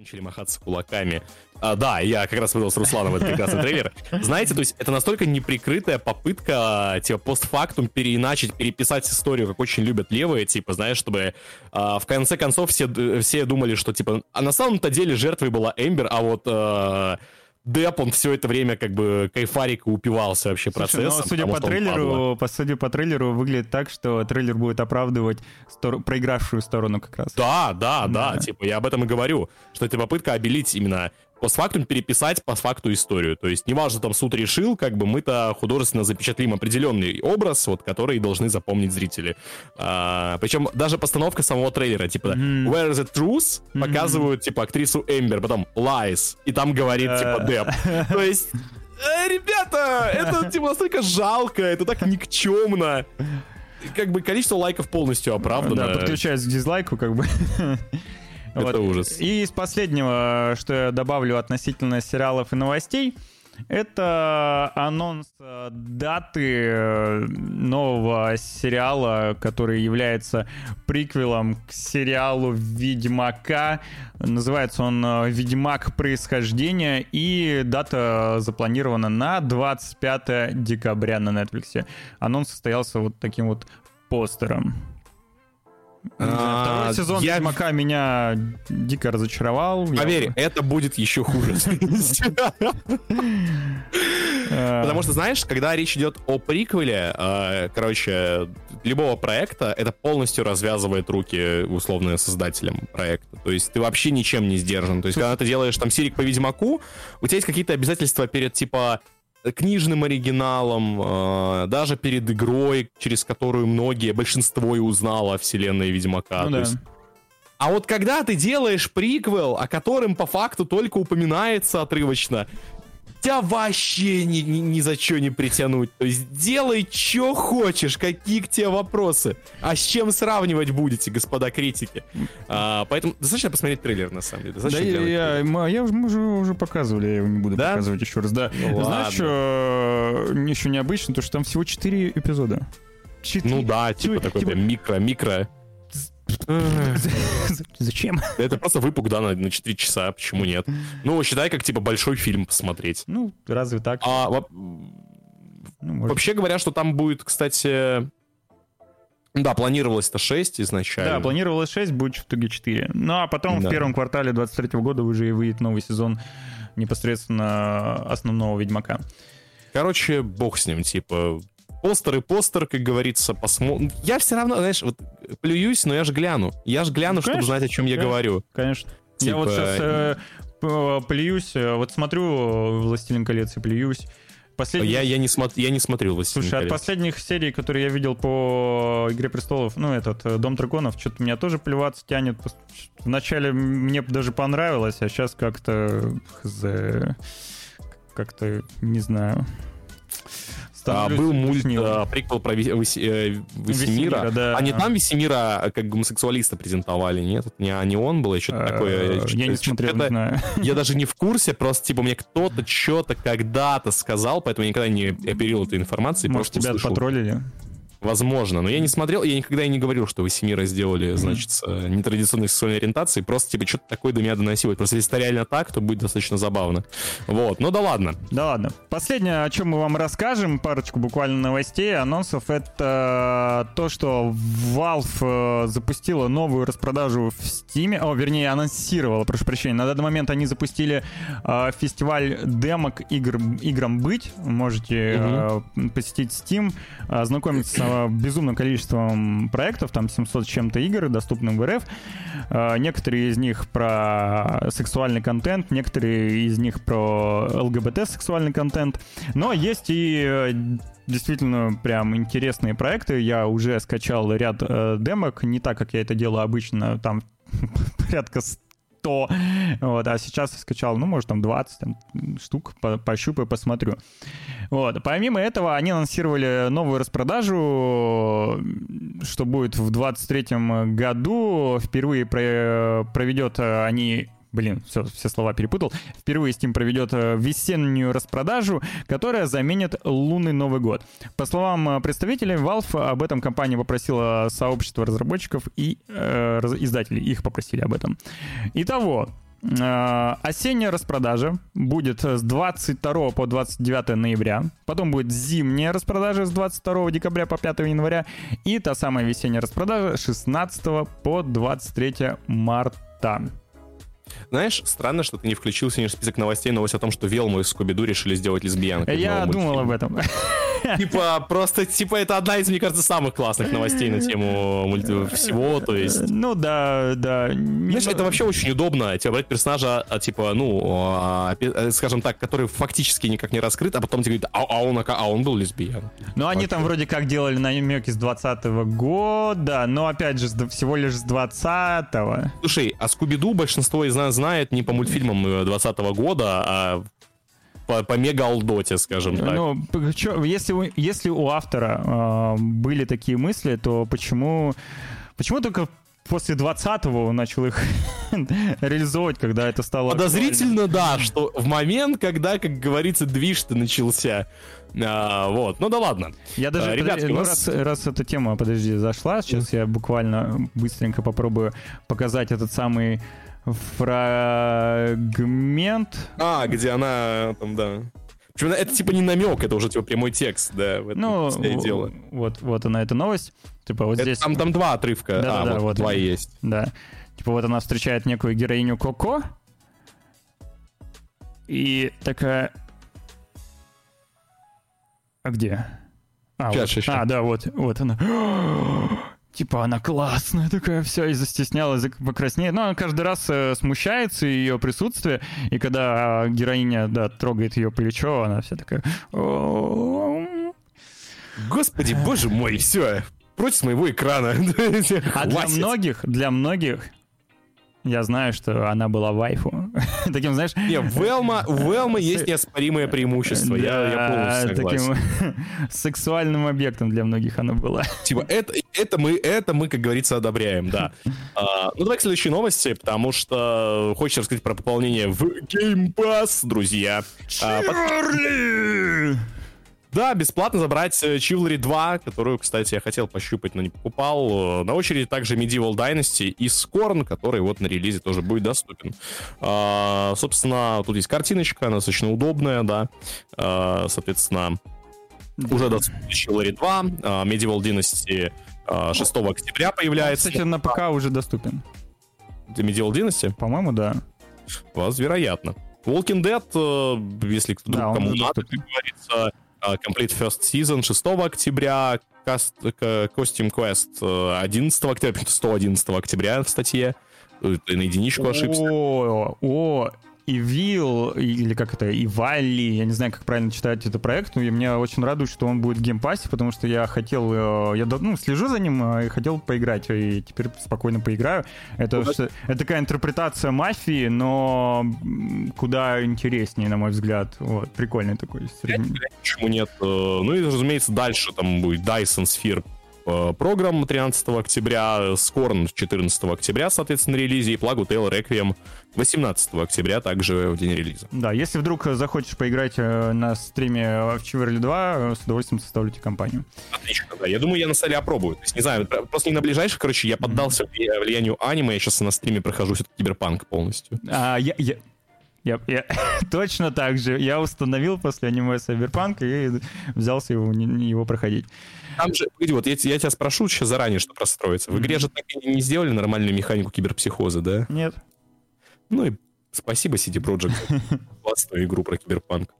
Начали махаться кулаками. А, да, я как раз выдал с Русланом этот прекрасный трейлер. Знаете, то есть это настолько неприкрытая попытка, типа, постфактум переиначить, переписать историю, как очень любят левые, типа, знаешь, чтобы а, в конце концов все, все думали, что, типа, а на самом-то деле жертвой была Эмбер, а вот... А, Деп, он все это время как бы кайфарик упивался вообще Слушай, процессом. но судя по трейлеру, по судя по трейлеру, выглядит так, что трейлер будет оправдывать стор- проигравшую сторону как раз. Да, да, да, типа я об этом и говорю, что это попытка обелить именно постфактум переписать по факту историю. То есть, неважно, там суд решил, как бы мы-то художественно запечатлим определенный образ, вот, который должны запомнить зрители. А, причем даже постановка самого трейлера, типа, Where is the truth? Показывают, типа, актрису Эмбер, потом Lies, и там говорит, типа, Деп. То есть, э, ребята, это, типа, настолько жалко, это так никчемно. Как бы количество лайков полностью оправдано. Да, подключаюсь к дизлайку, как бы. Это Вот. ужас. И из последнего, что я добавлю относительно сериалов и новостей, это анонс э, даты э, нового сериала, который является приквелом к сериалу Ведьмака. Называется он э, Ведьмак происхождения, и дата запланирована на 25 декабря на Netflix. Анонс состоялся вот таким вот постером. А, Второй сезон я- Ведьмака меня дико разочаровал. Я- Поверь, это будет еще хуже. Потому что, знаешь, когда речь идет о приквеле, э, короче, любого проекта, это полностью развязывает руки, условно, создателям проекта. То есть ты вообще ничем не сдержан. То есть когда ты делаешь там сирик по Ведьмаку, у тебя есть какие-то обязательства перед, типа, книжным оригиналом, э, даже перед игрой, через которую многие, большинство и узнало о вселенной Ведьмака. Ну да. есть а вот когда ты делаешь приквел, о котором по факту только упоминается отрывочно, тебя вообще ни, ни, ни за что не притянуть. То есть делай, что хочешь, какие к тебе вопросы. А с чем сравнивать будете, господа критики? А, поэтому достаточно посмотреть трейлер, на самом деле. Да, Достаточно я, глянуть я, трейлер. мы- я уже, мы уже, уже показывали, я его не буду Да? показывать еще раз. Да. Ну Знаешь, что э, еще необычно, то что там всего 4 эпизода. Четыре. Ну да, типа Типа- такой типа- микро-микро. Зачем? Это просто выпук, да, на, на 4 часа, почему нет? Ну, считай, как типа большой фильм посмотреть. Ну, разве так? А, во- Ну, Вообще говоря, что там будет, кстати... Да, планировалось-то 6 изначально. Да, планировалось 6, будет в итоге 4. Ну, а потом Да. в первом квартале 23 года уже и выйдет новый сезон непосредственно основного Ведьмака. Короче, бог с ним, типа... Постер и постер, как говорится, посмотрим. Я все равно, знаешь, вот плююсь, но я же гляну. Я же гляну, чтобы Конечно, знать, о чем я конечно. говорю. Конечно. Я вот Типа, сейчас э, плююсь, э, вот смотрю «Властелин колец» и плююсь. Последний... Я, я, не смотр... я не смотрел «Властелин Слушай, от колец». последних серий, которые я видел по «Игре престолов», ну, этот, э, «Дом драконов», что-то меня тоже плеваться тянет. Вначале мне даже понравилось, а сейчас как-то... Как-то, не знаю... А, был мульт, а, приквел про э, Весемира. Да. А не там Весемира а, как гомосексуалиста презентовали, нет? Не, не он был, что-то Э, такое. Я не смотрел, не знаю. Я даже не в курсе, просто, типа, мне кто-то что-то когда-то сказал, поэтому я никогда не оперировал этой информацией, Может, тебя потроллили? Возможно, но я не смотрел, я никогда и не говорил, что вы Семира сделали, значит, с, э, нетрадиционной сексуальной ориентацией, просто, типа, что-то такое до меня доносилось. Просто если это реально так, то будет достаточно забавно. Вот, ну да ладно. Да ладно. Последнее, о чем мы вам расскажем, парочку буквально новостей, анонсов, это то, что Valve э, запустила новую распродажу в Steam, о, вернее, анонсировала, прошу прощения. На данный момент они запустили э, фестиваль демок игр, играм быть. Можете э, посетить Steam, ознакомиться э, безумным количеством проектов, там 700 с чем-то игр, доступных в РФ. Э, Некоторые из них про сексуальный контент, некоторые из них про ЛГБТ сексуальный контент. Но есть и э, действительно прям интересные проекты. Я уже скачал ряд э, демок, не так, как я это делаю обычно, там порядка 100, вот, а сейчас я скачал, ну, может, там 20 там, штук, по- пощупаю, посмотрю. Вот. Помимо этого, они анонсировали новую распродажу, что будет в 23 году. Впервые про- проведет э, они Блин, все, все слова перепутал. Впервые Steam проведет э, весеннюю распродажу, которая заменит лунный Новый год. По словам э, представителей Valve, об этом компания попросила сообщество разработчиков и э, издателей. Их попросили об этом. Итого, Э, Осенняя распродажа будет с 22 по 29 ноября. Потом будет зимняя распродажа с 22 декабря по 5 января. И та самая весенняя распродажа с 16 по 23 марта. Знаешь, странно, что ты не включил сегодня в список новостей новость о том, что Велму и Скуби-Ду решили сделать лесбиянкой. Я думал мультфильме. об этом. Типа, просто, типа, это одна из, мне кажется, самых классных новостей на тему мульти- всего, то есть... Ну да, да. Знаешь, это вообще очень удобно, типа, брать персонажа, а, типа, ну, а, э, скажем так, который фактически никак не раскрыт, а потом тебе говорят, а, а он, ока- а он был лесбиян. Ну, они там вроде как делали намеки с 20 года, но опять же, всего лишь с 20-го. Слушай, а Скуби-Ду большинство из знает не по мультфильмам 20 года, а по, по мега-алдоте, скажем так. Ну, чё, если, у- если у автора э, были такие мысли, то почему, почему только после 20-го он начал их реализовывать, когда это стало... Подозрительно, да, что в момент, когда, как говорится, движ-то начался. А, вот, ну да ладно. Я даже, А, подожди, ребятки, у ну, нас- раз, раз эта тема, подожди, зашла, сейчас я буквально быстренько попробую показать этот самый фрагмент. А, где она там, да. Причем это типа не намек, это уже типа прямой текст, да, в этом Ну, и дело. вот, вот она, эта новость. Типа вот Это здесь... там, там два отрывка, Да, а, да, вот, вот два и есть. Да. Типа вот она встречает некую героиню Коко. И такая... А где? А, Щас, вот. щас. а да, вот, вот она. Типа она классная такая, все, и застеснялась, покраснеет. Но она каждый раз э, смущается ее присутствие, и когда а, героиня, да, трогает ее плечо, она вся такая... Господи, боже мой, все, против моего экрана. А для многих, для многих, я знаю, что она была вайфу. Таким, знаешь... Не, в Велма, у Велмы есть неоспоримое преимущество, я, я полностью согласен. таким сексуальным объектом для многих она была. Типа, это, это, мы, это мы, как говорится, одобряем, да. А, ну, давай к следующей новости, потому что хочется рассказать про пополнение в Game Pass, друзья. А, под- Да, бесплатно забрать э, Chivalry 2, которую, кстати, я хотел пощупать, но не покупал. Э, На очереди также Medieval Dynasty и Scorn, который вот на релизе тоже будет доступен. А, собственно, тут есть картиночка, она достаточно удобная, да. А, соответственно, уже доступен Chivalry 2, а, Medieval Dynasty а, 6 октября появляется. Кстати, на ПК уже доступен. Medieval Dynasty? По-моему, да. Вас, вероятно. Walking Dead, э, если кто Да, он кому надо, как говорится, Complete First Season 6 октября, э, Costume Quest э, 11 октября, 111 октября в статье. Э, Ты на единичку ошибся. О, о, Eville, или как это, Eville, я не знаю, как правильно читать этот проект, но меня очень радует, что он будет в Game Pass е, потому что я хотел, э, я ну, слежу за ним э, и хотел поиграть, и теперь спокойно поиграю. Это, что- это такая интерпретация мафии, но куда интереснее, на мой взгляд. Вот, прикольный такой. средний- Почему нет? Э, Ну и, разумеется, дальше там будет Dyson Sphere э, программ 13 октября, Scorn 14 октября, соответственно, релизе, и Plague Tale Requiem 18 октября, также в день релиза. Да, если вдруг э, захочешь поиграть э, на стриме в Chivalry 2, э, с удовольствием составлю тебе компанию. Отлично, да. Я думаю, я на столе опробую. То есть, не знаю, про- просто не на ближайших, короче, я поддался вли- влиянию аниме, я сейчас на стриме прохожу все киберпанк полностью. А, я, я, я, я- точно так же. Я установил после аниме Cyberpunk и взялся его, его проходить. Там же, вот я, я тебя спрошу сейчас заранее, чтобы расстроиться. В игре же так и не сделали нормальную механику киберпсихоза, да? Нет. Ну и спасибо CD Projekt за классную игру про киберпанк.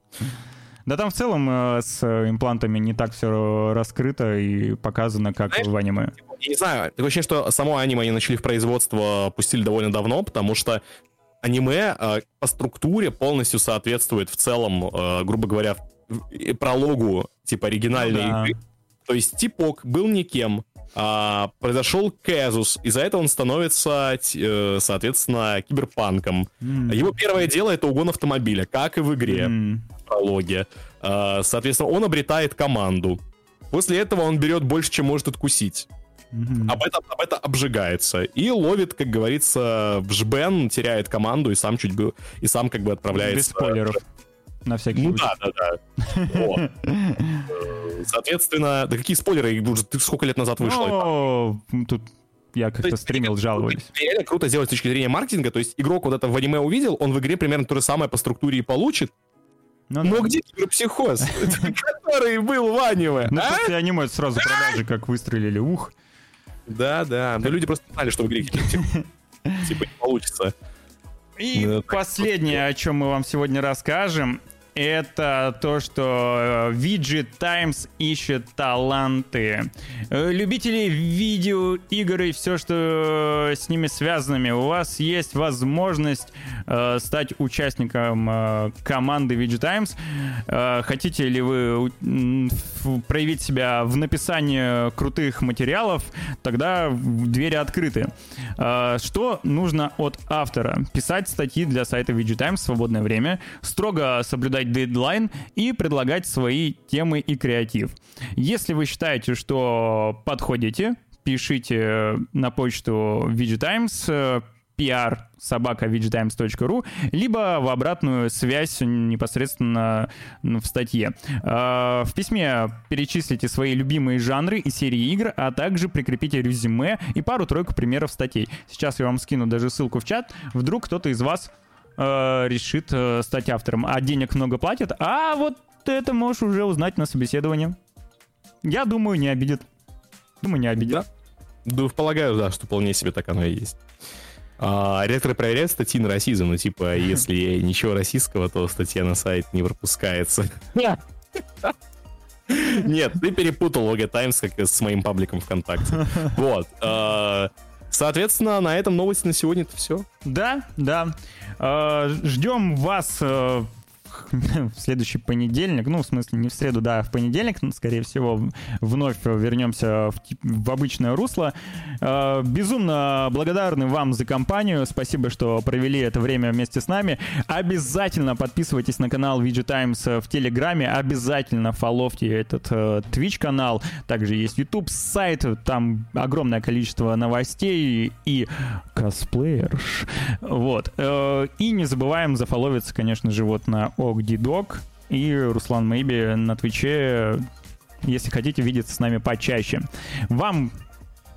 Да там в целом э, с э, имплантами не так все раскрыто и показано, как Знаешь, в аниме. Я не знаю, такое ощущение, что само аниме они начали в производство, пустили довольно давно, потому что аниме э, по структуре полностью соответствует в целом, э, грубо говоря, прологу типа оригинальной Ну да. игры. То есть типок был никем, а, произошел казус, из-за этого он становится, э, соответственно, киберпанком. М. Его первое дело это угон автомобиля, как и в игре М. в прологе. А, соответственно, он обретает команду. После этого он берет больше, чем может откусить. Мгм. Об этом, об этом обжигается. И ловит, как говорится, в жбен, теряет команду и сам чуть бы и сам как бы отправляется. Без спойлеров. На всякий Ну да, да, да. Соответственно, да какие спойлеры? Ты сколько лет назад вышло? Тут я как-то стримил, жаловались. Реально круто сделать с точки зрения маркетинга, то есть игрок вот это в аниме увидел, он в игре примерно то же самое по структуре и получит, Ну, но да. где киберпсихоз, который был в аниме? Ну, а? после аниме сразу продажи как выстрелили, ух. Да, да. Но люди просто знали, что в игре киберпсихоз типа не получится. И Ну, последнее, о чем мы вам сегодня расскажем, это то, что э, VG Times ищет таланты. Э, Любители видеоигр и все, что с ними связанными, у вас есть возможность э, стать участником э, команды VG Times. Э, хотите ли вы проявить себя в написании крутых материалов, тогда двери открыты. Э, Что нужно от автора? Писать статьи для сайта VG Times в свободное время, строго соблюдать дедлайн и предлагать свои темы и креатив. Если вы считаете, что подходите, пишите на почту VG Times э, pr собака vgtimes.ru, либо в обратную связь непосредственно в статье. Э, В письме перечислите свои любимые жанры и серии игр, а также прикрепите резюме и пару-тройку примеров статей. Сейчас я вам скину даже ссылку в чат. Вдруг кто-то из вас э, решит э, стать автором, а денег много платят, а вот это можешь уже узнать на собеседовании. Я думаю, не обидит. Думаю, не обидит. Да. Да, полагаю, да, что вполне себе так оно и есть. А, редактор проверяет статьи на расизм, ну, типа, если ничего российского, то статья на сайт не пропускается. Нет, ты перепутал Лого Таймс как с моим пабликом ВКонтакте. Вот. Соответственно, на этом новости на сегодня это все. Да, да. Э, Ждем вас в следующий понедельник. Ну, в смысле, не в среду, да, а в понедельник, ну, скорее всего, вновь вернемся в, в обычное русло. Э, Безумно благодарны вам за компанию. Спасибо, что провели это время вместе с нами. Обязательно подписывайтесь на канал VG Times в Телеграме. Обязательно фоловьте этот э, Twitch канал. Также есть YouTube, сайт. Там огромное количество новостей и косплеерш. Вот. Э, И не забываем зафоловиться, конечно же, вот на Огдидок и Руслан Мэйби на Твиче, если хотите видеться с нами почаще. Вам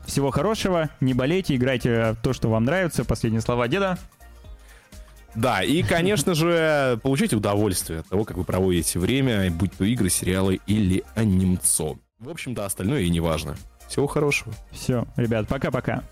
всего хорошего, не болейте, играйте то, что вам нравится. Последние слова деда. Да, и, конечно же, получите удовольствие от того, как вы проводите время, будь то игры, сериалы или анимцо. В общем-то, остальное и не важно. Всего хорошего. Все, ребят, пока-пока.